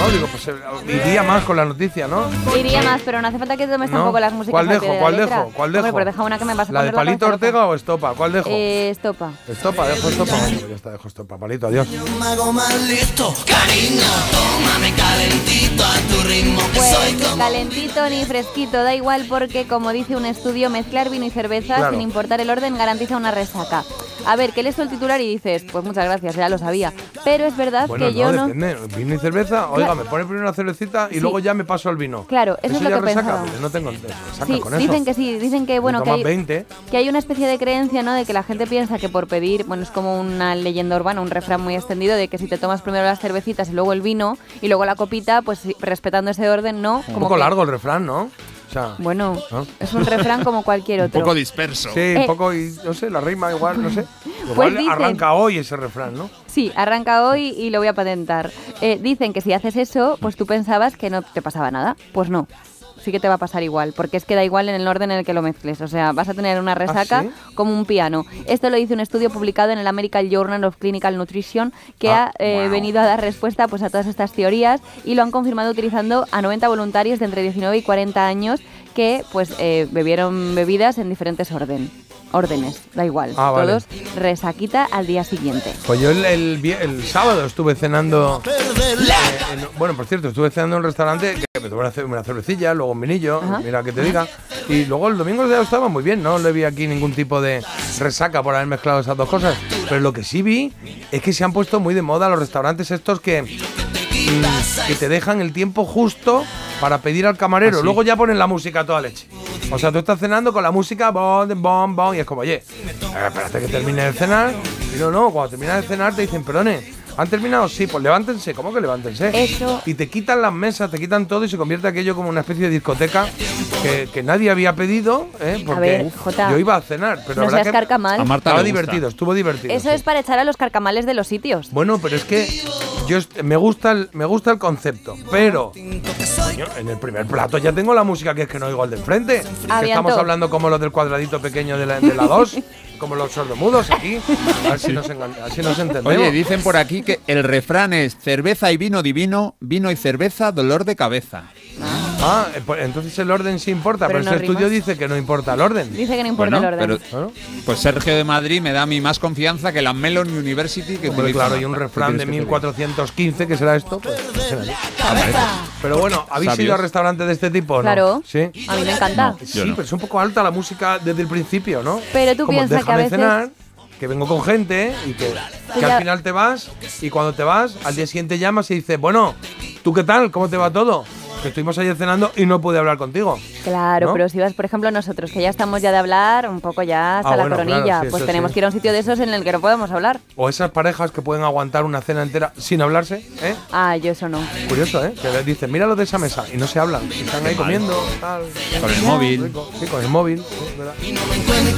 No, digo, pues eh, iría más con la noticia, ¿no? Iría más, pero no hace falta que tomes No. tampoco las músicas ¿Cuál dejo? ¿Cuál letra. dejo? ¿Cuál Hombre, dejo? pues deja una que me vas a ¿La de Palito. Ortega o Estopa? ¿Cuál dejo? Eh, estopa. Estopa, dejo Estopa. Bueno, pues ya está, dejo Estopa. Palito, adiós. mago más listo. Cariño, tómame calentito a tu ritmo. que soy Pues calentito ni fresquito, da igual porque, como dice un estudio, mezclar vino y cerveza Claro. sin importar el orden garantiza una resaca. A ver, que lees tú el titular y dices, pues muchas gracias, ya lo sabía. Pero es verdad Bueno, que yo no... depende. Vino y cerveza. Oiga, Claro. me pone primero una cervecita y Sí. luego ya me paso al vino. Claro, eso es lo ya que resaca, pensaba. no tengo resaca Sí, con eso. dicen que sí, dicen que bueno, que hay, 20. que hay una especie de creencia, ¿no? De que la gente piensa que por pedir, bueno, es como una leyenda urbana, un refrán muy extendido de que si te tomas primero las cervecitas y luego el vino y luego la copita, pues respetando ese orden, ¿no? Un Como poco que- largo el refrán, ¿no? O sea, Bueno, ¿no? es un refrán como cualquier Un otro. poco disperso. Sí, Eh, un poco, y no sé, la rima igual, no sé. Pues Igual dicen- arranca hoy ese refrán, ¿no? Sí, arranca hoy y lo voy a patentar. Eh, dicen que si haces eso, pues tú pensabas que no te pasaba nada. Pues no. Sí que te va a pasar igual, porque es que da igual en el orden en el que lo mezcles. O sea, vas a tener una resaca ¿Ah, sí? como un piano. Esto lo dice un estudio publicado en el American Journal of Clinical Nutrition que Ah, ha eh, venido a dar respuesta pues, a todas estas teorías y lo han confirmado utilizando a 90 voluntarios de entre 19 y 40 años que pues eh, bebieron bebidas en diferentes orden, órdenes. Da igual. Ah, vale. Todos resaquita al día siguiente. Pues yo el, el vie- el sábado estuve cenando. eh, en- bueno, por cierto, estuve cenando en un restaurante que me tomé una, ce- una cervecilla, luego un vinillo, Ajá. mira que te diga. Y luego el domingo ya estaba muy bien, no le vi aquí ningún tipo de resaca por haber mezclado esas dos cosas. Pero lo que sí vi es que se han puesto muy de moda los restaurantes estos que, que te dejan el tiempo justo para pedir al camarero. Ah, sí. Luego ya ponen la música a toda leche. O sea, tú estás cenando con la música, bom, bom, bom, y es como, oye, eh, espérate que termine de cenar. Y no, no, cuando terminas de cenar te dicen, perdone, ¿han terminado? Sí, pues levántense. ¿Cómo que levántense? Eso- Y te quitan las mesas, te quitan todo y se convierte aquello como una especie de discoteca que, que nadie había pedido, ¿eh? Porque ver, Jota, yo iba a cenar, pero no la verdad seas que carcamal. A Marta estaba divertido, estuvo divertido. Eso sí. es para echar a los carcamales de los sitios. Bueno, pero es que yo me gusta el, me gusta el concepto, pero coño, en el primer plato ya tengo la música que es que no oigo al de enfrente. Que estamos hablando como los del cuadradito pequeño de la, de la 2, como los sordomudos aquí. A nos entendemos. Oye, dicen por aquí que el refrán es cerveza y vino divino, vino y cerveza, dolor de cabeza. Ah, eh, pues entonces el orden sí importa, Pero pero, no este estudio dice que no importa el orden. Dice que no importa Bueno, el orden. pero- Pues Sergio de Madrid me da a mí más confianza que la Melon University que utiliza claro, y un refrán ¿Qué de quieres que te diga? 1415, que será esto. Pues, pero bueno, ¿habéis Sabios. ido a restaurantes de este tipo? no? Claro. Sí. A mí me encanta. Sí, pero es un poco alta la música desde el principio, ¿no? Pero tú Como, piensas que a veces- cenar, que vengo con gente y que, al final te vas y cuando te vas, al día siguiente llamas y dices, bueno, ¿tú qué tal? ¿Cómo te va todo? Que estuvimos ayer cenando y no pude hablar contigo. Claro, ¿No? pero si vas, por ejemplo, nosotros, que ya estamos ya de hablar, un poco ya hasta Ah, la bueno, coronilla, claro, sí, pues eso tenemos sí. que ir a un sitio de esos en el que no podemos hablar. O esas parejas que pueden aguantar una cena entera sin hablarse, ¿eh? Ah, yo eso no. Curioso, ¿eh? Que les dicen, míralo de esa mesa y no se hablan. Están ahí comiendo, tal. Con el móvil. Sí, con el móvil.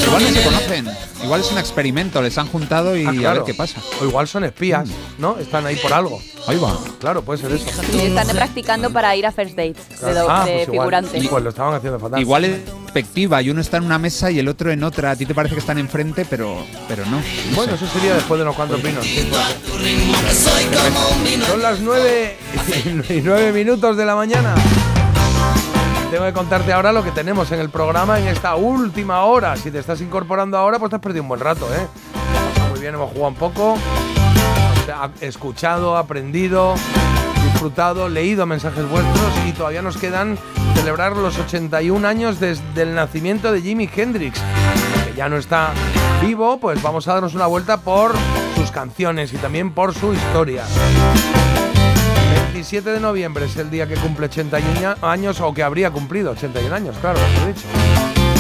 Igual no se conocen. Igual es un experimento, les han juntado y Ah, a ver qué pasa. O igual son espías, ¿no? Están ahí por algo. Ahí va. Claro, puede ser eso. Y están practicando para ir a first dates de, do- Ah, de pues igual. figurante. Pues lo estaban haciendo fatal. Igual es perspectiva y uno está en una mesa y el otro en otra. A ti te parece que están enfrente, pero, pero no. No Bueno, eso sería después de unos cuantos vinos. sí, puede ser. Son las nueve y nueve minutos de la mañana. Tengo que contarte ahora lo que tenemos en el programa en esta última hora. Si te estás incorporando ahora, pues te has perdido un buen rato, ¿eh? Está muy bien, hemos jugado un poco, escuchado, aprendido, disfrutado, leído mensajes vuestros y todavía nos quedan celebrar los 81 años desde el nacimiento de Jimi Hendrix, que ya no está vivo, pues vamos a darnos una vuelta por sus canciones y también por su historia. 27 de noviembre es el día que cumple 81 años, o que habría cumplido 81 años, claro, mejor dicho.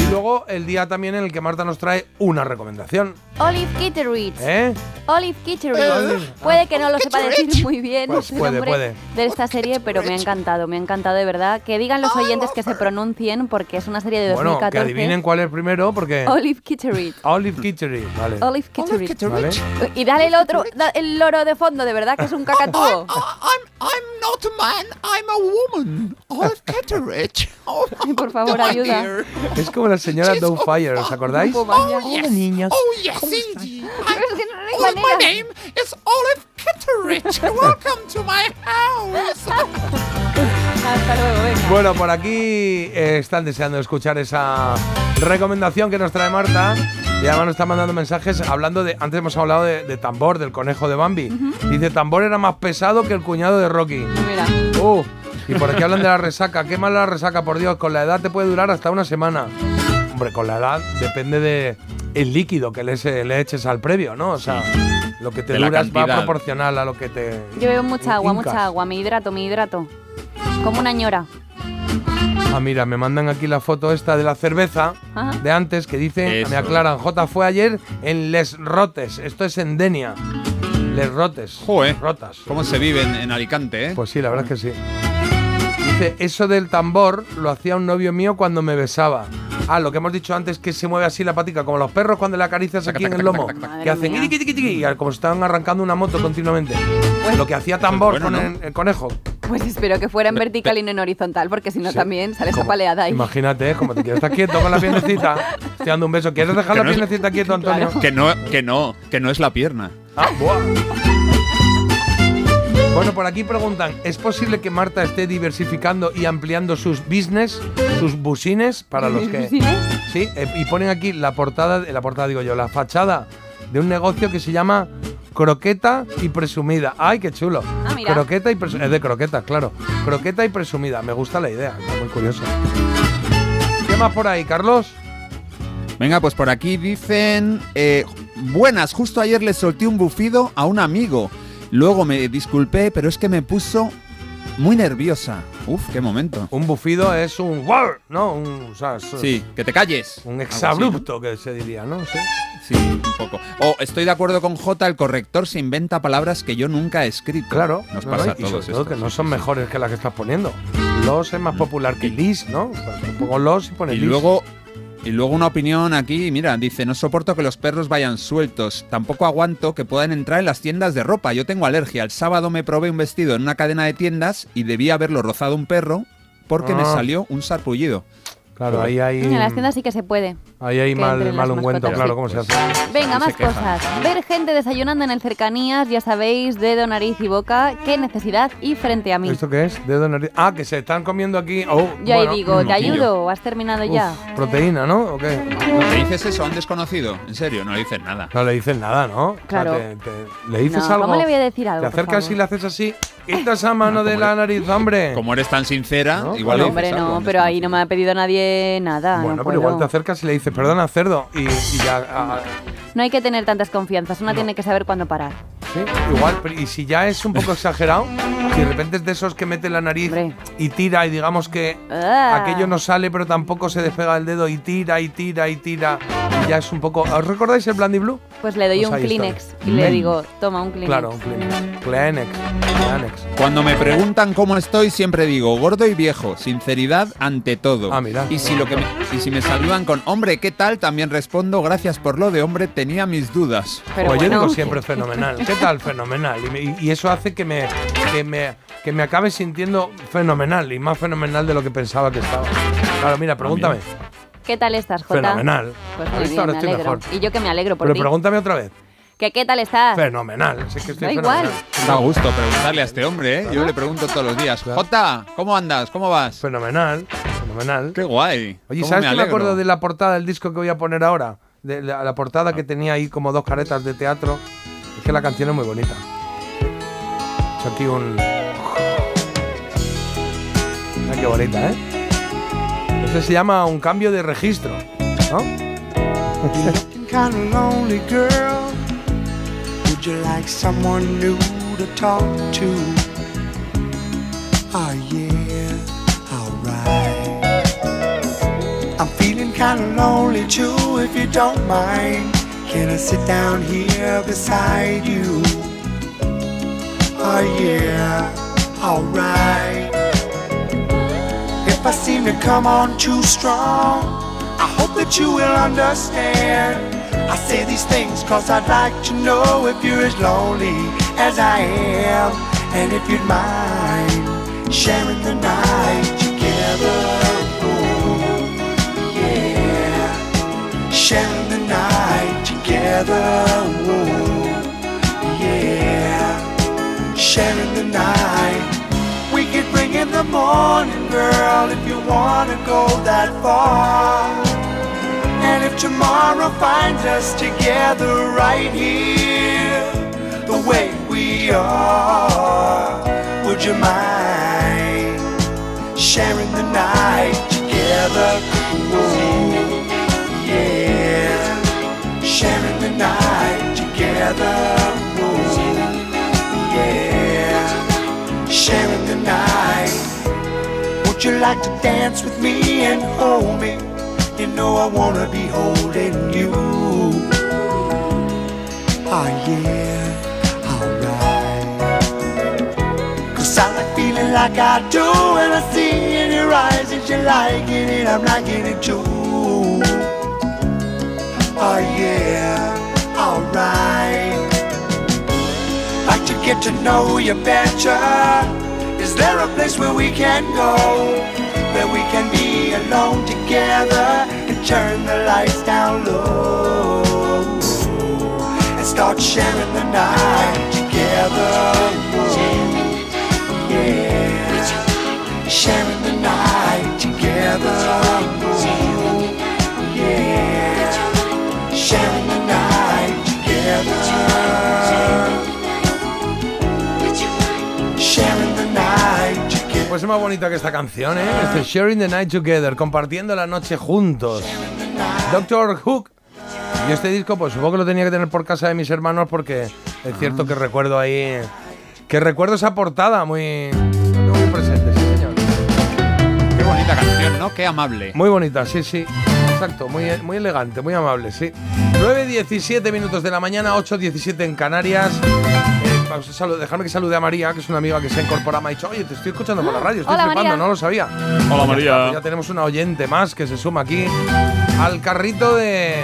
Y luego el día también en el que Marta nos trae una recomendación. Olive Kitteridge. ¿Eh? Olive Kitteridge. Eh, puede que no lo sepa decir muy bien Pues el puede, nombre puede. de esta serie, pero me ha encantado, me ha encantado de verdad. Que digan los oyentes que se pronuncien, porque es una serie de Bueno, 2014. que adivinen cuál es primero, porque... Olive Kitteridge. Olive Kittery, vale. Olive Kitteridge. Vale. Y dale el otro, el loro de fondo, de verdad que es un cacatúo. I'm not a man, I'm a woman. Olive Kitteridge. Por favor, ayuda. Es como la señora Doubtfire, ¿os acordáis? No puedo más ya. Hola, niños. Oh, yes, indeed. Pero es que no hay Oh, my name is Olive Kitteridge. Welcome to my house. Hasta luego, venga. Bueno, por aquí eh, están deseando escuchar esa recomendación que nos trae Marta. Y además nos están mandando mensajes hablando de. Antes hemos hablado de, de Tambor, del conejo de Bambi. Dice: Tambor era más pesado que el cuñado de Rocky. Mira. Uh, y por aquí hablan de la resaca. Qué mala la resaca, por Dios. Con la edad te puede durar hasta una semana. Hombre, con la edad depende de el líquido que le, eches al previo, ¿no? O sea, lo que te De duras va proporcional a lo que te. Yo bebo mucha agua, mucha agua, me hidrato, me hidrato. Como una ñora. Ah, mira, me mandan aquí la foto esta de la cerveza Ajá. de antes que dice, Eso. me aclaran, J fue ayer en Les Rotes. Esto es en Denia. Les Rotes. Joder. Rotas. ¿Cómo se vive en, en Alicante, eh? Pues sí, la verdad es que sí. Dice, eso del tambor lo hacía un novio mío cuando me besaba. Ah, lo que hemos dicho antes que se mueve así la patica, como los perros cuando le acaricias aquí en el lomo. Que hacen mía. "Iqui, iqui, iqui", y como si estaban arrancando una moto continuamente. lo que hacía tambor Bueno, con ¿no? el, el conejo. Pues espero que fuera en vertical y no en horizontal, porque si no también sale esa paleada ahí. Imagínate, como te quieres estar quieto con la piernecita. Estoy dando un beso. ¿Quieres dejar Que la no es- piernecita quieto, Antonio? Que no, que no, que no es la pierna. Ah, buah. Bueno, por aquí preguntan, ¿es posible que Marta esté diversificando y ampliando sus business, sus busines para los que ¿Busines? Sí, eh, y ponen aquí la portada, la portada digo yo, la fachada de un negocio que se llama Croqueta y Presumida. ¡Ay, qué chulo! Ah, mira. Croqueta y Presumida. Es de croquetas, claro. Croqueta y Presumida. Me gusta la idea, está muy curioso. ¿Qué más por ahí, Carlos? Venga, pues por aquí dicen... eh, buenas, justo ayer le solté un bufido a un amigo. Luego me disculpé, pero es que me puso muy nerviosa. Uf, qué momento. Un bufido es un wow, ¿no? Un, o sea, es- Sí, que te calles. un exabrupto que se diría, ¿no? Sí. Sí, un poco. O estoy de acuerdo con J, el corrector se inventa palabras que yo nunca he escrito. Claro, Nos no, pasa no, a todos que no son sí, sí. mejores que las que estás poniendo. Los es más popular que Lis, ¿no? Sea, pongo los y pone Y Lis. luego, y luego una opinión aquí, mira, dice, no soporto que los perros vayan sueltos, tampoco aguanto que puedan entrar en las tiendas de ropa, yo tengo alergia, el sábado me probé un vestido en una cadena de tiendas y debía haberlo rozado un perro porque me Ah. salió un sarpullido. Claro, ahí hay. En las tiendas sí que se puede. Ahí hay mal, mal ungüento, claro. ¿cómo se hace? Venga, más cosas. Ver gente desayunando en el cercanías, ya sabéis, dedo, nariz y boca. ¿Qué necesidad? Y frente a mí. ¿Esto qué es? Dedo nariz. Ah, que se están comiendo aquí. Oh, Yo ahí bueno, digo, un ¿te ayudo o has terminado ya? Proteína, ¿no? ¿O qué? ¿Le dices eso a un desconocido? ¿En serio? No le dices nada. No le dices nada, ¿no? O sea, Claro. te- te- le dices No, algo. ¿cómo le voy a decir algo, Te acercas y le haces así. Quita esa mano de la nariz, hombre. Como eres tan sincera, igual No, le hombre, no, pero ahí no me ha pedido nadie nada. Bueno, no, pero igual te acercas y le dices, perdona, cerdo. Y, y ya. ah, No hay que tener tantas confianzas, una tiene que saber cuándo parar. sí, igual. pero- Y si ya es un poco exagerado, si de repente es de esos que mete la nariz y tira y digamos que Ah. aquello no sale, pero tampoco se despega el dedo y tira y tira y tira. Y ya es un poco. ¿Os recordáis el Blandy Blue? Pues le doy Pues un ahí Kleenex estoy. y le Mm. digo, toma un Kleenex. Claro, un Kleenex. Kleenex. Kleenex. Cuando me preguntan cómo estoy, siempre digo gordo y viejo, sinceridad ante todo. Ah, mira. Y si lo que me- y si me saludan con hombre, ¿qué tal? También respondo gracias por lo de hombre, tenía mis dudas. Pues yo digo siempre fenomenal. ¿Qué tal? Fenomenal. Y, me- y- eso hace que me, que, me, que me acabe sintiendo fenomenal y más fenomenal de lo que pensaba que estaba. Claro, mira, pregúntame. ¿Qué tal estás, Jota? Fenomenal. Pues ¿Has muy bien, me alegro. mejor. Y yo que me alegro por Pero ti. pregúntame otra vez. ¿Que qué tal estás? Fenomenal. Sí que estoy Da fenomenal. igual. Da gusto preguntarle a este hombre, ¿eh? Yo le pregunto todos los días. Jota, ¿cómo andas? ¿Cómo vas? Fenomenal. Fenomenal. Qué guay. Oye, ¿Cómo ¿sabes me qué me acuerdo de la portada del disco que voy a poner ahora? De la, la portada que tenía ahí como dos caretas de teatro. Es que la canción es muy bonita. He hecho aquí un. Mira qué bonita, ¿eh? Este se llama un cambio de registro, ¿no? Would you like someone new to talk to? Oh yeah, alright. I'm feeling kind of lonely too, if you don't mind. Can I sit down here beside you? Oh yeah, alright. If I seem to come on too strong, I hope that you will understand. I say these things cause I'd like to know if you're as lonely as I am. And if you'd mind sharing the night together. Yeah. Sharing the night together. Yeah. Sharing the night. We could bring in the morning, girl, if you wanna go that far. And if tomorrow finds us together right here, the way we are, would you mind sharing the night together? Ooh, yeah, sharing the night together. Sharing the night. Would you like to dance with me and hold me? Know I wanna be holding you. Oh yeah, alright. Cause I like feeling like I do when I see in your eyes that you're liking it, I'm liking it too. Oh yeah, alright. Like to get to know you better. Is there a place where we can go? Where we can be alone together and turn the lights down low and start sharing the night together. Yeah, sharing the night together. Yeah, sharing the night together. Sharing. Pues es más bonita que esta canción, ¿eh? Este Sharing the Night Together, compartiendo la noche juntos. Doctor Hook. Y este disco, pues supongo que lo tenía que tener por casa de mis hermanos porque es cierto que recuerdo ahí. Que recuerdo esa portada muy. muy presente, sí, señor. Qué bonita canción, ¿no? Qué amable. Muy bonita, sí, sí. Exacto, muy, muy elegante, muy amable, sí. 9.17 minutos de la mañana, 8.17 en Canarias. Dejarme que salude a María, que es una amiga que se ha incorporado. Me ha dicho, oye, te estoy escuchando por la radio, estoy Hola, flipando, María. no lo sabía. Hola, Ya María. está, ya tenemos una oyente más que se suma aquí al carrito de,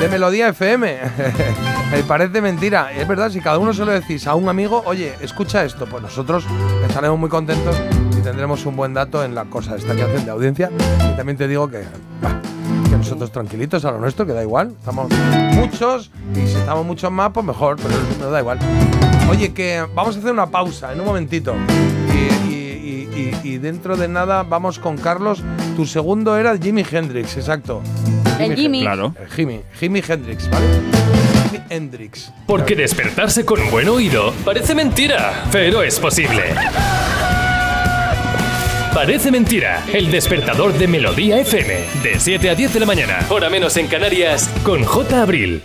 de Melodía FM. Me parece mentira. Es verdad, si cada uno se lo decís a un amigo, oye, escucha esto, pues nosotros estaremos muy contentos y tendremos un buen dato en la cosa esta que hacen de audiencia. Y también te digo que, bah, que nosotros tranquilitos a lo nuestro, que da igual. Estamos muchos y si estamos muchos más, pues mejor, pero nos da igual. Oye, que vamos a hacer una pausa en un momentito. Y, y- y- y- y dentro de nada vamos con Carlos. Tu segundo era Jimi Hendrix, exacto. El Jimi. Claro. Eh, Jimi, Jimi Hendrix, ¿vale? Jimi Hendrix. Porque despertarse con buen oído parece mentira, pero es posible. Parece mentira, el despertador de Melodía FM, de 7 a 10 de la mañana, hora menos en Canarias, con J. Abril.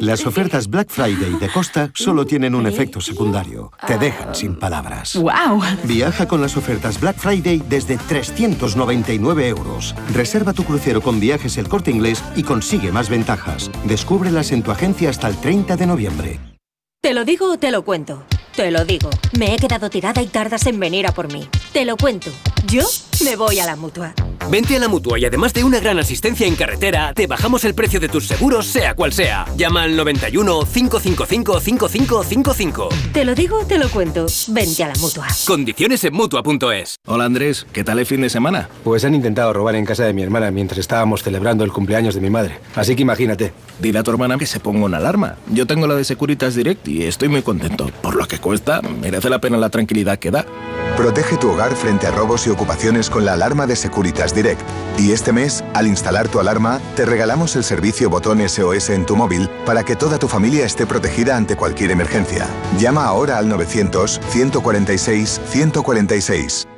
Las ofertas Black Friday de Costa solo tienen un efecto secundario. Te dejan sin palabras. ¡Wow! Viaja con las ofertas Black Friday desde 399 euros. Reserva tu crucero con viajes el corte inglés y consigue más ventajas. Descúbrelas en tu agencia hasta el 30 de noviembre. ¿Te lo digo o te lo cuento? Te lo digo. Me he quedado tirada y tardas en venir a por mí. Te lo cuento. Yo me voy a la mutua. Vente a la mutua y además de una gran asistencia en carretera, te bajamos el precio de tus seguros, sea cual sea. Llama al 91 555 5555. Te lo digo o te lo cuento. Vente a la mutua. Condiciones en mutua.es. Hola Andrés, ¿qué tal el fin de semana? Pues han intentado robar en casa de mi hermana mientras estábamos celebrando el cumpleaños de mi madre. Así que imagínate. Dile a tu hermana que se ponga una alarma. Yo tengo la de Securitas Direct y estoy muy contento. Por lo que cuesta, merece la pena la tranquilidad que da. Protege tu hogar frente a robos y ocupaciones con la alarma de Securitas Direct. Y este mes, al instalar tu alarma, te regalamos el servicio botón SOS en tu móvil para que toda tu familia esté protegida ante cualquier emergencia. Llama ahora al 900-146-146.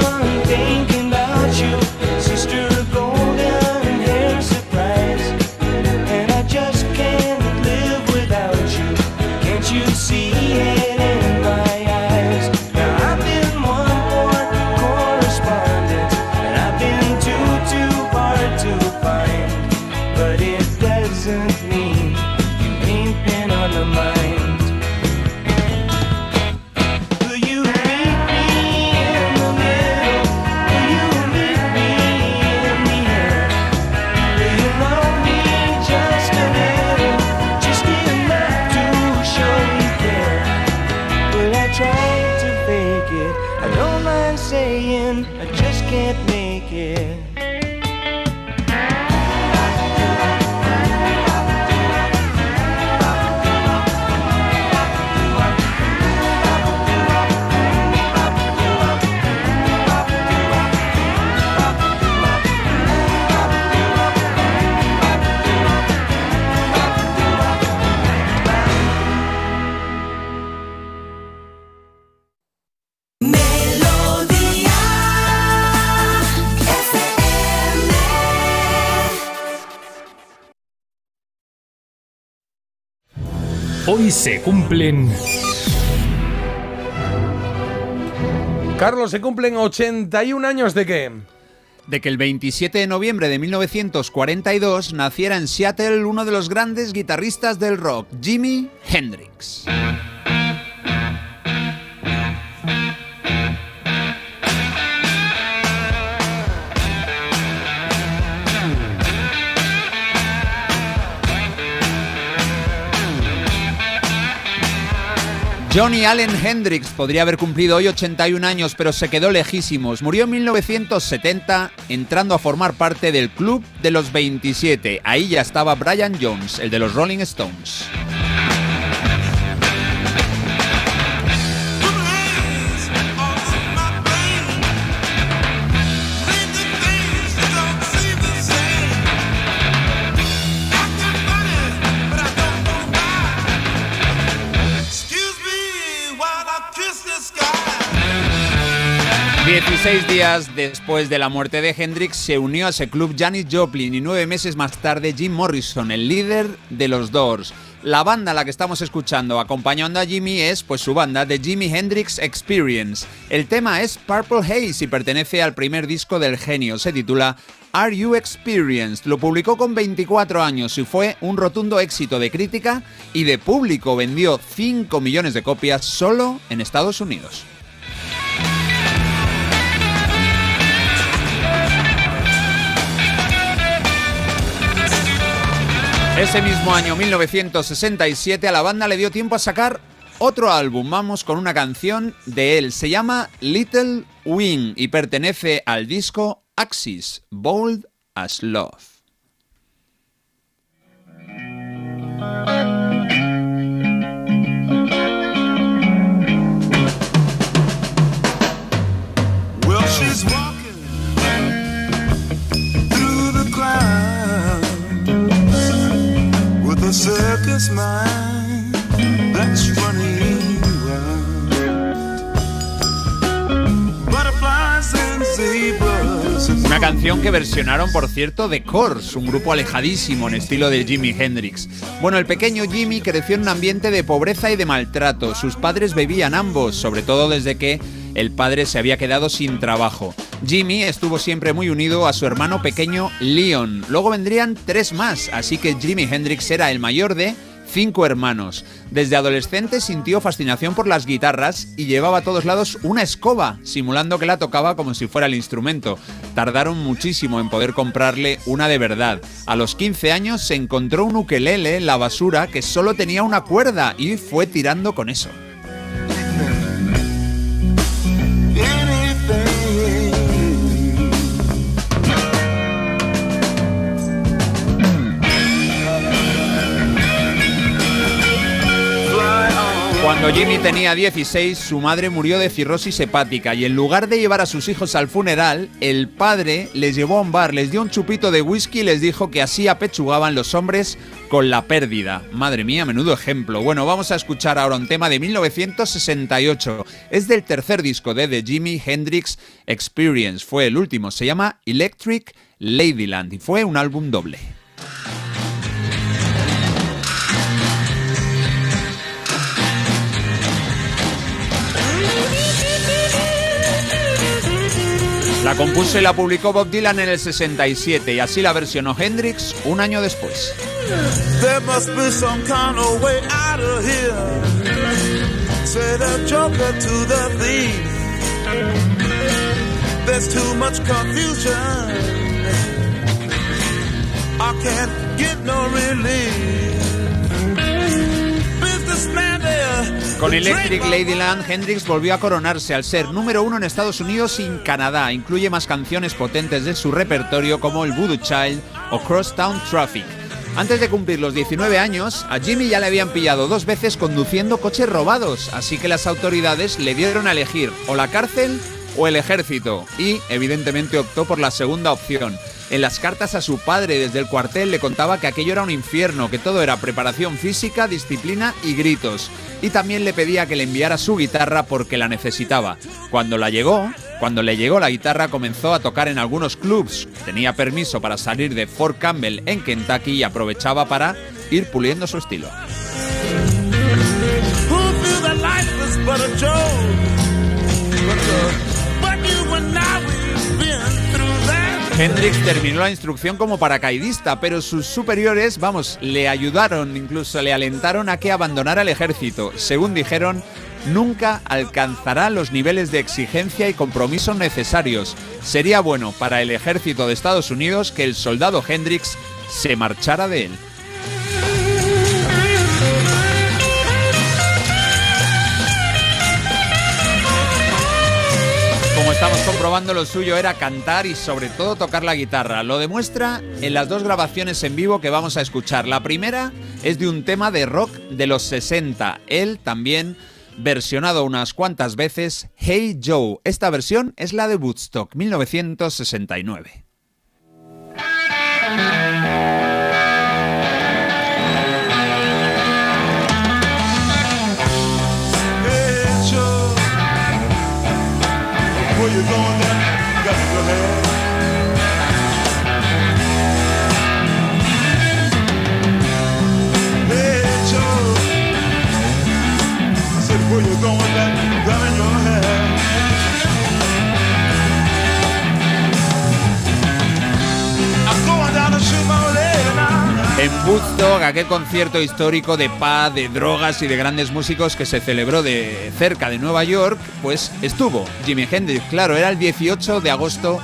something. Se cumplen... Carlos, se cumplen 81 años de qué? De que el 27 de noviembre de 1942 naciera en Seattle uno de los grandes guitarristas del rock, Jimi Hendrix. Johnny Allen Hendrix podría haber cumplido hoy 81 años, pero se quedó lejísimos. Murió en 1970 entrando a formar parte del Club de los 27. Ahí ya estaba Brian Jones, el de los Rolling Stones. 16 días después de la muerte de Hendrix se unió a ese club Janis Joplin y nueve meses más tarde Jim Morrison, el líder de los Doors. La banda a la que estamos escuchando acompañando a Jimmy es pues su banda The Jimi Hendrix Experience. El tema es Purple Haze y pertenece al primer disco del genio. Se titula Are You Experienced? Lo publicó con 24 años y fue un rotundo éxito de crítica y de público. Vendió 5 millones de copias solo en Estados Unidos. Ese mismo año, 1967, a la banda le dio tiempo a sacar otro álbum. Vamos con una canción de él. Se llama Little Wing y pertenece al disco Axis, Bold as Love. Una canción que versionaron, por cierto, The Corrs, un grupo alejadísimo en estilo de Jimi Hendrix. Bueno, el pequeño Jimmy creció en un ambiente de pobreza y de maltrato. Sus padres bebían ambos, sobre todo desde que el padre se había quedado sin trabajo. Jimmy estuvo siempre muy unido a su hermano pequeño Leon. Luego vendrían tres más, así que Jimi Hendrix era el mayor de cinco hermanos. Desde adolescente sintió fascinación por las guitarras y llevaba a todos lados una escoba, simulando que la tocaba como si fuera el instrumento. Tardaron muchísimo en poder comprarle una de verdad. A los 15 años se encontró un ukelele en la basura que solo tenía una cuerda y fue tirando con eso. Cuando Jimmy tenía 16, su madre murió de cirrosis hepática y en lugar de llevar a sus hijos al funeral, el padre les llevó a un bar, les dio un chupito de whisky y les dijo que así apechugaban los hombres con la pérdida. Madre mía, menudo ejemplo. Bueno, vamos a escuchar ahora un tema de 1968. Es del tercer disco de The Jimi Hendrix Experience. Fue el último. Se llama Electric Ladyland y fue un álbum doble. Compuso y la publicó Bob Dylan en el 67 y así la versionó Hendrix un año después. There must be some kind Con Electric Ladyland, Hendrix volvió a coronarse al ser número uno en Estados Unidos y en Canadá. Incluye más canciones potentes de su repertorio como el Voodoo Child o Crosstown Traffic. Antes de cumplir los 19 años, a Jimmy ya le habían pillado dos veces conduciendo coches robados, así que las autoridades le dieron a elegir o la cárcel o el ejército, y evidentemente optó por la segunda opción. En las cartas a su padre desde el cuartel le contaba que aquello era un infierno, que todo era preparación física, disciplina y gritos. Y también le pedía que le enviara su guitarra porque la necesitaba. Cuando la llegó, cuando le llegó la guitarra comenzó a tocar en algunos clubs. Tenía permiso para salir de Fort Campbell en Kentucky y aprovechaba para ir puliendo su estilo. Hendrix terminó la instrucción como paracaidista, pero sus superiores, vamos, le ayudaron, incluso le alentaron a que abandonara el ejército. Según dijeron, nunca alcanzará los niveles de exigencia y compromiso necesarios. Sería bueno para el ejército de Estados Unidos que el soldado Hendrix se marchara de él. Probando lo suyo era cantar y sobre todo tocar la guitarra. Lo demuestra en las dos grabaciones en vivo que vamos a escuchar. La primera es de un tema de rock de los 60. Él también versionado unas cuantas veces Hey Joe. Esta versión es la de Woodstock 1969. En Woodstock, aquel concierto histórico de paz, de drogas y de grandes músicos que se celebró de cerca de Nueva York, pues estuvo Jimi Hendrix. Claro, era el 18 de agosto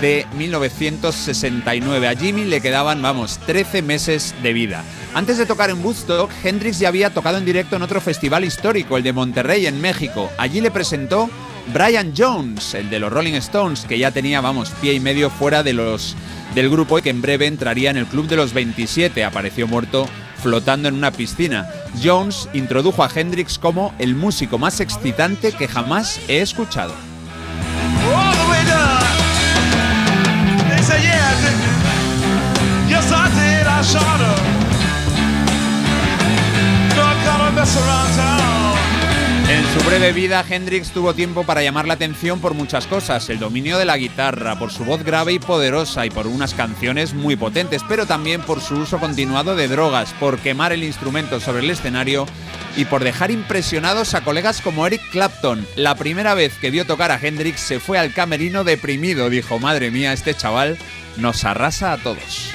de 1969. A Jimmy le quedaban, vamos, 13 meses de vida. Antes de tocar en Woodstock, Hendrix ya había tocado en directo en otro festival histórico, el de Monterrey, en México. Allí le presentó Brian Jones, el de los Rolling Stones, que ya tenía, vamos, pie y medio fuera de los del grupo y que en breve entraría en el club de los 27. Apareció muerto flotando en una piscina. Jones introdujo a Hendrix como el músico más excitante que jamás he escuchado. En su breve vida, Hendrix tuvo tiempo para llamar la atención por muchas cosas, el dominio de la guitarra, por su voz grave y poderosa y por unas canciones muy potentes, pero también por su uso continuado de drogas, por quemar el instrumento sobre el escenario y por dejar impresionados a colegas como Eric Clapton. La primera vez que vio tocar a Hendrix se fue al camerino deprimido, dijo, madre mía, este chaval nos arrasa a todos.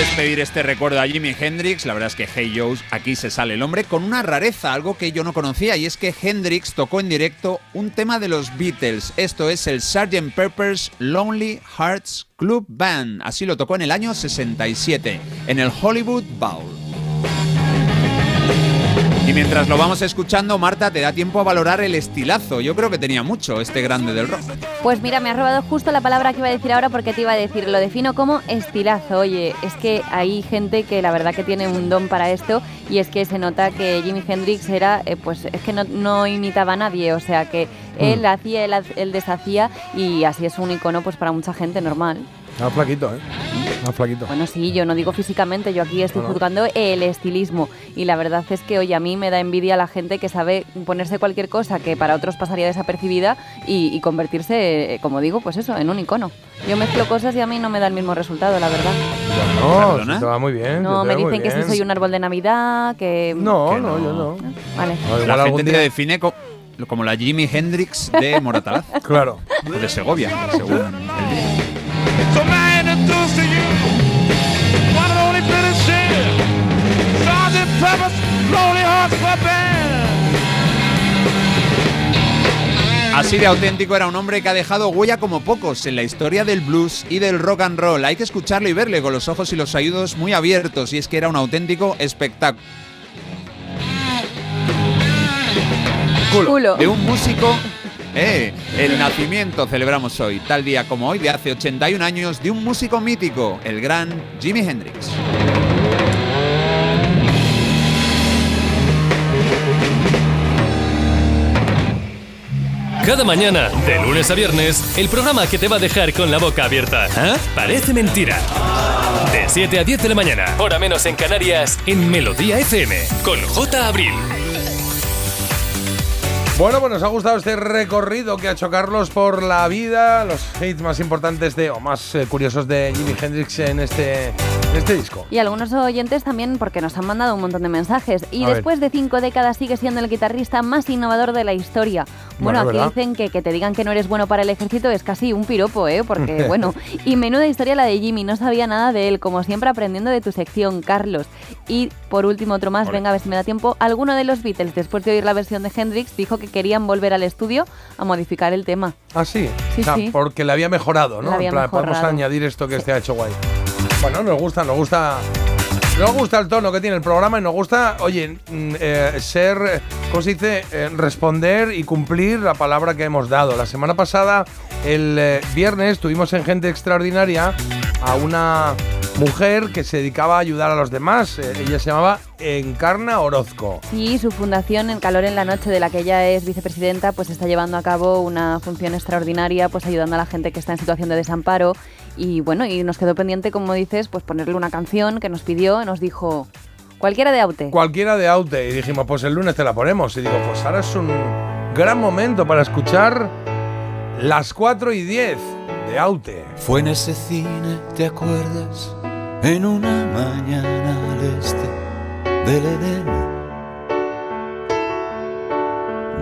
Despedir este recuerdo a Jimi Hendrix. La verdad es que Hey Joe, aquí se sale el hombre con una rareza, algo que yo no conocía, y es que Hendrix tocó en directo un tema de los Beatles. Esto es el Sgt. Pepper's Lonely Hearts Club Band. Así lo tocó en el año 67, en el Hollywood Bowl. Y mientras lo vamos escuchando, Marta, te da tiempo a valorar el estilazo. Yo creo que tenía mucho este grande del rock. Pues mira, me has robado justo la palabra que iba a decir ahora porque te iba a decir, lo defino como estilazo. Oye, es que hay gente que la verdad que tiene un don para esto y es que se nota que Jimi Hendrix era, eh, pues es que no, no imitaba a nadie, o sea que él hacía, él, ha- él deshacía y así es un icono pues para mucha gente normal. Más flaquito, ¿eh? Más flaquito. Bueno, sí, yo no digo físicamente, yo aquí estoy No, no. juzgando el estilismo y la verdad es que, oye, a mí me da envidia la gente que sabe ponerse cualquier cosa que para otros pasaría desapercibida y, y convertirse, eh, como digo, pues eso, en un icono. Yo mezclo cosas y a mí no me da el mismo resultado, la verdad. No, sí te va muy bien. No, me dicen que si soy un árbol de Navidad, que... No, Que no, no. yo no. Vale. No, La gente te define co- como la Jimi Hendrix de Moratalaz. Claro. O de Segovia, según el día. So man introduced to you one and only British sheriff, Sergeant Pepper's Lonely Hearts Club Band. Así de auténtico era un hombre que ha dejado huella como pocos en la historia del blues y del rock and roll. Hay que escucharlo y verle con los ojos y los oídos muy abiertos y es que era un auténtico espectáculo. Culo. De un músico... Eh, el nacimiento celebramos hoy, tal día como hoy, de hace 81 años, de un músico mítico, el gran Jimi Hendrix. Cada mañana, de lunes a viernes, el programa que te va a dejar con la boca abierta. ¿Ah? Parece mentira. De 7 a 10 de la mañana, hora menos en Canarias, en Melodía FM, con J. Abril. Bueno, pues nos ha gustado este recorrido que ha hecho Carlos por la vida, los hits más importantes de, o más eh, curiosos de Jimi Hendrix en este este disco. Y algunos oyentes también porque nos han mandado un montón de mensajes. Y A ver. después de cinco décadas sigue siendo el guitarrista más innovador de la historia. Bueno, Bueno, aquí ¿verdad? dicen que, que te digan que no eres bueno para el ejército es casi un piropo, ¿eh? Porque, bueno. Y menuda historia la de Jimmy, no sabía nada de él, como siempre aprendiendo de tu sección, Carlos. Y por último, otro más, venga a ver si me da tiempo. Alguno de los Beatles, después de oír la versión de Hendrix, dijo que querían volver al estudio a modificar el tema. Ah, sí. Sí, O sea, sí. porque le había mejorado, ¿no? Le había En plan, podemos mejorado. añadir esto que este ha hecho guay. Bueno, nos gusta, nos gusta. Nos gusta el tono que tiene el programa y nos gusta, oye, mm, eh, ser, ¿cómo se dice? Eh, responder y cumplir la palabra que hemos dado. La semana pasada, el eh, viernes, tuvimos en Gente Extraordinaria a una mujer que se dedicaba a ayudar a los demás. Eh, ella se llamaba Encarna Orozco. Sí, su fundación El Calor en la Noche, de la que ella es vicepresidenta, pues está llevando a cabo una función extraordinaria, pues ayudando a la gente que está en situación de desamparo. Y bueno, y nos quedó pendiente, como dices, pues ponerle una canción que nos pidió, nos dijo cualquiera de Aute. Cualquiera de Aute. Y dijimos, pues el lunes te la ponemos. Y digo, pues ahora es un gran momento para escuchar las 4 y 10 de Aute. Fue en ese cine, ¿te acuerdas? En una mañana al este del Edén.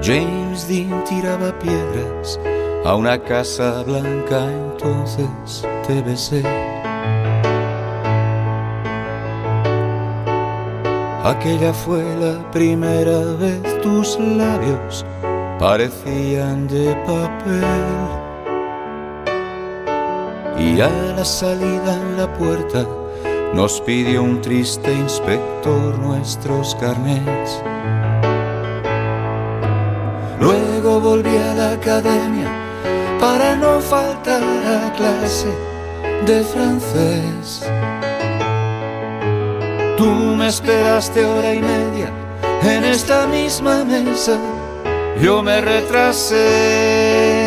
James Dean tiraba piedras a una casa blanca, entonces te besé. Aquella fue la primera vez tus labios parecían de papel. Y a la salida en la puerta nos pidió un triste inspector nuestros carnets. Luego volví a la academia para no faltar a clase de francés. Tú me esperaste hora y media en esta misma mesa. Yo me retrasé.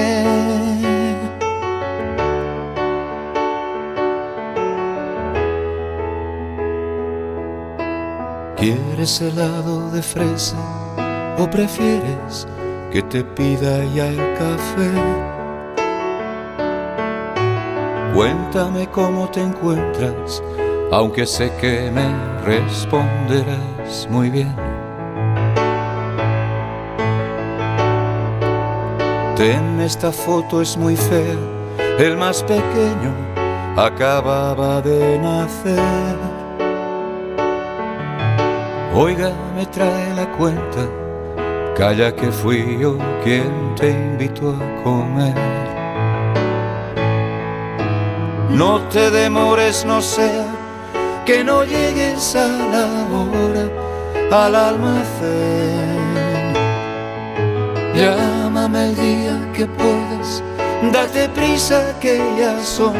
¿Quieres helado de fresa o prefieres que te pida ya el café? Cuéntame cómo te encuentras, aunque sé que me responderás muy bien. Ten esta foto es muy fea, el más pequeño acababa de nacer. Oiga, me trae la cuenta, calla que fui yo quien te invitó a comer. No te demores, no sea que no llegues a la hora al almacén. Llámame el día que puedas, date prisa que ya son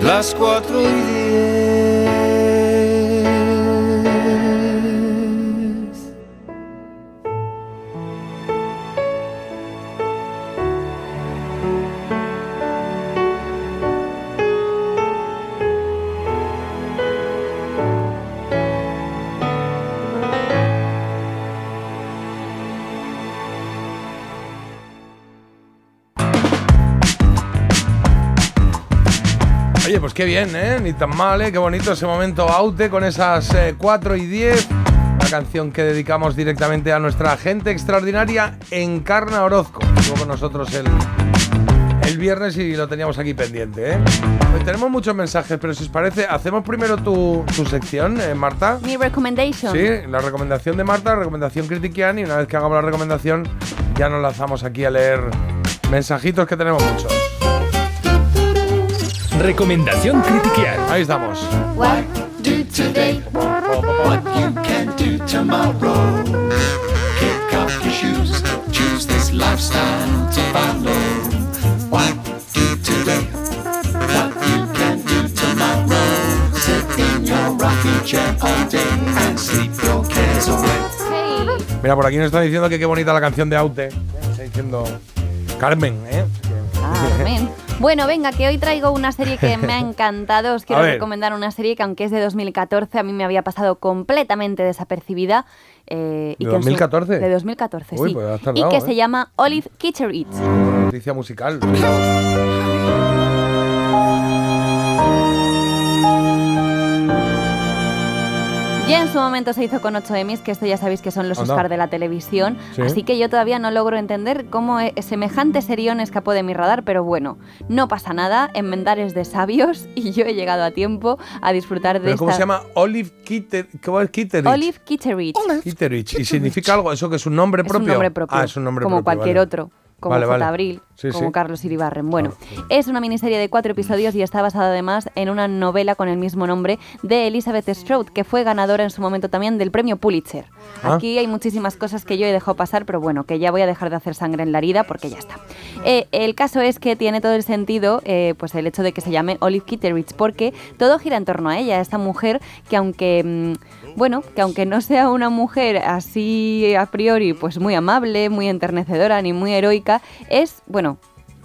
las cuatro y diez. Qué bien, ¿eh? Ni tan mal, ¿eh? Qué bonito ese momento Aute con esas eh, 4 y 10. Una canción que dedicamos directamente a nuestra gente extraordinaria, Encarna Orozco. Estuvo con nosotros el, el viernes y lo teníamos aquí pendiente, ¿eh? Pues tenemos muchos mensajes, pero si os parece, hacemos primero tu, tu sección, eh, Marta. Mi recommendation. Sí, la recomendación de Marta, la recomendación critiquiana y una vez que hagamos la recomendación ya nos lanzamos aquí a leer mensajitos que tenemos muchos. Recomendación critiquial. Ahí estamos. What do today? What you can do tomorrow? Kick off your shoes, choose this lifestyle to follow. What do today? What you can do tomorrow? Sit in your rocking chair all day and sleep your cares away. Mira, por aquí nos están diciendo que qué bonita la canción de Aute. Está diciendo Carmen, ¿eh? Carmen. Bueno, venga, que hoy traigo una serie que me ha encantado. Os quiero recomendar una serie que, aunque es de 2014, a mí me había pasado completamente desapercibida. eh, y ¿De que en su- 2014? De 2014, Uy, sí. pues y que ¿eh? se llama Olive Kitcher Eats. Noticia musical. Su momento se hizo con 8 Emmys, que esto ya sabéis que son los Anda. Oscar de la televisión. Sí. Así que yo todavía no logro entender cómo e- semejante serión escapó de mi radar, pero bueno, no pasa nada. Enmendar es de sabios y yo he llegado a tiempo a disfrutar de ¿Pero esta. ¿Cómo se llama? Olive Kitter, ¿cómo es Kitterich? Olive Kitteridge. Kitterich. ¿Y significa algo? ¿Eso que es un nombre Es propio? un nombre propio. Ah, es un nombre como propio. cualquier vale. otro. Como Vale, J. vale. Abril, Sí, como sí. Carlos Iribarren. Bueno, es una miniserie de cuatro episodios y está basada además en una novela con el mismo nombre de Elizabeth Stroud, que fue ganadora en su momento también del premio Pulitzer. Ah. Aquí hay muchísimas cosas que yo he dejado pasar, pero bueno, que ya voy a dejar de hacer sangre en la herida porque ya está. Eh, el caso es que tiene todo el sentido, eh, pues el hecho de que se llame Olive Kitteridge, porque todo gira en torno a ella, esta mujer que aunque, mm, bueno, que aunque no sea una mujer así a priori, pues muy amable, muy enternecedora ni muy heroica, es, bueno,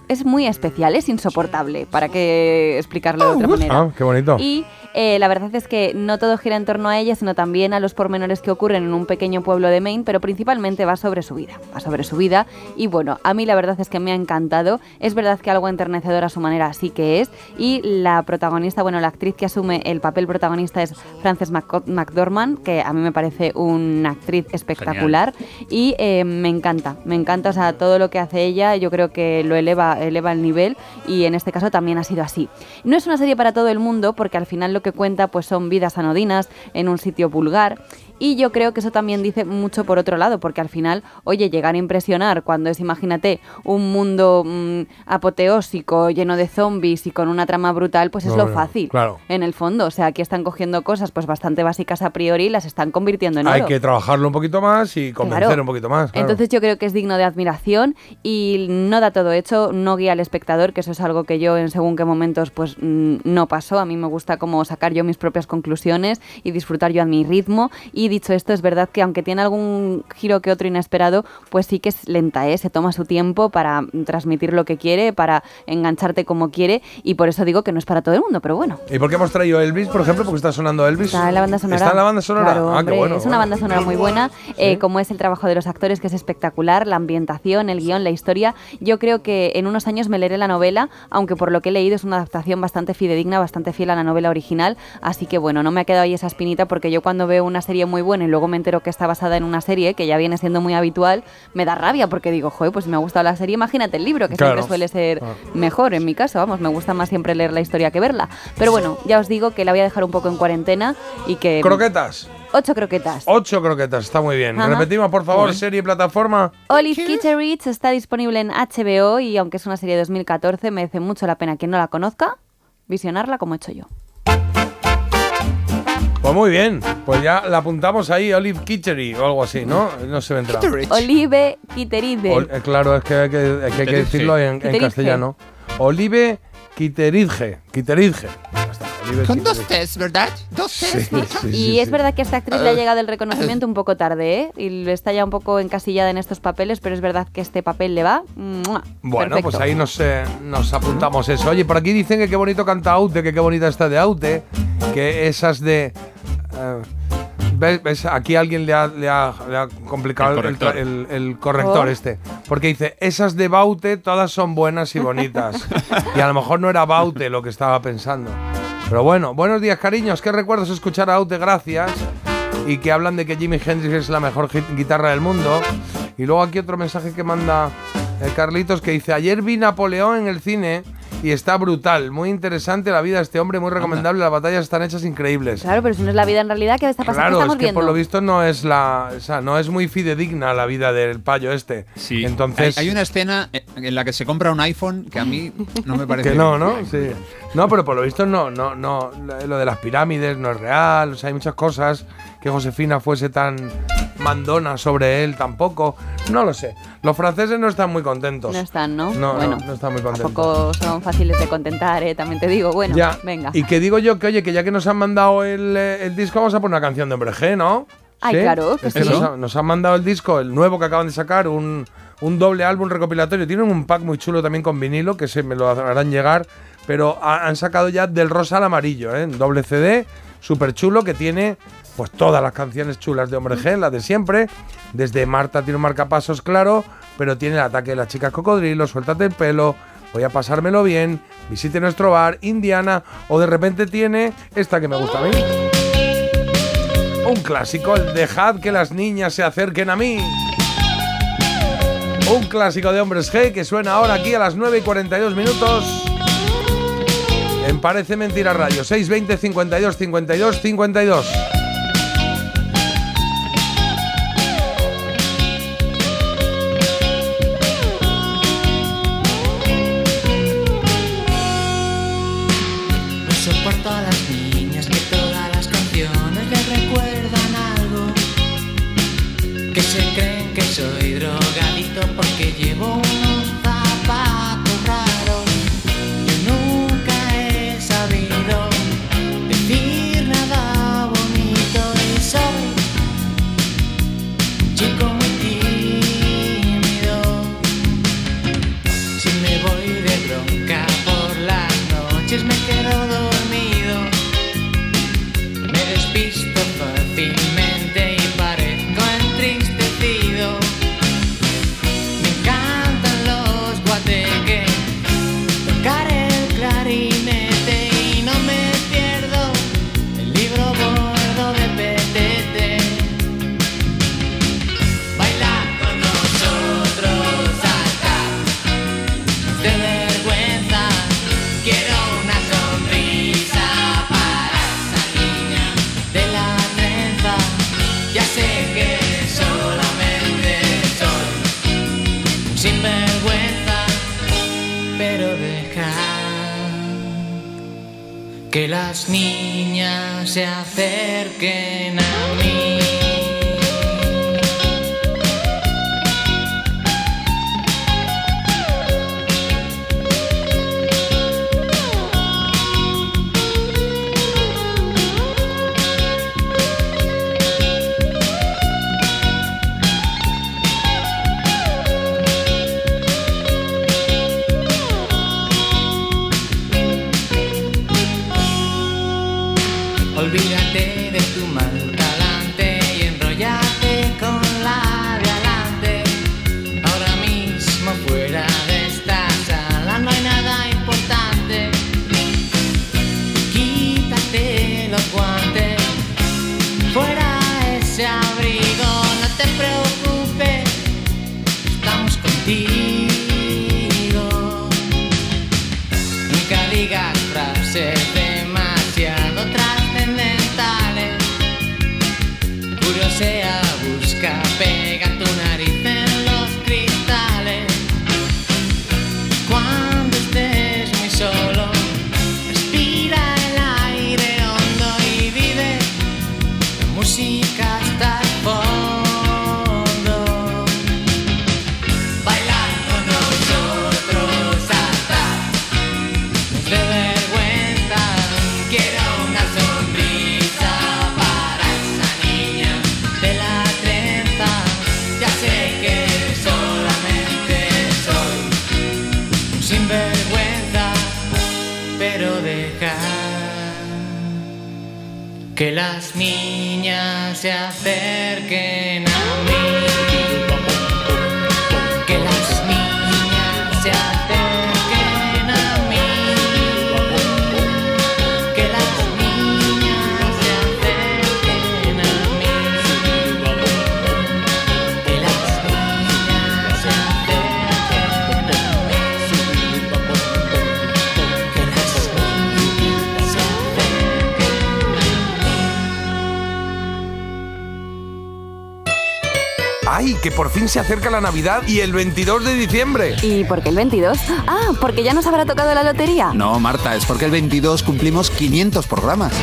es muy especial, es insoportable, para que explicarlo de otra manera. Ah, qué bonito. Y eh, la verdad es que no todo gira en torno a ella, sino también a los pormenores que ocurren en un pequeño pueblo de Maine, pero principalmente va sobre su vida. Va sobre su vida. Y bueno, a mí la verdad es que me ha encantado. Es verdad que algo enternecedor a su manera sí que es. Y la protagonista, bueno, la actriz que asume el papel protagonista es Frances McDormand, que a mí me parece una actriz espectacular. Y eh, me encanta, me encanta, o sea, todo lo que hace ella, yo creo que lo eleva, eleva el nivel y en este caso también ha sido así. No es una serie para todo el mundo porque al final lo que cuenta pues son vidas anodinas en un sitio vulgar. Y yo creo que eso también dice mucho por otro lado, porque al final, oye, llegar a impresionar cuando es, imagínate, un mundo mm, apoteósico, lleno de zombies y con una trama brutal, pues es No, lo no, fácil. claro. En el fondo, o sea, aquí están cogiendo cosas pues bastante básicas a priori y las están convirtiendo en Hay oro. que trabajarlo un poquito más y convencer Claro. un poquito más. claro. Entonces yo creo que es digno de admiración y no da todo hecho, no guía al espectador, que eso es algo que yo en según qué momentos pues mm, no pasó. A mí me gusta como sacar yo mis propias conclusiones y disfrutar yo a mi ritmo. Y dicho esto, es verdad que aunque tiene algún giro que otro inesperado, pues sí que es lenta, ¿eh? se toma su tiempo para transmitir lo que quiere, para engancharte como quiere y por eso digo que no es para todo el mundo, pero bueno. ¿Y por qué hemos traído Elvis, por ejemplo? Porque está sonando Elvis. Está en la banda sonora. ¿Está en la banda sonora? Claro, ah, hombre, qué bueno. Es una banda sonora muy buena, eh, como es el trabajo de los actores, que es espectacular, la ambientación, el guion, la historia. Yo creo que en unos años me leeré la novela, aunque por lo que he leído es una adaptación bastante fidedigna, bastante fiel a la novela original. Así que bueno, no me ha quedado ahí esa espinita, porque yo cuando veo una serie muy buena y luego me entero que está basada en una serie que ya viene siendo muy habitual, me da rabia, porque digo, joder, pues si me ha gustado la serie, imagínate el libro, que Claro. siempre suele ser Ah. mejor en mi caso, vamos, me gusta más siempre leer la historia que verla. Pero bueno, ya os digo que la voy a dejar un poco en cuarentena y que... Croquetas. Ocho croquetas. Ocho croquetas, está muy bien. Ajá. Repetimos, por favor, serie y plataforma. Olive Kitteridge está disponible en HBO y aunque es una serie de 2014, merece mucho la pena quien no la conozca visionarla como he hecho yo. Pues muy bien. Pues ya la apuntamos ahí, Olive Kitchery o algo así, ¿no? No se vendrá. Olive Kitteridge. Ol- eh, claro, es que hay que, es que, hay que decirlo en, castellano. Olive Kitteridge. Kitteridge. Son dos. T's, ¿verdad? Dos T's. Sí, sí, y sí, es verdad que a esta actriz le ha llegado el reconocimiento un poco tarde, ¿eh? Y está ya un poco encasillada en estos papeles, pero es verdad que este papel le va. ¡mua! Bueno, Perfecto. pues ahí nos, eh, nos apuntamos eso. Oye, por aquí dicen que qué bonito canta Aute, que qué bonita está de Aute, que esas de... eh, ¿ves, ves? Aquí alguien le ha, le ha- le ha complicado El el, corrector. el- el corrector Oh. este. Porque dice, esas de Baute todas son buenas y bonitas. y a lo mejor no era Baute lo que estaba pensando. Pero bueno, buenos días, cariños. Qué recuerdos escuchar a Aute, gracias. Y que hablan de que Jimi Hendrix es la mejor gui- guitarra del mundo. Y luego aquí otro mensaje que manda eh, Carlitos que dice, ayer vi Napoleón en el cine y está brutal, muy interesante la vida de este hombre, muy recomendable, las batallas están hechas increíbles. Claro, pero si no es la vida en realidad, ¿qué está pasando? Claro, ¿Qué es estamos que viendo? por lo visto no es la, o sea, no es muy fidedigna la vida del payo este. Sí. Entonces, hay, hay una escena en la que se compra un iPhone que a mí no me parece. que no, ¿no? Sí. No, pero por lo visto no, no, no, lo de las pirámides no es real, o sea, hay muchas cosas que Josefina fuese tan mandona sobre él tampoco, no lo sé. Los franceses no están muy contentos. No están, ¿no? No, bueno, no, no están muy contentos. tampoco son fáciles de contentar, ¿eh? También te digo. Bueno, Ya. venga. Y que digo yo que, oye, que ya que nos han mandado el, eh, el disco, vamos a poner una canción de Hombre G, ¿no? Ay, claro, que Es que sí. nos, ha- nos han mandado el disco, el nuevo que acaban de sacar, un, un doble álbum recopilatorio. Tienen un pack muy chulo también con vinilo, que se me lo harán llegar. Pero ha- han sacado ya del rosa al amarillo, ¿eh? Doble CD, súper chulo, que tiene pues todas las canciones chulas de Hombre G, las de siempre. Desde Marta tiene un marcapasos, claro, pero tiene el ataque de las chicas cocodrilo, suéltate el pelo, voy a pasármelo bien, visite nuestro bar, Indiana, o de repente tiene esta que me gusta a mí. Un clásico, el dejad que las niñas se acerquen a mí. Un clásico de Hombres G que suena ahora aquí a las 9 y 42 minutos. En Parece Mentira Radio, 620 52 52 52. Se acerca la Navidad y el 22 de diciembre! ¿Y por qué el 22? Ah, porque ya nos habrá tocado la lotería. No, Marta, es porque el 22 cumplimos 500 programas.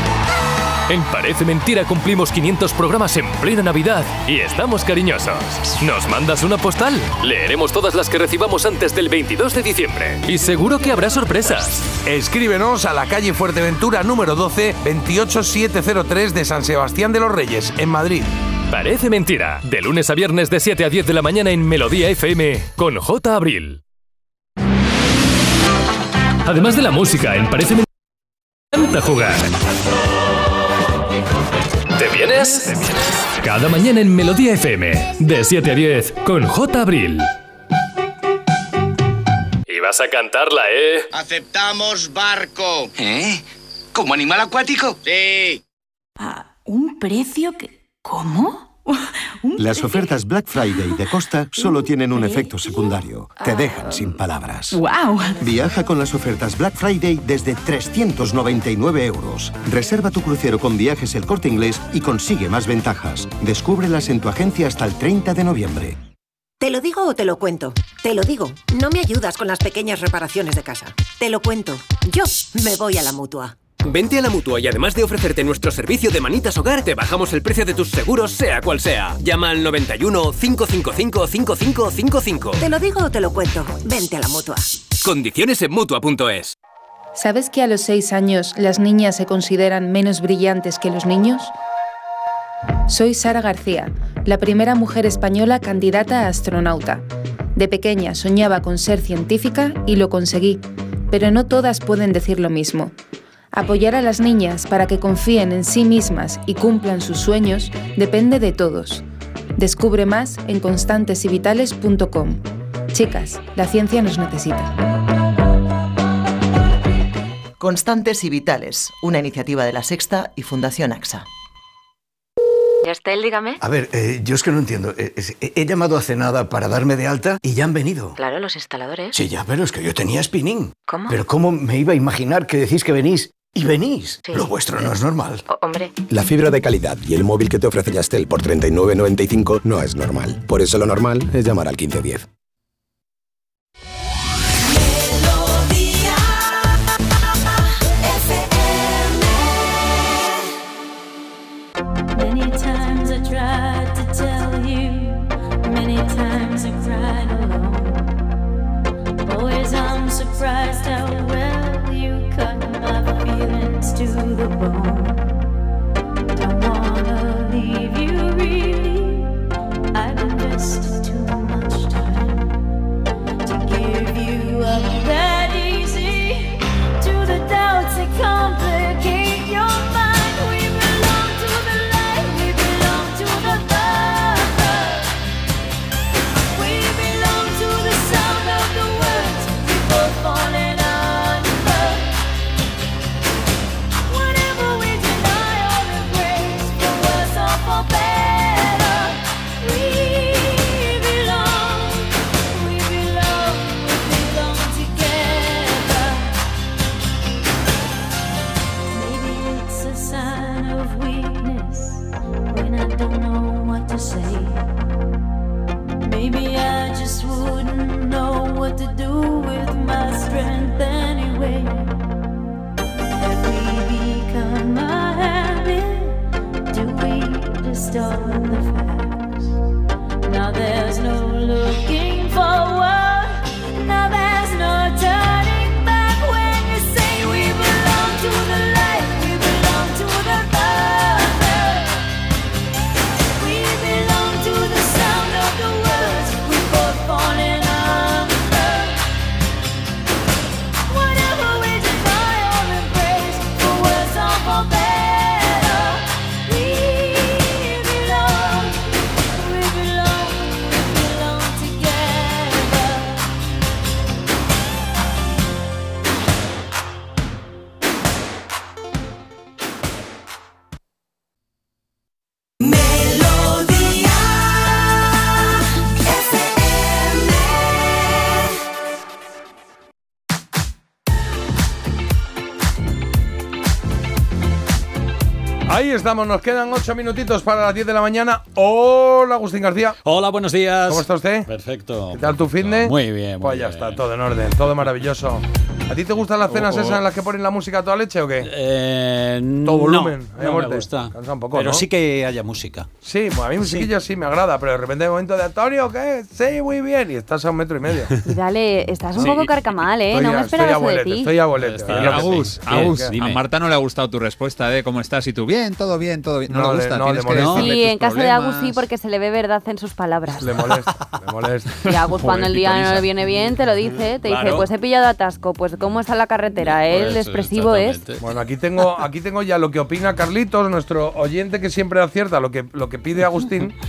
En Parece Mentira cumplimos 500 programas en plena Navidad y estamos cariñosos. ¿Nos mandas una postal? Leeremos todas las que recibamos antes del 22 de diciembre. Y seguro que habrá sorpresas. Escríbenos a la calle Fuerteventura número 12, 28703 de San Sebastián de los Reyes, en Madrid. Parece Mentira. De lunes a viernes de 7 a 10 de la mañana en Melodía FM con J. Abril. Además de la música, en Parece Mentira encanta jugar. ¿Te vienes? Cada mañana en Melodía FM, de 7 a 10, con J. Abril. Y vas a cantarla, ¿eh? Aceptamos barco. ¿Eh? ¿Como animal acuático? Sí. un precio que... ¿Cómo? Las ofertas Black Friday de Costa solo tienen un efecto secundario. Te dejan sin palabras. ¡Wow! Viaja con las ofertas Black Friday desde 399 euros. Reserva tu crucero con viajes el corte inglés y consigue más ventajas. Descúbrelas en tu agencia hasta el 30 de noviembre. ¿Te lo digo o te lo cuento? Te lo digo. No me ayudas con las pequeñas reparaciones de casa. Te lo cuento. Yo me voy a la mutua. Vente a la mutua y además de ofrecerte nuestro servicio de manitas hogar, te bajamos el precio de tus seguros, sea cual sea. Llama al 91 555 5555. ¿Te lo digo o te lo cuento? Vente a la mutua. Condiciones en mutua.es. ¿Sabes que a los 6 años las niñas se consideran menos brillantes que los niños? Soy Sara García, la primera mujer española candidata a astronauta. De pequeña soñaba con ser científica y lo conseguí, pero no todas pueden decir lo mismo. Apoyar a las niñas para que confíen en sí mismas y cumplan sus sueños depende de todos. Descubre más en constantesyvitales.com. Chicas, la ciencia nos necesita. Constantes y Vitales, una iniciativa de la Sexta y Fundación AXA. Yastel, dígame. A ver, eh, yo es que no entiendo. Eh, he, he llamado hace nada para darme de alta y ya han venido. Claro, los instaladores. Sí, ya, pero es que yo tenía spinning. ¿Cómo? Pero ¿cómo me iba a imaginar que decís que venís y venís? Sí. Lo vuestro no es normal. O- hombre, La fibra de calidad y el móvil que te ofrece Yastel por 39.95 no es normal. Por eso lo normal es llamar al 1510. To estamos, nos quedan ocho minutitos para las 10 de la mañana. Hola, Agustín García. Hola, buenos días. ¿Cómo está usted? Perfecto. ¿Qué tal tu de? Muy bien, muy Pues ya bien. está, todo en orden, todo maravilloso. ¿A ti te gustan las cenas esas en las que ponen la música a toda leche o qué? Eh, Todo no, volumen, a no me gusta. Cansa un poco, Pero ¿no? sí que haya música. Sí, pues a mí musiquilla sí. me agrada, pero de repente hay momento de Antonio, ¿qué? Sí, muy bien. Y estás a un metro y medio. Y dale, estás un Sí. poco carcamal, ¿eh? Estoy no me a- esperaba estoy eso de ti. estoy abuelete. Está es lo que Agus, sí. Agus, a. Marta no le ha gustado tu respuesta de cómo estás y tú bien, todo bien, todo bien. No, No le gusta, no tienes le que molesta. Sí, en caso de. Agus sí, porque se le ve verdad en sus palabras. Le molesta, le molesta. Y Agus cuando el día no le viene bien te lo dice, te dice, pues he pillado atasco, pues cómo está la carretera, él expresivo es. Bueno, aquí tengo, aquí tengo ya lo que opina Carlitos, nuestro oyente que siempre acierta lo que, lo que pide Agustín.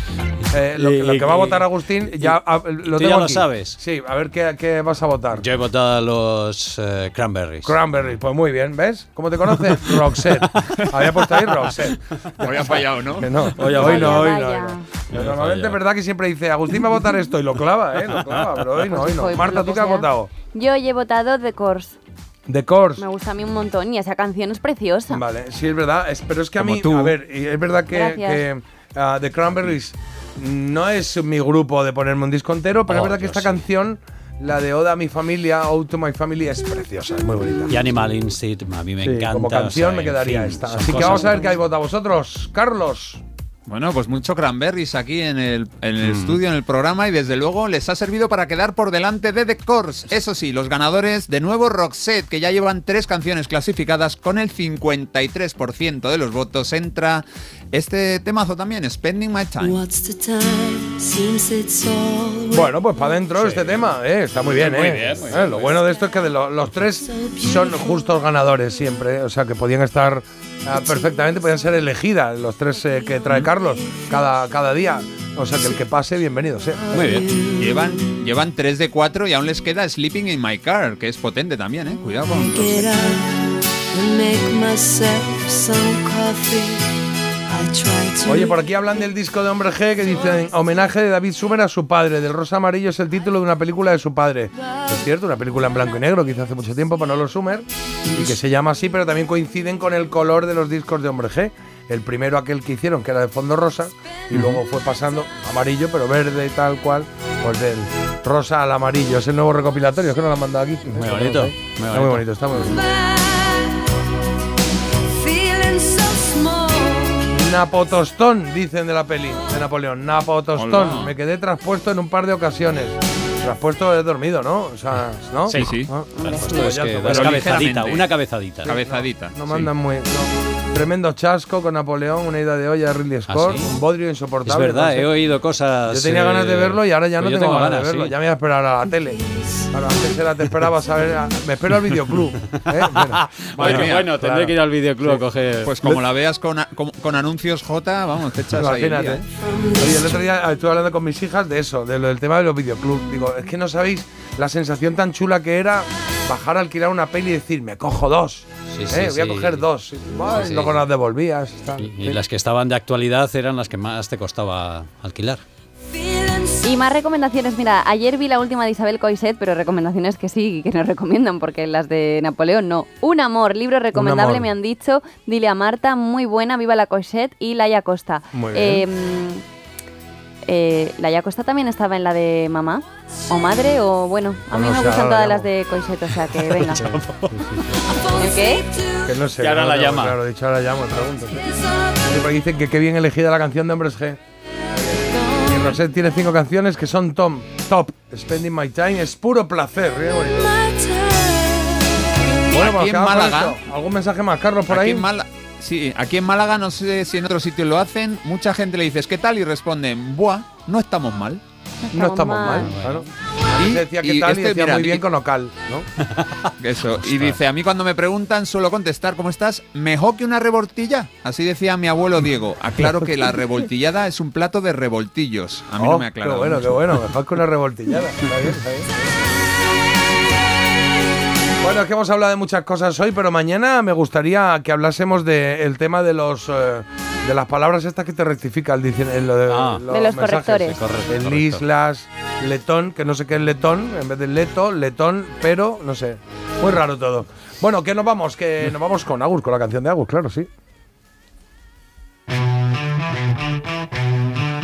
Eh, lo, que- lo que va a votar Agustín, ya a- lo ¿Tú tengo ya lo aquí. sabes? Sí, a ver qué, qué vas a votar. Yo he votado a los eh, Cranberries. Cranberry, pues muy bien, ¿ves? ¿Cómo te conoces? Roxette. Había puesto ahí Roxette. Hoy ha fallado, ¿no? Que no. Hoy hoy no, hoy no. Hoy normalmente es verdad que siempre dice, Agustín va a votar esto y lo clava, ¿eh? Lo clava, pero hoy no, hoy no. Marta, lo ¿tú qué has votado? Yo hoy he votado The Course. The Course. Me gusta a mí un montón y esa canción es preciosa. Vale, sí, es verdad. es- pero es que a Como mí, tú. a ver, es verdad que, que ah, The Cranberries no es mi grupo de ponerme un disco entero, pero es Oh, verdad que esta sí. canción, la de Oda a mi familia, Ode to my family, es preciosa, es muy bonita. Y Animal Instinct, a mí me Sí, encanta. como o sea, canción me en quedaría fin, esta. Así que vamos a ver qué hay votado vosotros. Carlos. Bueno, pues mucho cranberries aquí en el, en el Mm. estudio, en el programa, y desde luego les ha servido para quedar por delante de The Course. Eso sí, los ganadores, de nuevo Roxette, que ya llevan tres canciones clasificadas con el 53% de los votos. Entra este temazo también, Spending My Time. Bueno, pues para adentro este tema, ¿eh? está muy bien, Muy ¿eh? bien, muy Eh, bien, Lo bueno de esto es que de lo- los tres son justos ganadores siempre, o sea que podían estar ah, perfectamente, podían ser elegidas los tres eh, que trae Carlos cada, cada día. O sea que el que pase, bienvenido sea. Muy bien. Llevan, llevan 3 de 4 y aún les queda Sleeping in My Car, que es potente también, ¿eh? Cuidado con Oye, por aquí hablan del disco de Hombre G que dicen homenaje de David Sumer a su padre. Del Rosa Amarillo es el título de una película de su padre. Es cierto, una película en blanco y negro que hizo hace mucho tiempo Manolo Sumer y que se llama así, pero también coinciden con el color de los discos de Hombre G. El primero aquel que hicieron, que era de fondo rosa, y luego fue pasando amarillo, pero verde y tal cual, pues del rosa al amarillo. Es el nuevo recopilatorio, es que no lo han mandado aquí. Muy bonito, muy Está muy bonito, está muy bonito. Napotostón, dicen de la peli de Napoleón. Napotostón. Hola. Me quedé traspuesto en un par de ocasiones. Traspuesto he dormido, ¿no? O sea, ¿no? Sí, sí. Ah, pues es que das cabezadita, una cabezadita. Cabezadita. No sí. mandan muy. no. Tremendo chasco con Napoleón, una ida de olla de Ridley Scott, ¿Ah, sí? un bodrio Es insoportable. verdad, no sé. he oído cosas. Yo tenía eh, ganas de verlo y ahora ya no tengo, ganas, de verlo. sí. Ya me voy a esperar a la tele. Claro, antes era te esperabas a ver. a- me espero al videoclub. ¿eh? Bueno, Bueno, Madre mía, bueno, tendré claro. que ir al videoclub a coger. Pues como la veas con, a- con, con anuncios J, vamos, te echas ahí el Imagínate. día, ¿eh? Oye, el otro día estuve hablando con mis hijas de eso, de lo del tema de los videoclubs. Digo, es que no sabéis la sensación tan chula que era bajar a alquilar una peli y decir, me cojo dos. Sí, ¿eh? sí, Voy a coger dos. Ay, sí. Luego las devolvías. tal. Y, y las que estaban de actualidad eran las que más te costaba alquilar. Y más recomendaciones, mira, ayer vi la última de Isabel Coiset, pero recomendaciones que sí, que nos recomiendan, porque las de Napoleón no. Un amor, libro recomendable, amor. me han dicho. Dile a Marta, muy buena, viva la Coiset y Laia Costa. Muy bien. eh, Laia Costa también estaba en la de mamá, o madre, o bueno, a mí No me gustan todas la las de Coiset, o sea que venga. Sí, sí, sí. ¿El qué? Que no sé. Y ahora no la tengo llama. Claro, dicho ahora llamo, pregunto. Sí, porque dicen que qué bien elegida la canción de Hombres G. Y Rosette tiene cinco canciones que son tom, top. Spending My Time es puro placer. ¿eh? Bueno, pues Aquí en Málaga-. ¿Algún mensaje más, Carlos, por aquí ahí? En Málaga, sí, aquí en Málaga, no sé si en otros sitios lo hacen, mucha gente le dices, ¿qué tal? Y responden, buah, no estamos mal. No estamos mal, claro. Y decía que tal y este, decía mira, muy bien con Ocal, ¿no? Eso, y dice, a mí cuando me preguntan suelo contestar, ¿cómo estás? Mejor que una revoltilla. Así decía mi abuelo Diego. Aclaro que la revoltillada es un plato de revoltillos. A mí Oh, no me ha aclarado. Qué bueno, mucho. qué bueno. Mejor que una revoltillada. Está bien, está bien. Bueno, es que hemos hablado de muchas cosas hoy, pero mañana me gustaría que hablásemos del tema de los eh, de las palabras estas que te rectifica el, dicen- en lo de, Ah. De los mensajes. correctores. Correcto, El correcto. islas, letón, que no sé qué es letón, en vez de leto, letón, pero no sé. Muy raro todo. Bueno, que nos vamos, que nos vamos con Agus, con la canción de Agus, claro, sí.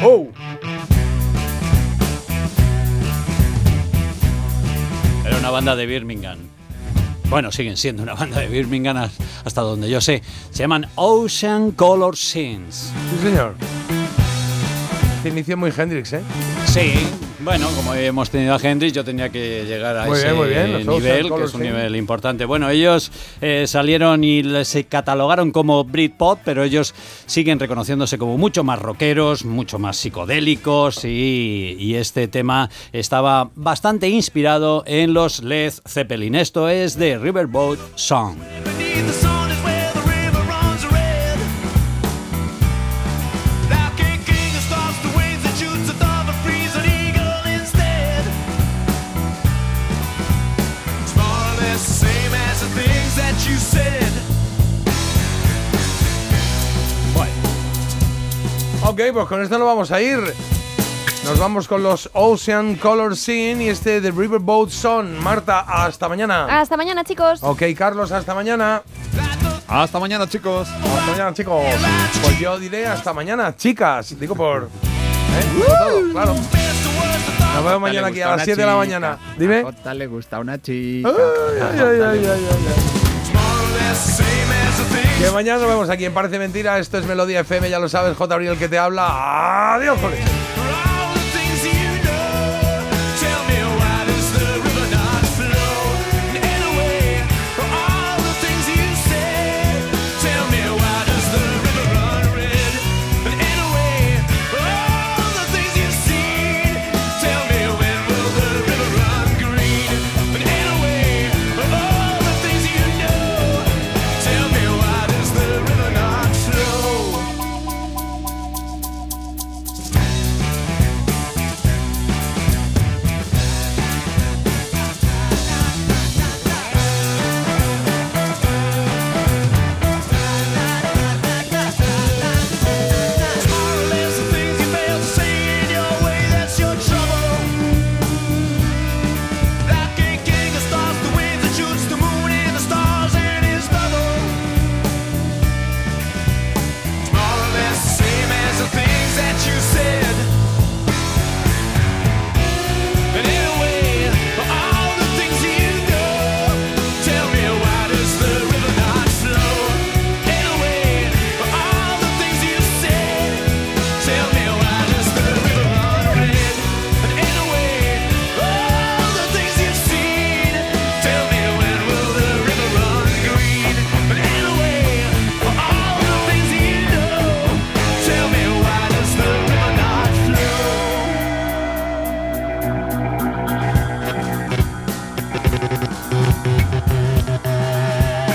¡Oh! Era una banda de Birmingham. Bueno, siguen siendo una banda de Birmingham has- hasta donde yo sé. Se llaman Ocean Color Scenes. Sí, señor. Este inicio muy Hendrix, ¿eh? Sí, bueno, como hemos tenido a Hendrix, yo tenía que llegar a Muy ese bien, muy bien, los Ocean nivel, que es un nivel importante. Bueno, ellos eh, salieron y se catalogaron como Britpop, pero ellos siguen reconociéndose como mucho más rockeros, mucho más psicodélicos y, y este tema estaba bastante inspirado en los Led Zeppelin. Esto es de Riverboat Song. Ok, pues con esto nos vamos a ir. Nos vamos con los Ocean Color Scene y este de Riverboat Son. Marta, hasta mañana. Hasta mañana, chicos. Ok, Carlos, hasta mañana. Hasta mañana, chicos. Hasta mañana, chicos. Pues yo diré hasta mañana, chicas. Digo por. ¿eh? Todo, claro. Nos vemos mañana aquí a las 7 de la mañana. Dime. A le gusta una chica. Ay, ay, ay, ay. Que mañana nos vemos aquí en Parece Mentira. Esto es Melodía FM, ya lo sabes, J. Abril que te habla. Adiós, joder.